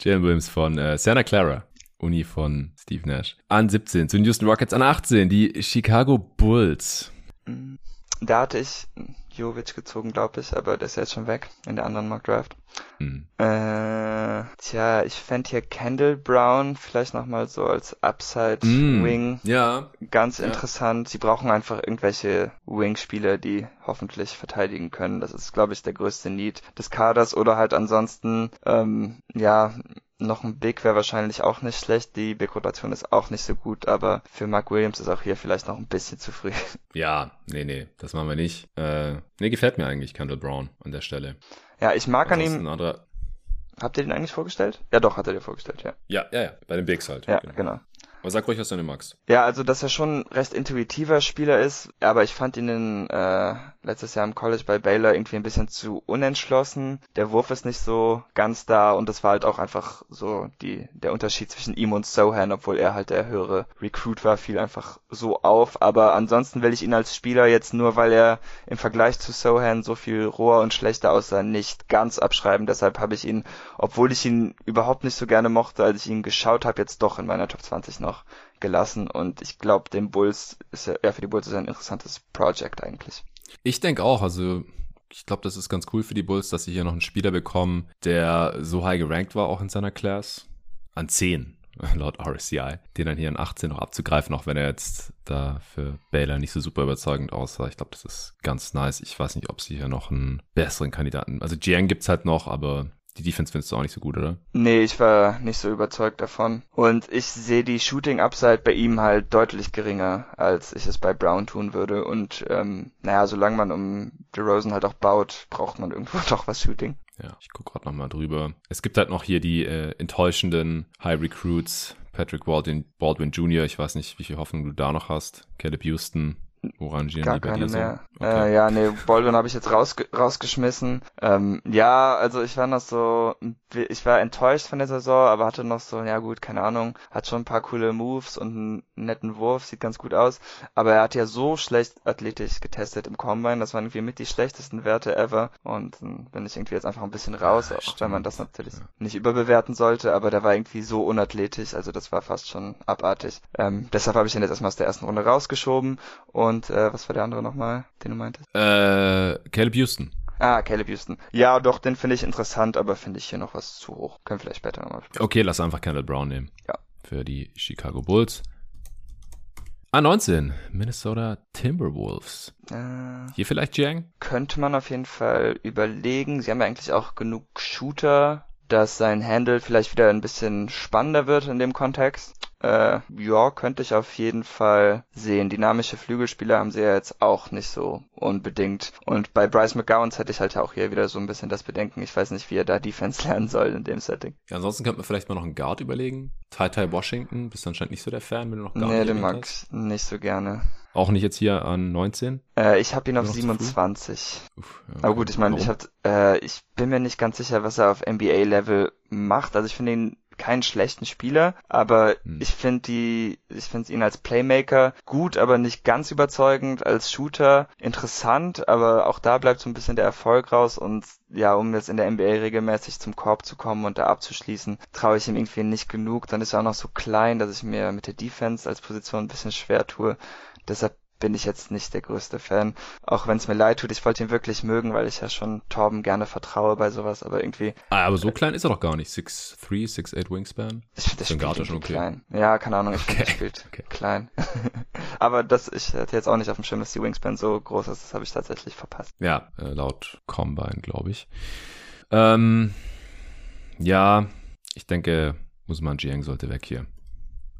Jalen Williams von äh, Santa Clara. Uni von Steve Nash. An 17 zu den Houston Rockets. An 18 die Chicago Bulls.
Da hatte ich Jovic gezogen, glaube ich, aber der ist jetzt schon weg in der anderen Mock Draft.
Hm.
Äh, tja, ich fände hier Kendall Brown vielleicht nochmal so als Upside mm. Wing.
Ja.
Ganz
ja.
interessant. Sie brauchen einfach irgendwelche Wing-Spieler, die hoffentlich verteidigen können. Das ist, glaube ich, der größte Need des Kaders oder halt ansonsten, ähm, ja, noch ein Big wäre wahrscheinlich auch nicht schlecht. Die Big-Rotation ist auch nicht so gut, aber für Mark Williams ist auch hier vielleicht noch ein bisschen zu früh.
Ja, nee, nee, das machen wir nicht. Äh, nee, gefällt mir eigentlich Kendall Brown an der Stelle.
Ja, ich mag an ihm. Habt ihr den eigentlich vorgestellt? Ja, doch, hat er dir vorgestellt, ja.
Ja, ja, ja, bei den Bigs halt.
Ja, genau. genau.
Aber sag ruhig, was du denn magst.
Ja, also dass er schon recht intuitiver Spieler ist, aber ich fand ihn in, äh, letztes Jahr im College bei Baylor irgendwie ein bisschen zu unentschlossen. Der Wurf ist nicht so ganz da und das war halt auch einfach so die, der Unterschied zwischen ihm und Sohan, obwohl er halt der höhere Recruit war, fiel einfach so auf. Aber ansonsten will ich ihn als Spieler jetzt nur, weil er im Vergleich zu Sohan so viel roher und schlechter aussah, nicht ganz abschreiben. Deshalb habe ich ihn, obwohl ich ihn überhaupt nicht so gerne mochte, als ich ihn geschaut habe, jetzt doch in meiner Top 20 noch noch gelassen und ich glaube, dem Bulls ist ja, ja, für die Bulls ist ein interessantes Project eigentlich.
Ich denke auch, also ich glaube, das ist ganz cool für die Bulls, dass sie hier noch einen Spieler bekommen, der so high gerankt war, auch in seiner Class. An 10. laut RSCI, den dann hier in 18 noch abzugreifen, auch wenn er jetzt da für Baylor nicht so super überzeugend aussah. Ich glaube, das ist ganz nice. Ich weiß nicht, ob sie hier noch einen besseren Kandidaten, also Jiang gibt's halt noch, aber die Defense findest du auch nicht so gut, oder?
Nee, ich war nicht so überzeugt davon. Und ich sehe die Shooting-Upside bei ihm halt deutlich geringer, als ich es bei Brown tun würde. Und ähm, naja, solange man um DeRozan halt auch baut, braucht man irgendwo doch was Shooting.
Ja, ich gucke gerade nochmal drüber. Es gibt halt noch hier die äh, enttäuschenden High Recruits. Patrick Baldwin, Baldwin Jr., ich weiß nicht, wie viel Hoffnung du da noch hast. Caleb Houston, Orangieren
Gar keine mehr.
Okay.
Äh, ja, nee, Baldwin habe ich jetzt rausge rausgeschmissen. Ähm, ja, also ich war noch so, ich war enttäuscht von der Saison, aber hatte noch so, ja gut, keine Ahnung, hat schon ein paar coole Moves und einen netten Wurf, sieht ganz gut aus. Aber er hat ja so schlecht athletisch getestet im Combine, das waren irgendwie mit die schlechtesten Werte ever. Und dann bin ich irgendwie jetzt einfach ein bisschen raus,
Ja,
auch
stimmt.
wenn man das natürlich
Ja.
nicht überbewerten sollte, aber der war irgendwie so unathletisch, also das war fast schon abartig. Ähm, deshalb habe ich ihn jetzt erstmal aus der ersten Runde rausgeschoben. Und äh, was war der andere nochmal, den du meintest?
Äh, Caleb Houston.
Ah, Caleb Houston. Ja, doch, den finde ich interessant, aber finde ich hier noch was zu hoch. Können wir vielleicht später nochmal besprechen.
Okay, lass einfach Kendall Brown nehmen.
Ja.
Für die Chicago Bulls. A19, Minnesota Timberwolves.
Äh,
Hier vielleicht Jiang?
könnte man auf jeden Fall überlegen. Sie haben ja eigentlich auch genug Shooter, dass sein Handle vielleicht wieder ein bisschen spannender wird in dem Kontext. Äh, ja, könnte ich auf jeden Fall sehen. Dynamische Flügelspieler haben sie ja jetzt auch nicht so unbedingt. Und bei Bryce McGowans hätte ich halt auch hier wieder so ein bisschen das Bedenken. Ich weiß nicht, wie er da Defense lernen soll in dem Setting.
Ja, ansonsten könnte man vielleicht mal noch einen Guard überlegen. Ty Ty Washington, bist du anscheinend nicht so der Fan, wenn du noch Guard
nee, den mag ich nicht so gerne.
Auch nicht jetzt hier an 19?
Äh, ich habe ihn auf
Noch zu früh?
27.
Uff, ja,
Aber gut, ich meine, ich hab, äh, ich bin mir nicht ganz sicher, was er auf NBA-Level macht. Also ich finde ihn keinen schlechten Spieler, aber
Hm.
ich finde die, ich finde ihn als Playmaker gut, aber nicht ganz überzeugend, als Shooter interessant, aber auch da bleibt so ein bisschen der Erfolg raus und ja, um jetzt in der NBA regelmäßig zum Korb zu kommen und da abzuschließen, traue ich ihm irgendwie nicht genug. Dann ist er auch noch so klein, dass ich mir mit der Defense als Position ein bisschen schwer tue. Deshalb bin ich jetzt nicht der größte Fan. Auch wenn es mir leid tut, ich wollte ihn wirklich mögen, weil ich ja schon Torben gerne vertraue bei sowas, aber irgendwie,
Ah, aber so klein ist er doch gar nicht. 6'3, 6'8 Wingspan.
ich finde, spielt
ist schon okay.
klein. Ja, keine Ahnung, ich finde,
Okay,
der spielt
okay.
klein. aber das, ich hätte jetzt auch nicht auf dem Schirm, dass die Wingspan so groß ist, das habe ich tatsächlich verpasst.
Ja, äh, laut Combine, glaube ich. Ähm, ja, ich denke, Usman Jiang sollte weg hier.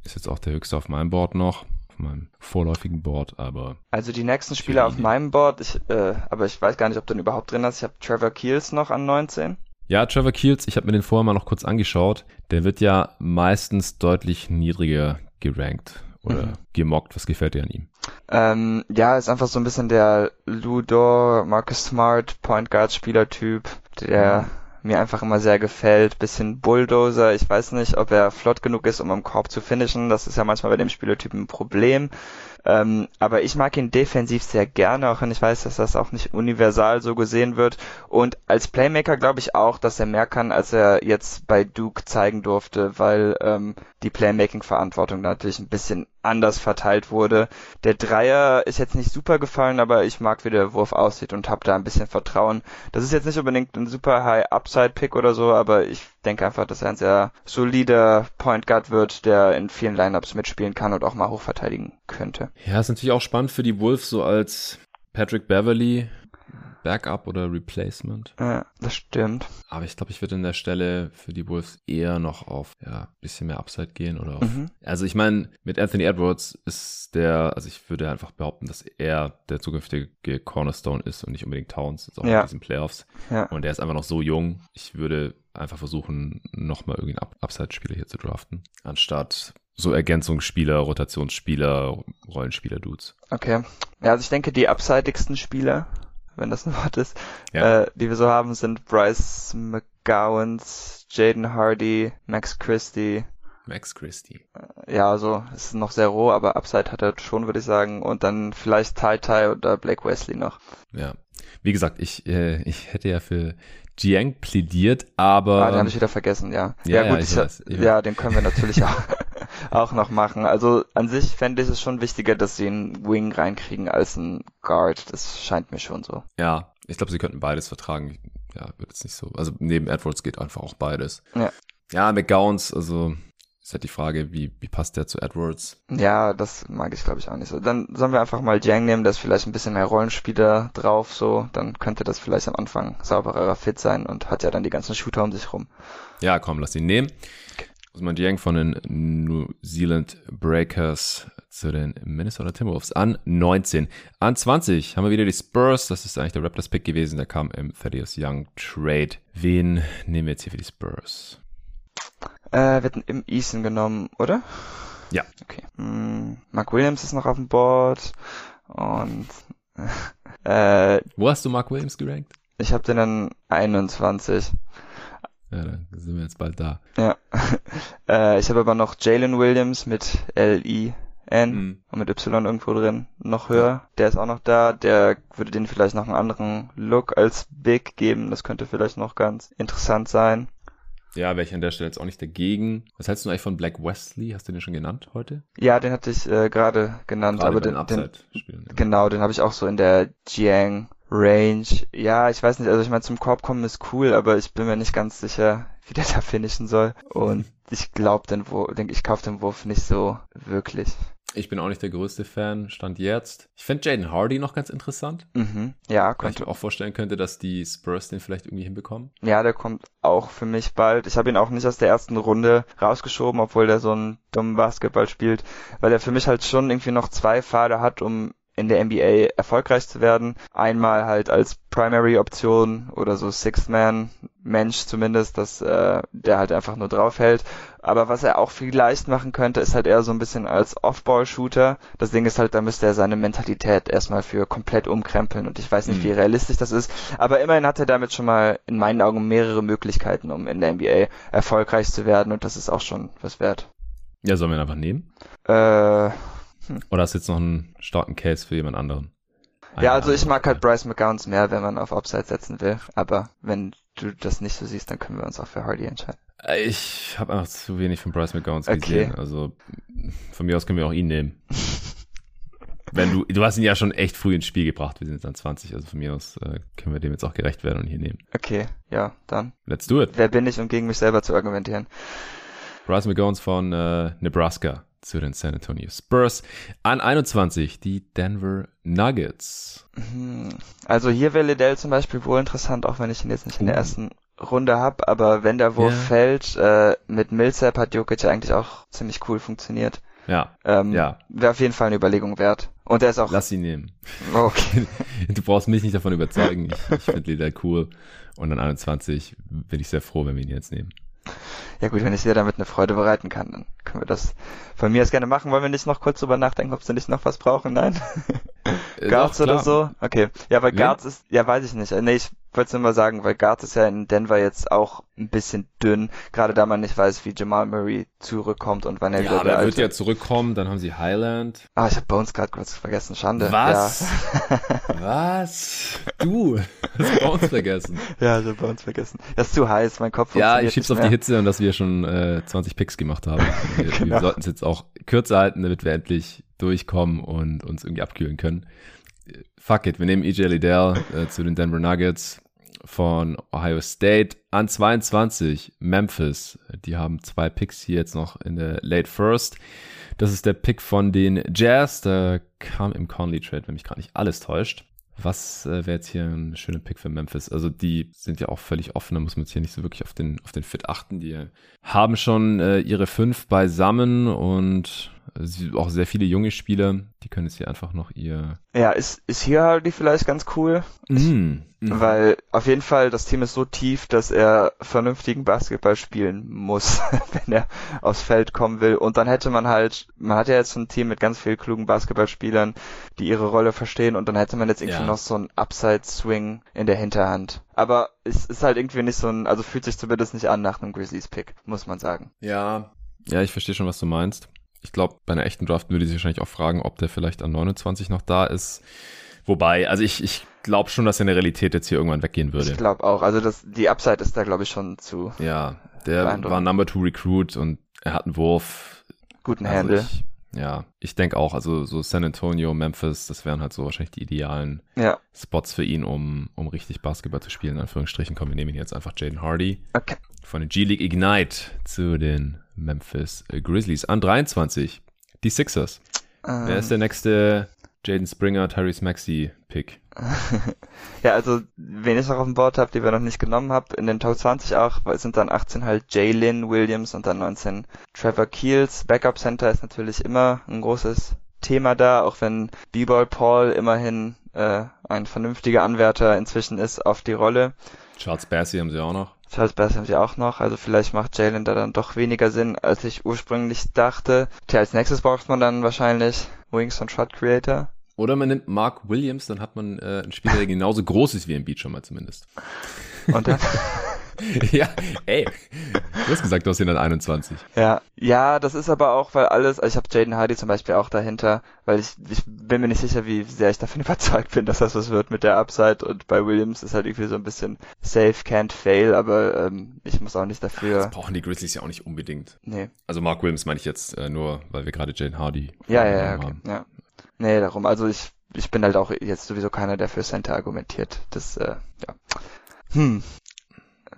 Ist jetzt auch der höchste auf meinem Board noch, meinem vorläufigen Board, aber
Also die nächsten Spieler auf meinem Board, ich, äh, aber ich weiß gar nicht, ob du ihn überhaupt drin hast. Ich habe Trevor Keels noch an 19.
ja, Trevor Keels, ich habe mir den vorher mal noch kurz angeschaut. Der wird ja meistens deutlich niedriger gerankt oder
Mhm.
gemockt. Was gefällt dir an ihm?
Ähm, ja, ist einfach so ein bisschen der Ludor, Marcus Smart, Point Guard Spielertyp, der mir einfach immer sehr gefällt. Bisschen Bulldozer. Ich weiß nicht, ob er flott genug ist, um am Korb zu finishen. Das ist ja manchmal bei dem Spielertypen ein Problem. Ähm, aber ich mag ihn defensiv sehr gerne, auch wenn ich weiß, dass das auch nicht universal so gesehen wird. Und als Playmaker glaube ich auch, dass er mehr kann, als er jetzt bei Duke zeigen durfte, weil ähm, die Playmaking-Verantwortung natürlich ein bisschen anders verteilt wurde. Der Dreier ist jetzt nicht super gefallen, aber ich mag, wie der Wurf aussieht und habe da ein bisschen Vertrauen. Das ist jetzt nicht unbedingt ein super High-Upside-Pick oder so, aber ich denke einfach, dass er ein sehr solider Point Guard wird, der in vielen Lineups mitspielen kann und auch mal hochverteidigen könnte.
Ja, ist natürlich auch spannend für die Wolves, so als Patrick Beverly, Backup oder Replacement.
Ja, das stimmt.
Aber ich glaube, ich würde an der Stelle für die Wolves eher noch auf ja bisschen mehr Upside gehen oder auf.
Mhm.
Also ich meine, mit Anthony Edwards ist der, also ich würde einfach behaupten, dass er der zukünftige Cornerstone ist und nicht unbedingt Towns, jetzt auch
Ja.
in diesen Playoffs.
Ja.
Und der ist einfach noch so jung. Ich würde einfach versuchen, nochmal irgendeinen Up Upside-Spieler hier zu draften, anstatt so Ergänzungsspieler, Rotationsspieler, Rollenspieler-Dudes.
Okay. Ja, also ich denke, die abseitigsten Spieler, wenn das ein Wort ist,
Ja.
äh, die wir so haben, sind Bryce McGowans, Jaden Hardy, Max Christie.
Max Christie.
Ja, also es ist noch sehr roh, aber Upside hat er schon, würde ich sagen. Und dann vielleicht Tai Tai oder Blake Wesley noch.
Ja. Wie gesagt, ich, äh, ich hätte ja für Jiang plädiert, aber
ah, den habe ich wieder vergessen, ja.
Ja,
Ja,
ja,
gut,
ich
ich,
weiß,
ja, den können wir natürlich auch, auch noch machen. Also an sich fände ich es schon wichtiger, dass sie einen Wing reinkriegen als einen Guard. Das scheint mir schon so.
ja, ich glaube, sie könnten beides vertragen. Ja, wird jetzt nicht so. Also neben Edwards geht einfach auch beides.
Ja.
Ja, McGowns, also ist halt die Frage, wie, wie passt der zu Edwards?
Ja, das mag ich glaube ich auch nicht so. Dann sollen wir einfach mal Jang nehmen, der ist vielleicht ein bisschen mehr Rollenspieler drauf, so. Dann könnte das vielleicht am Anfang sauberer Fit sein und hat ja dann die ganzen Shooter um sich rum.
Ja, komm, lass ihn nehmen. Okay. Usman Jang von den New Zealand Breakers zu den Minnesota Timberwolves an 19. An 20 haben wir wieder die Spurs. Das ist eigentlich der Raptors Pick gewesen. Der kam im Thaddeus Young Trade. Wen nehmen wir jetzt hier für die Spurs?
Äh, wird im Eason genommen, oder?
Ja.
Okay. Hm, Mark Williams ist noch auf dem Board und äh,
Wo hast du Mark Williams gerankt?
Ich habe den dann 21.
Ja, dann sind wir jetzt bald da.
Ja. äh, ich habe aber noch Jalen Williams mit L-I N mhm. und mit Y irgendwo drin noch höher. Der ist auch noch da. Der würde den vielleicht noch einen anderen Look als Big geben. Das könnte vielleicht noch ganz interessant sein.
Ja, wäre ich an der Stelle jetzt auch nicht dagegen. Was hältst du eigentlich von Black Wesley? Hast du den schon genannt heute?
Ja, den hatte ich äh, gerade genannt,
gerade
aber
den,
den,
spielen, ja.
genau, den habe ich auch so in der Jiang Range. Ja, ich weiß nicht, also ich meine, zum Korb kommen ist cool, aber ich bin mir nicht ganz sicher, wie der da finishen soll. Und ich glaube den Wurf, denke ich kaufe den Wurf nicht so wirklich.
Ich bin auch nicht der größte Fan, stand jetzt. Ich fände Jaden Hardy noch ganz interessant.
Mhm. Ja,
könnte. ich mir auch vorstellen könnte, dass die Spurs den vielleicht irgendwie hinbekommen.
Ja, der kommt auch für mich bald. Ich habe ihn auch nicht aus der ersten Runde rausgeschoben, obwohl der so einen dummen Basketball spielt, weil er für mich halt schon irgendwie noch zwei Pfade hat, um in der NBA erfolgreich zu werden. Einmal halt als Primary-Option oder so Sixth-Man-Mensch zumindest, dass äh, der halt einfach nur draufhält. Aber was er auch vielleicht machen könnte, ist halt eher so ein bisschen als Off-Ball-Shooter. Das Ding ist halt, da müsste er seine Mentalität erstmal für komplett umkrempeln und ich weiß nicht, mhm. wie realistisch das ist. Aber immerhin hat er damit schon mal in meinen Augen mehrere Möglichkeiten, um in der NBA erfolgreich zu werden und das ist auch schon was wert.
Ja, sollen wir ihn einfach nehmen?
Äh,
hm. Oder hast du jetzt noch einen starken Case für jemand anderen?
Ein ja, also ich mag halt Bryce McGowns mehr, wenn man auf Upside setzen will. Aber wenn du das nicht so siehst, dann können wir uns auch für Hardy entscheiden.
Äh, ich habe einfach zu wenig von Bryce McGowns okay. gesehen. Also von mir aus können wir auch ihn nehmen. wenn du, du hast ihn ja schon echt früh ins Spiel gebracht. Wir sind jetzt an 20, also von mir aus äh, können wir dem jetzt auch gerecht werden und hier nehmen.
Okay, ja, dann.
Let's do it.
Wer bin ich, um gegen mich selber zu argumentieren?
Bryce McGowns von äh, Nebraska zu den San Antonio Spurs. An 21 die Denver Nuggets.
Mhm. Also hier wäre Liddell zum Beispiel wohl interessant, auch wenn ich ihn jetzt nicht in der uh. ersten Runde habe, aber wenn der Wurf yeah. fällt, äh, mit Millsap hat Jokic eigentlich auch ziemlich cool funktioniert.
Ja.
Ähm,
ja.
Wäre auf jeden Fall eine Überlegung wert. Und der ist auch.
Lass ihn nehmen.
Okay.
du brauchst mich nicht davon überzeugen. Ich, ich finde Liddell cool. Und an 21 bin ich sehr froh, wenn wir ihn jetzt nehmen.
Ja gut, wenn ich dir damit eine Freude bereiten kann, dann können wir das von mir aus gerne machen. Wollen wir nicht noch kurz drüber nachdenken, ob sie nicht noch was brauchen? Nein? Äh, Guards oder so? Okay. Ja, weil Guards ist, ja weiß ich nicht. Nee, ich wollte nur mal sagen, weil Guards ist ja in Denver jetzt auch ein bisschen dünn, gerade da man nicht weiß, wie Jamal Murray zurückkommt und wann er
ja, wieder Ja, er wird ja zurückkommen, dann haben sie Highland.
Ah, ich habe Bones gerade kurz vergessen, Schande.
Was? Ja. Was? Du hast Bones vergessen.
Ja, ich habe Bones vergessen. Das ist zu heiß, mein Kopf
Ja, ich schieb's auf die Hitze und dass wir schon äh, 20 Picks gemacht haben. Wir, genau. wir sollten es jetzt auch kürzer halten, damit wir endlich durchkommen und uns irgendwie abkühlen können fuck it, wir nehmen EJ Liddell äh, zu den Denver Nuggets von Ohio State an 22 Memphis. Die haben zwei Picks hier jetzt noch in der Late First. Das ist der Pick von den Jazz. Der kam im Conley Trade, wenn mich gerade nicht alles täuscht. Was äh, wäre jetzt hier ein schöner Pick für Memphis? Also die sind ja auch völlig offen, da muss man jetzt hier nicht so wirklich auf den, auf den Fit achten. Die haben schon äh, ihre fünf beisammen und auch sehr viele junge Spieler, die können jetzt hier einfach noch ihr.
Ja, ist, ist hier halt die vielleicht ganz cool.
Mm,
mhm. Weil auf jeden Fall das Team ist so tief, dass er vernünftigen Basketball spielen muss, wenn er aufs Feld kommen will. Und dann hätte man halt, man hat ja jetzt ein Team mit ganz vielen klugen Basketballspielern, die ihre Rolle verstehen und dann hätte man jetzt irgendwie ja. noch so einen Upside-Swing in der Hinterhand. Aber es ist halt irgendwie nicht so ein, also fühlt sich zumindest nicht an nach einem Grizzlies-Pick, muss man sagen.
Ja, ja, ich verstehe schon, was du meinst. Ich glaube, bei einer echten Draft würde sie wahrscheinlich auch fragen, ob der vielleicht an 29 noch da ist. Wobei, also ich, ich glaube schon, dass er in der Realität jetzt hier irgendwann weggehen würde.
Ich glaube auch. Also das, die Upside ist da, glaube ich, schon zu.
Ja, der war Number Two Recruit und er hat einen Wurf.
Guten also Handle.
Ich, ja, ich denke auch, also so San Antonio, Memphis, das wären halt so wahrscheinlich die idealen
ja.
Spots für ihn, um, um richtig Basketball zu spielen. In Anführungsstrichen, kommen wir nehmen ihn jetzt einfach Jaden Hardy
okay.
von den G-League Ignite zu den Memphis Grizzlies. An 23 die Sixers.
Ähm,
Wer ist der nächste Jaden Springer, Tyrese Maxey Pick?
ja, also wen ich noch auf dem Board habe, die wir noch nicht genommen haben, in den Top 20 auch, sind dann 18 halt Jalen Williams und dann 19 Trevor Keels. Backup Center ist natürlich immer ein großes Thema da, auch wenn B-Ball Paul immerhin äh, ein vernünftiger Anwärter inzwischen ist auf die Rolle.
Charles Bassey haben sie auch noch.
Charles Bass haben sie auch noch, also vielleicht macht Jalen da dann doch weniger Sinn, als ich ursprünglich dachte. Tja, als nächstes braucht man dann wahrscheinlich Wings und Shot Creator.
Oder man nimmt Mark Williams, dann hat man äh, einen Spieler, der genauso groß ist wie ein Beat schon mal zumindest.
Und dann,
ja, ey, du hast gesagt, du hast ihn dann 21.
ja, ja, das ist aber auch, weil alles, also ich habe Jaden Hardy zum Beispiel auch dahinter, weil ich, ich bin mir nicht sicher, wie sehr ich davon überzeugt bin, dass das was wird mit der Upside und bei Williams ist halt irgendwie so ein bisschen safe, can't fail, aber ähm, ich muss auch nicht dafür,
Das brauchen die Grizzlies ja auch nicht unbedingt.
nee,
Also Mark Williams meine ich jetzt äh, nur, weil wir gerade Jane Hardy
ja, ja, ja, okay,
haben.
ja. Nee, darum, also ich, ich bin halt auch jetzt sowieso keiner, der für Center argumentiert, das, äh, ja. Hm.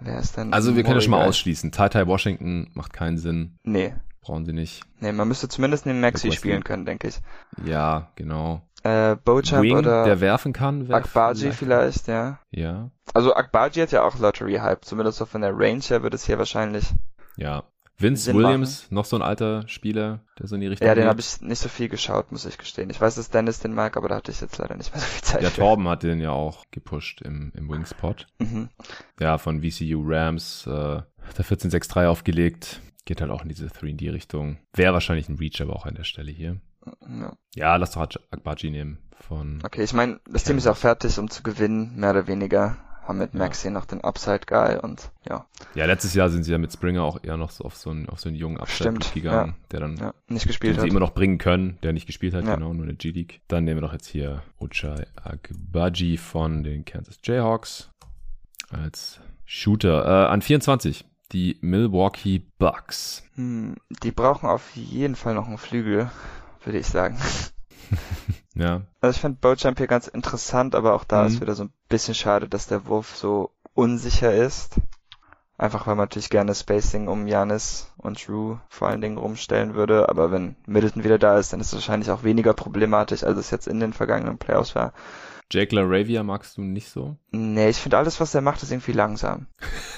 Wer ist denn?
Also wir können ja schon mal ausschließen. Ty Ty Washington macht keinen Sinn.
Nee,
Brauchen sie nicht.
nee, man müsste zumindest neben Maxi spielen können, denke ich.
Ja, genau.
Äh, Bochamp
Wing,
oder
der werfen kann. wär
Akbaji vielleicht, ja.
Ja,
Also Akbaji hat ja auch Lottery Hype, zumindest so von der Range her wird es hier wahrscheinlich.
ja. Vince
Sinn
Williams, noch so ein alter Spieler, der so in die Richtung
Ja, den habe ich nicht so viel geschaut, muss ich gestehen. Ich weiß, dass Dennis den mag, aber da hatte ich jetzt leider nicht mehr so viel Zeit
Der
für.
Torben hat den ja auch gepusht im, im Wingspot.
Mhm.
Ja, von VCU Rams, äh, hat er 14-6-3 aufgelegt. Geht halt auch in diese 3D-Richtung. Wäre wahrscheinlich ein Reach, aber auch an der Stelle hier.
Ja.
Ja, lass doch Akbaji nehmen von
Okay, ich meine, das Team ist auch fertig, um zu gewinnen, mehr oder weniger. Haben mit
Ja.
Maxi noch den Upside Guy und ja,
Ja, letztes Jahr sind sie ja mit Springer auch eher noch so auf so einen, auf so einen jungen
Stimmt,
gegangen, der dann
ja nicht
den
gespielt
sie
hat.
immer noch bringen können, der nicht gespielt hat,
Ja.
genau, nur eine G-League. Dann nehmen wir doch jetzt hier Uchai Agbaji von den Kansas Jayhawks als Shooter. Äh, an 24, die Milwaukee Bucks.
Hm, die brauchen auf jeden Fall noch einen Flügel, würde ich sagen.
Ja,
Also ich finde Bochamp hier ganz interessant, aber auch da
Mhm.
ist wieder so ein bisschen schade, dass der Wurf so unsicher ist. Einfach weil man natürlich gerne Spacing um Janis und Drew vor allen Dingen rumstellen würde, aber wenn Middleton wieder da ist, dann ist es wahrscheinlich auch weniger problematisch, als es jetzt in den vergangenen Playoffs war.
Jake LaRavia magst du nicht so?
Nee, ich finde alles, was er macht, ist irgendwie langsam.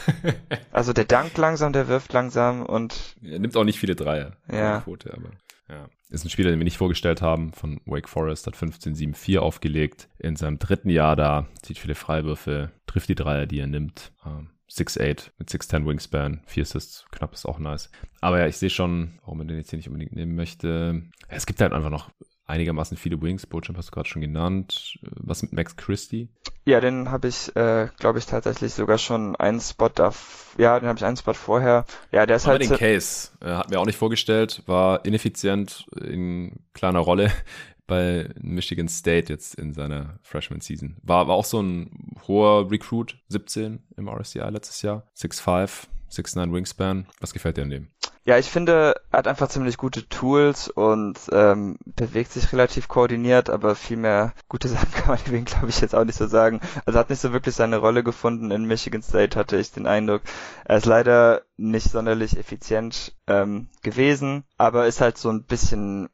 Also der dankt langsam, der wirft langsam und
er nimmt auch nicht viele Dreier.
Ja.
Quote, aber ja. Ist ein Spieler, den wir nicht vorgestellt haben, von Wake Forest, hat 15-7-4 aufgelegt. In seinem dritten Jahr da, zieht viele Freiwürfe, trifft die Dreier, die er nimmt. Ähm, 6'8 mit 6'10 Wingspan, 4 Assists, knapp ist auch nice. Aber ja, ich sehe schon, warum man den jetzt hier nicht unbedingt nehmen möchte. Es gibt halt einfach noch einigermaßen viele Wings. Bochamp hast du gerade schon genannt. Was mit Max Christie?
ja, den habe ich, äh, glaube ich, tatsächlich sogar schon einen Spot da, ja, den habe ich einen Spot vorher. Ja, der ist
Aber
halt
den Case äh, hat mir auch nicht vorgestellt, war ineffizient in kleiner Rolle bei Michigan State jetzt in seiner Freshman Season. War, war auch so ein hoher Recruit, 17 im RSCI letztes Jahr, 6'5, 6'9 Wingspan. Was gefällt dir an dem?
Ja, ich finde, er hat einfach ziemlich gute Tools und ähm, bewegt sich relativ koordiniert, aber viel mehr gute Sachen kann man deswegen, glaube ich, jetzt auch nicht so sagen. Also hat nicht so wirklich seine Rolle gefunden in Michigan State, hatte ich den Eindruck. Er ist leider nicht sonderlich effizient ähm, gewesen, aber ist halt so ein bisschen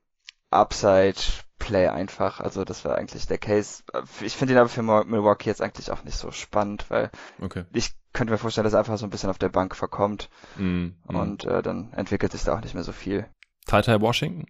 Upside Play einfach. Also das war eigentlich der Case. Ich finde ihn aber für Milwaukee jetzt eigentlich auch nicht so spannend, weil
Okay.
ich könnte mir vorstellen, dass er einfach so ein bisschen auf der Bank verkommt.
Mm, mm.
Und äh, dann entwickelt sich da auch nicht mehr so viel.
Ty Washington?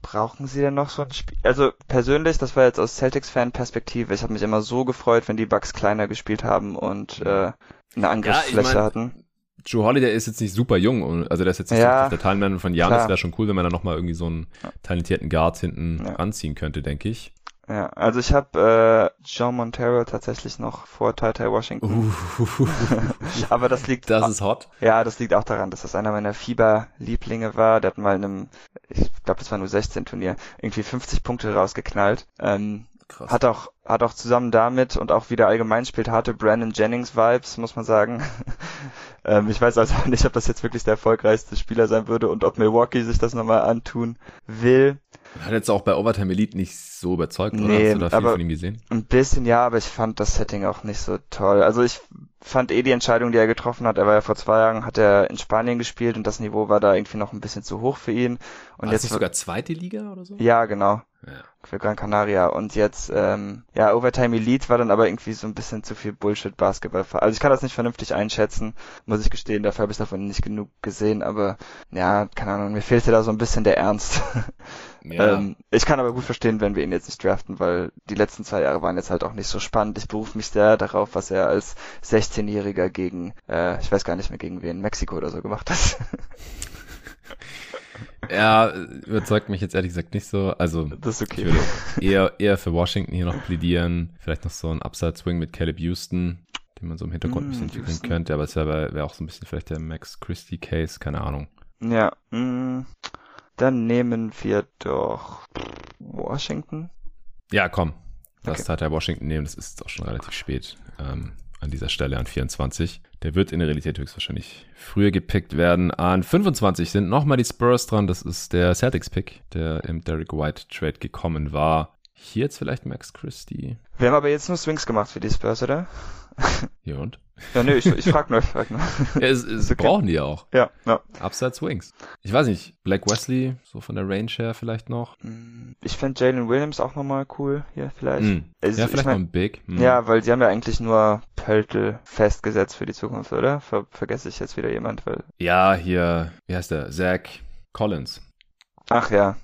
Brauchen Sie denn noch so ein Spiel? Also persönlich, das war jetzt aus Celtics-Fan-Perspektive. Ich habe mich immer so gefreut, wenn die Bucks kleiner gespielt haben und äh, eine Angriffsfläche
mein,
hatten.
Drew Holiday ist jetzt nicht super jung, und- also der ist jetzt nicht
Ja,
der Timeline von Janis, wäre schon cool, wenn man da nochmal irgendwie so einen talentierten Guard hinten
Ja.
anziehen könnte, denke ich.
Ja, also ich habe äh, John Montero tatsächlich noch vor Tai Tai Washington. Aber das liegt
das ist hot.
ja, das liegt auch daran, dass das einer meiner Fieber-Lieblinge war. Der hat mal in einem, ich glaube, das war nur 16 Turnier, irgendwie 50 Punkte rausgeknallt. Ähm,
Krass.
Hat auch, hat auch zusammen damit und auch wieder allgemein spielt harte Brandon Jennings Vibes, muss man sagen. ähm, ich weiß also nicht, ob das jetzt wirklich der erfolgreichste Spieler sein würde und ob Milwaukee sich das nochmal antun will.
Hat jetzt auch bei Overtime Elite nicht so überzeugt, oder?
Nee,
Hast du da viel
aber-
von ihm gesehen?
Ein bisschen ja, aber ich fand das Setting auch nicht so toll. Also ich fand eh die Entscheidung, die er getroffen hat, er war ja vor zwei Jahren, hat er in Spanien gespielt und das Niveau war da irgendwie noch ein bisschen zu hoch für ihn. Und
War
jetzt
sogar zweite Liga oder so?
ja, genau.
Ja.
für Gran Canaria und jetzt ähm, ja Overtime Elite war dann aber irgendwie so ein bisschen zu viel Bullshit Basketball. Also ich kann das nicht vernünftig einschätzen, muss ich gestehen, dafür habe ich davon nicht genug gesehen, aber ja, keine Ahnung, mir fehlte da so ein bisschen der Ernst.
Ja.
ähm, ich kann aber gut verstehen, wenn wir ihn jetzt nicht draften, weil die letzten zwei Jahre waren jetzt halt auch nicht so spannend. Ich berufe mich sehr darauf, was er als 16-Jähriger gegen, äh, ich weiß gar nicht mehr gegen wen, Mexiko oder so gemacht hat.
ja, überzeugt mich jetzt ehrlich gesagt nicht so. Also
das ist
ich
okay.
würde eher, eher für Washington hier noch plädieren. Vielleicht noch so ein Upside-Swing mit Caleb Houston, den man so im Hintergrund ein
Mm,
bisschen entwickeln
Houston.
könnte. Aber es wäre wär auch so ein bisschen vielleicht der Max Christie-Case, keine Ahnung.
Ja, mh, dann nehmen wir doch Washington.
Ja, komm. Das
Okay.
hat der Washington nehmen. Das ist auch schon relativ spät ähm, an dieser Stelle an 24. Der wird in der Realität höchstwahrscheinlich früher gepickt werden. An 25 sind nochmal die Spurs dran. Das ist der Celtics-Pick, der im Derek White-Trade gekommen war. Hier jetzt vielleicht Max Christie.
Wir haben aber jetzt nur Swings gemacht für die Spurs, oder?
Hier und?
Ja, nö, ich, ich frag nur, ich frag nur.
Ja, es, es
okay.
brauchen die ja auch.
Ja, ja.
Upside Swings. Ich weiß nicht, Black Wesley, so von der Range her vielleicht noch.
Mm, Ich fände Jalen Williams auch nochmal cool hier vielleicht.
Hm.
Also,
ja,
ich
vielleicht
mein-
noch ein Big. Hm.
Ja, weil sie haben ja eigentlich nur Pöltl festgesetzt für die Zukunft, oder? Ver vergesse ich jetzt wieder jemand, weil.
ja, hier, wie heißt der? Zach Collins,
Ach ja,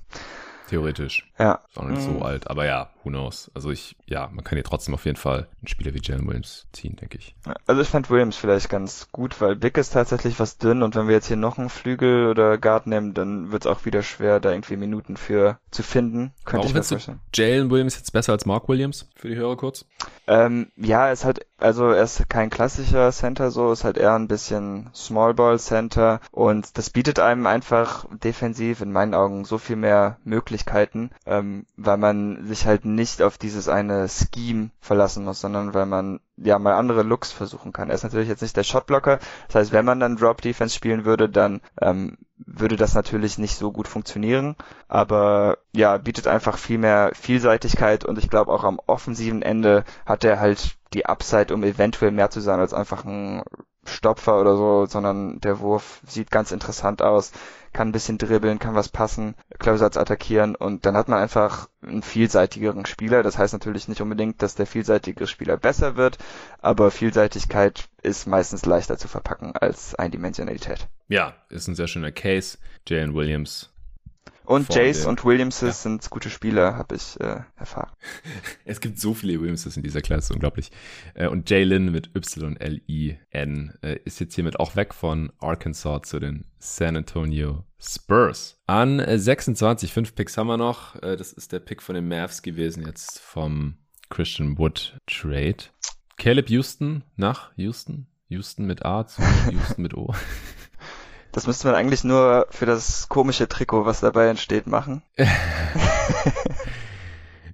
theoretisch.
Ja.
Auch noch nicht
Mhm.
so alt, aber ja, who knows. Also ich, ja, man kann hier trotzdem auf jeden Fall einen Spieler wie Jalen Williams ziehen, denke ich.
Also ich fand Williams vielleicht ganz gut, weil Big ist tatsächlich was dünn und wenn wir jetzt hier noch einen Flügel oder Guard nehmen, dann wird es auch wieder schwer, da irgendwie Minuten für zu finden. Könnte
Warum
ich mir vorstellen.
Jalen Williams jetzt besser als Mark Williams? Für die Hörer kurz.
Ähm, ja, er ist halt, also er ist kein klassischer Center so, ist halt eher ein bisschen Small Ball Center und das bietet einem einfach defensiv in meinen Augen so viel mehr Möglichkeiten, ähm, weil man sich halt nicht auf dieses eine Scheme verlassen muss, sondern weil man ja mal andere Looks versuchen kann. Er ist natürlich jetzt nicht der Shotblocker, das heißt, wenn man dann Drop Defense spielen würde, dann ähm, würde das natürlich nicht so gut funktionieren, aber ja, bietet einfach viel mehr Vielseitigkeit und ich glaube auch am offensiven Ende hat er halt die Upside, um eventuell mehr zu sein als einfach ein Stopfer oder so, sondern der Wurf sieht ganz interessant aus, kann ein bisschen dribbeln, kann was passen, Klausatz attackieren und dann hat man einfach einen vielseitigeren Spieler. Das heißt natürlich nicht unbedingt, dass der vielseitigere Spieler besser wird, aber Vielseitigkeit ist meistens leichter zu verpacken als Eindimensionalität.
Ja, ist ein sehr schöner Case. Jalen Williams.
Und Jace und Williamses
Ja.
sind gute Spieler, habe ich äh, erfahren.
Es gibt so viele Williamses in dieser Klasse, unglaublich. Äh, Und Jalen mit Y-L-I-N äh, ist jetzt hiermit auch weg von Arkansas zu den San Antonio Spurs. An äh, 26, fünf Picks haben wir noch. Äh, Das ist der Pick von den Mavs gewesen, jetzt vom Christian Wood Trade. Caleb Houston nach Houston. Houston mit A zu Houston mit O.
Das müsste man eigentlich nur für das komische Trikot, was dabei entsteht, machen.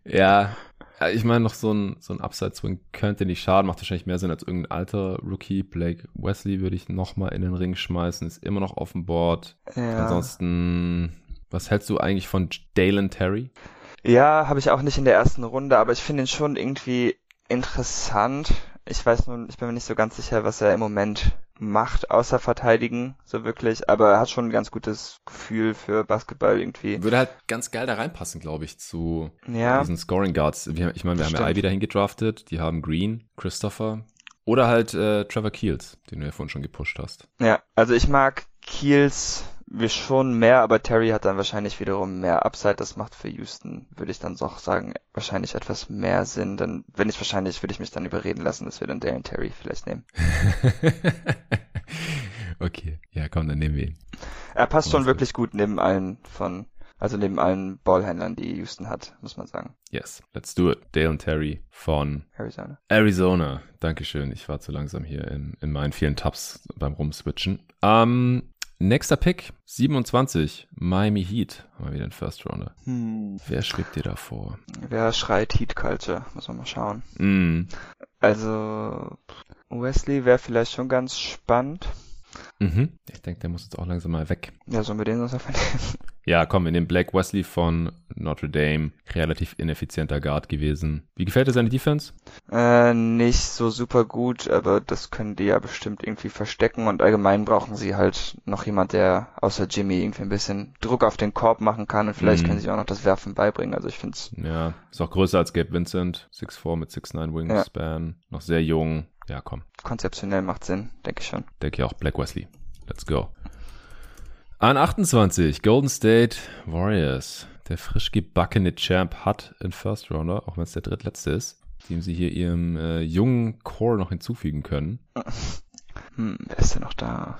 Ja, ja, ich meine, noch so ein, so ein Upside-Swing könnte nicht schaden, macht wahrscheinlich mehr Sinn als irgendein alter Rookie. Blake Wesley würde ich nochmal in den Ring schmeißen, ist immer noch auf dem Board.
Ja,
Ansonsten, was hältst du eigentlich von Dalen Terry?
ja habe ich auch nicht in der ersten Runde, aber ich finde ihn schon irgendwie interessant. Ich weiß nun, ich bin mir nicht so ganz sicher, was er im Moment macht, außer verteidigen, so wirklich. Aber er hat schon ein ganz gutes Gefühl für Basketball irgendwie.
Würde halt ganz geil da reinpassen, glaube ich, zu
Ja,
diesen Scoring Guards. Ich meine, wir
Das
haben ja. Ivy dahin gedraftet, die haben Green, Christopher oder halt äh, Trevor Keels, den du ja vorhin schon gepusht hast.
ja. Also ich mag Kiels wir schon mehr, aber Terry hat dann wahrscheinlich wiederum mehr Upside. Das macht für Houston, würde ich dann doch sagen, wahrscheinlich etwas mehr Sinn. Dann, wenn ich wahrscheinlich, würde ich mich dann überreden lassen, dass wir dann Dalen Terry vielleicht nehmen.
okay, ja komm, dann nehmen wir ihn.
Er passt schon wirklich gut neben allen von, also neben allen Ballhändlern, die Houston hat, muss man sagen.
Yes, let's do it. Dale Terry von
Arizona.
Arizona. Dankeschön. Ich war zu langsam hier in, in meinen vielen Tabs beim Rumswitchen. Ähm, nächster Pick, 27, Miami Heat. Haben wir wieder einen First Rounder.
Hm.
Wer schwebt dir da vor?
Wer schreit Heat Culture? Muss man mal schauen.
Mm,
Also, Wesley wäre vielleicht schon ganz spannend.
Mhm. Ich denke, der muss jetzt auch langsam mal weg.
Ja, sollen wir den sonst nehmen?
Ja, komm, wir nehmen Blake Wesley von Notre Dame. Relativ ineffizienter Guard gewesen. Wie gefällt dir seine Defense?
Äh, nicht so super gut, aber das können die ja bestimmt irgendwie verstecken und allgemein brauchen sie halt noch jemand, der außer Jimmy irgendwie ein bisschen Druck auf den Korb machen kann und vielleicht
Mhm.
können sie auch noch das Werfen beibringen. Also ich finde es
Ja, ist auch größer als Gabe Vincent. 6'4 mit 6'9 Wingspan. Noch sehr jung. Ja, komm.
konzeptionell macht Sinn, denke ich schon.
Denke ich auch Black Wesley. Let's go. An 28, Golden State Warriors. Der frisch gebackene Champ hat einen First Rounder, auch wenn es der drittletzte ist, dem sie hier ihrem äh, jungen Core noch hinzufügen können.
Hm, wer ist denn noch da?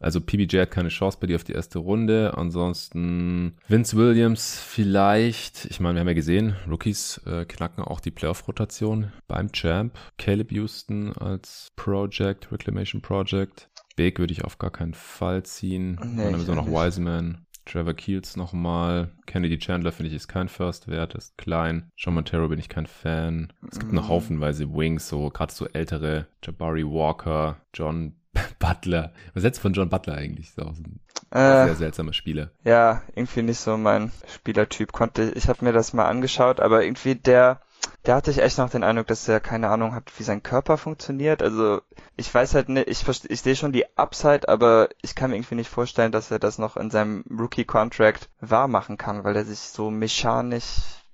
Also PBJ hat keine Chance bei dir auf die erste Runde. Ansonsten Vince Williams vielleicht. Ich meine, wir haben ja gesehen, Rookies äh, knacken auch die Playoff-Rotation beim Champ. Caleb Houston als Project, Reclamation Project. Big würde ich auf gar keinen Fall ziehen.
Nee,
Dann haben wir so noch. Wiseman. Trevor Keels nochmal. Kennedy Chandler finde ich ist kein First Wert, ist klein. John Montero bin ich kein Fan. Es gibt noch
Mm.
haufenweise Wings, so gerade so ältere. Jabari Walker, John Butler. Was hältst du von John Butler eigentlich? Ist auch so ein
Äh,
sehr seltsamer Spieler.
ja, irgendwie nicht so mein Spielertyp. Konnte ich habe mir das mal angeschaut, aber irgendwie der der hatte ich echt noch den Eindruck, dass er keine Ahnung hat, wie sein Körper funktioniert. Also ich weiß halt nicht, ich ich sehe schon die Upside, aber ich kann mir irgendwie nicht vorstellen, dass er das noch in seinem Rookie Contract wahr machen kann, weil er sich so mechanisch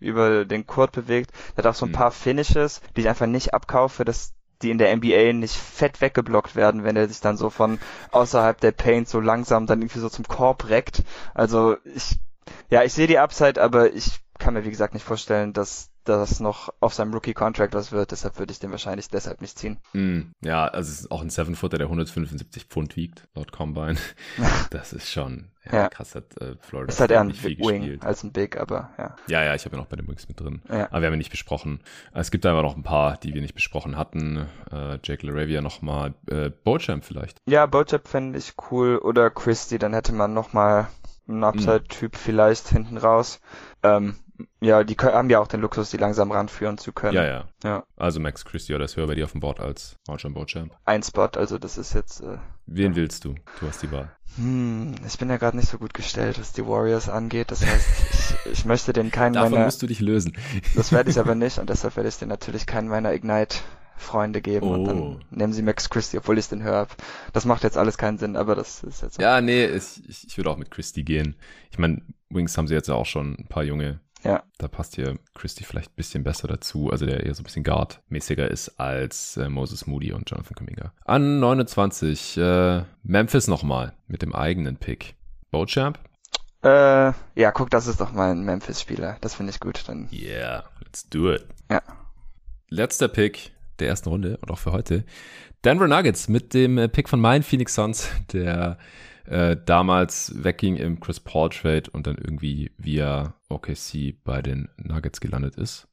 über den Court bewegt. Er hat auch so ein
Hm.
paar Finishes, die ich einfach nicht abkaufe, dass die in der NBA nicht fett weggeblockt werden, wenn er sich dann so von außerhalb der Paint so langsam dann irgendwie so zum Korb reckt. Also ich, ja, ich sehe die Upside, aber ich kann mir wie gesagt nicht vorstellen, dass das noch auf seinem Rookie-Contract was wird. Deshalb würde ich den wahrscheinlich deshalb nicht ziehen.
Mm, ja, also es ist auch ein Seven-Footer, der 175 Pfund wiegt, laut Combine. Das ist schon, ja,
Ja.
krass hat äh, Florida
Ist halt eher ein
nicht viel
Wing
gespielt.
als ein Big, aber ja.
Ja, ja, ich habe ja noch bei den Wings mit drin.
Ja.
Aber wir haben ja nicht besprochen. Es gibt aber noch ein paar, die wir nicht besprochen hatten. Äh, Jake LaRavia nochmal. Äh, Bochamp vielleicht.
Ja, Bocep fände ich cool oder Christie, dann hätte man noch mal einen Upside-Typ vielleicht hinten raus. Ähm, ja, die haben ja auch den Luxus, die langsam ranführen zu können.
Ja, ja.
Ja.
Also Max Christie oder ist höher bei dir auf dem Board als Marchand Bochamp.
Ein Spot, also das ist jetzt äh,
Wen willst du? Du hast die Wahl.
Hm, ich bin ja gerade nicht so gut gestellt, was die Warriors angeht. Das heißt, ich, ich möchte den keinen
Davon
meiner.
musst du dich lösen.
Das werde ich aber nicht und deshalb werde ich den natürlich keinen meiner Ignite-Freunde geben und
Oh.
dann nehmen sie Max Christie, obwohl ich den höre. hab. Das macht jetzt alles keinen Sinn, aber das ist jetzt.
Ja, nee, ich, ich, ich würde auch mit Christie gehen. Ich meine, Wings haben sie jetzt ja auch schon ein paar junge.
Ja.
Da passt hier Christie vielleicht ein bisschen besser dazu, also der eher so ein bisschen Guard-mäßiger ist als äh, Moses Moody und Jonathan Kuminga. An 29, äh, Memphis nochmal mit dem eigenen Pick. Bochamp?
Äh, ja, guck, das ist doch mal ein Memphis-Spieler. Das finde ich gut. Dann
Yeah, let's do it.
Ja.
Letzter Pick der ersten Runde und auch für heute. Denver Nuggets mit dem äh, Pick von meinen Phoenix Suns, der äh, damals wegging im Chris Paul Trade und dann irgendwie via OKC bei den Nuggets gelandet ist.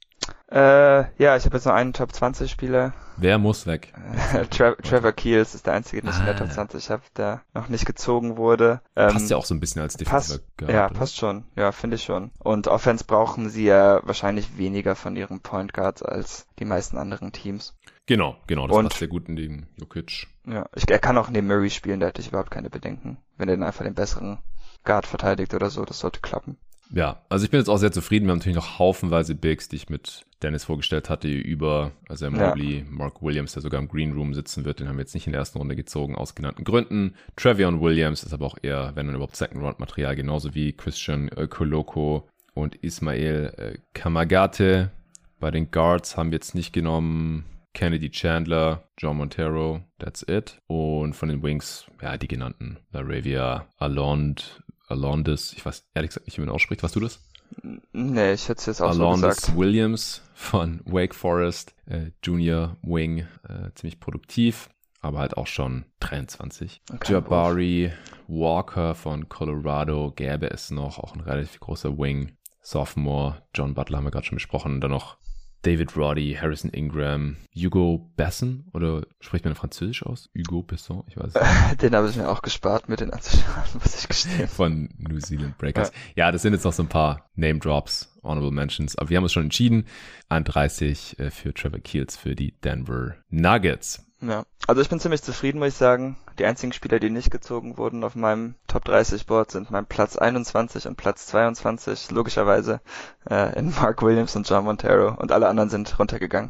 Äh, ja, ich habe jetzt noch einen Top 20 Spieler.
Wer muss weg?
Tra Trevor Keels ist der einzige, den ich in der
Ah.
Top 20 habe, der noch nicht gezogen wurde. Ähm,
Passt ja auch so ein bisschen als defensiver
passt,
Guard,
ja,
oder?
passt schon. Ja, finde ich schon. Und Offense brauchen sie ja wahrscheinlich weniger von ihren Point Guards als die meisten anderen Teams.
Genau, genau, das
Und-
passt sehr gut in den Jokic.
Ja, ich, er kann auch neben Murray spielen, da hätte ich überhaupt keine Bedenken. Wenn er dann einfach den besseren Guard verteidigt oder so, das sollte klappen.
Ja, also ich bin jetzt auch sehr zufrieden. Wir haben natürlich noch haufenweise Bigs, die ich mit Dennis vorgestellt hatte, über, also
Ja.
Mobley, Mark Williams, der sogar im Green Room sitzen wird, den haben wir jetzt nicht in der ersten Runde gezogen, aus genannten Gründen. Trevion Williams ist aber auch eher, wenn dann überhaupt Second Round Material, genauso wie Christian äh, Koloko und Ismail äh, Kamagate. Bei den Guards haben wir jetzt nicht genommen Kennedy Chandler, John Montero, that's it. Und von den Wings, ja, die genannten, Laravia, Alond, Alondis, ich weiß ehrlich gesagt nicht, wie man ausspricht, weißt du das?
Nee, ich hätte es jetzt auch so
Alondis
gesagt.
Williams von Wake Forest, äh, Junior Wing, äh, ziemlich produktiv, aber halt auch schon 23.
Und kein
Jabari Walker von Colorado gäbe es noch, auch ein relativ großer Wing. Sophomore, John Butler haben wir gerade schon besprochen, dann noch David Roddy, Harrison Ingram, Hugo Besson, oder spricht man Französisch aus? Hugo Besson, ich weiß nicht.
Den habe ich mir auch gespart, mit den anzuschauen, muss ich gestehen.
von New Zealand Breakers. Ja. das sind jetzt noch so ein paar Name Drops, Honorable Mentions, aber wir haben uns schon entschieden. An 30 äh, für Trevor Keels für die Denver Nuggets.
Ja. Also ich bin ziemlich zufrieden, muss ich sagen. Die einzigen Spieler, die nicht gezogen wurden auf meinem Top 30 Board sind mein Platz 21 und Platz 22, logischerweise äh, in Mark Williams und John Montero und alle anderen sind runtergegangen.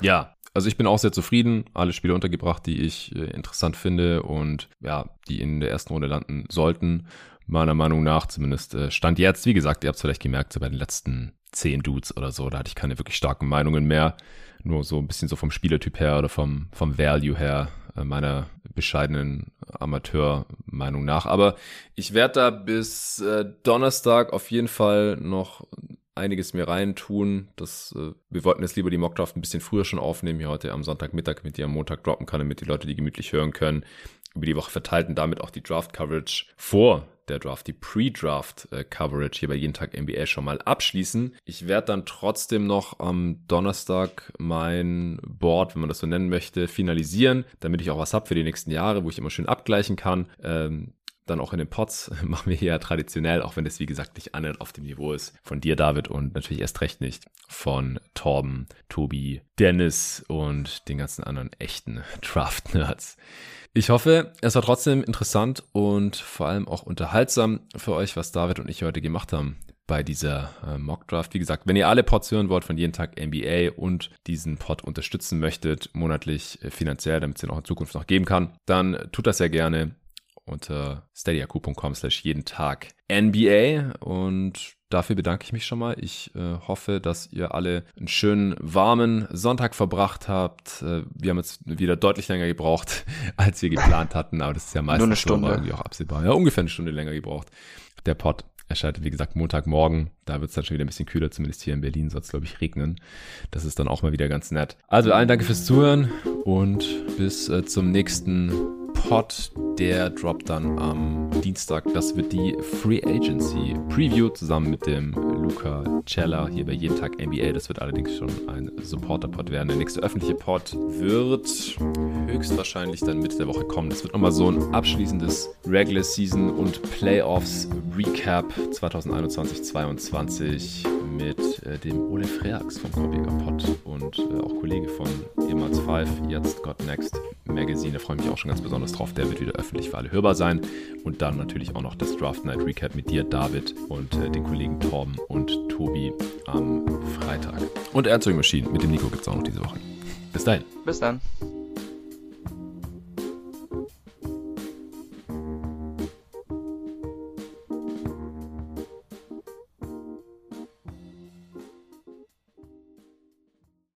Ja, also ich bin auch sehr zufrieden. Alle Spiele untergebracht, die ich äh, interessant finde und ja, die in der ersten Runde landen sollten. Meiner Meinung nach zumindest äh, stand jetzt. Wie gesagt, ihr habt es vielleicht gemerkt, so bei den letzten zehn Dudes oder so, da hatte ich keine wirklich starken Meinungen mehr. Nur so ein bisschen so vom Spielertyp her oder vom, vom Value her meiner bescheidenen Amateurmeinung nach. Aber ich werde da bis äh, Donnerstag auf jeden Fall noch einiges mehr reintun. Das, äh, wir wollten jetzt lieber die Mockdraft ein bisschen früher schon aufnehmen, hier heute am Sonntagmittag, damit die am Montag droppen kann, damit die Leute die gemütlich hören können. Über die Woche verteilt und damit auch die Draft-Coverage vor der Draft, die Pre-Draft-Coverage hier bei jeden Tag NBA schon mal abschließen. Ich werde dann trotzdem noch am Donnerstag mein Board, wenn man das so nennen möchte, finalisieren, damit ich auch was habe für die nächsten Jahre, wo ich immer schön abgleichen kann. Ähm, dann auch in den Pots machen wir hier ja traditionell, auch wenn das wie gesagt nicht annähernd auf dem Niveau ist, von dir, David, und natürlich erst recht nicht von Torben, Tobi, Dennis und den ganzen anderen echten Draft-Nerds. Ich hoffe, es war trotzdem interessant und vor allem auch unterhaltsam für euch, was David und ich heute gemacht haben bei dieser äh, Mock Draft. Wie gesagt, wenn ihr alle Pods hören wollt von jeden Tag NBA und diesen Pod unterstützen möchtet, monatlich äh, finanziell, damit es den auch in Zukunft noch geben kann, dann tut das sehr gerne unter steadyaq.com slash jeden Tag NBA und dafür bedanke ich mich schon mal. Ich äh, hoffe, dass ihr alle einen schönen warmen Sonntag verbracht habt. Äh, wir haben jetzt wieder deutlich länger gebraucht, als wir geplant hatten, aber das ist ja meistens Nur eine Stunde. So, irgendwie auch absehbar. Ja, ungefähr eine Stunde länger gebraucht. Der Pod erscheint, wie gesagt, Montagmorgen. Da wird es dann schon wieder ein bisschen kühler, zumindest hier in Berlin soll es, glaube ich, regnen. Das ist dann auch mal wieder ganz nett. Also allen danke fürs Zuhören und bis äh, zum nächsten Pod, der droppt dann am Dienstag. Das wird die Free Agency Preview zusammen mit dem Luca Cella hier bei Jeden Tag NBA. Das wird allerdings schon ein Supporter-Pod werden. Der nächste öffentliche Pod wird höchstwahrscheinlich dann Mitte der Woche kommen. Das wird nochmal so ein abschließendes Regular Season und Playoffs Recap 2021-22 mit äh, dem Ole Freax vom Korbiger Pod und äh, auch Kollege von ehemals Five, jetzt Got Next Magazine. Da freue ich mich auch schon ganz besonders drauf. Der wird wieder öffentlich für alle hörbar sein. Und dann natürlich auch noch das Draft Night Recap mit dir, David, und äh, den Kollegen Torben und Tobi am Freitag. Und Machine mit dem Nico gibt es auch noch diese Woche. Bis dahin.
Bis dann.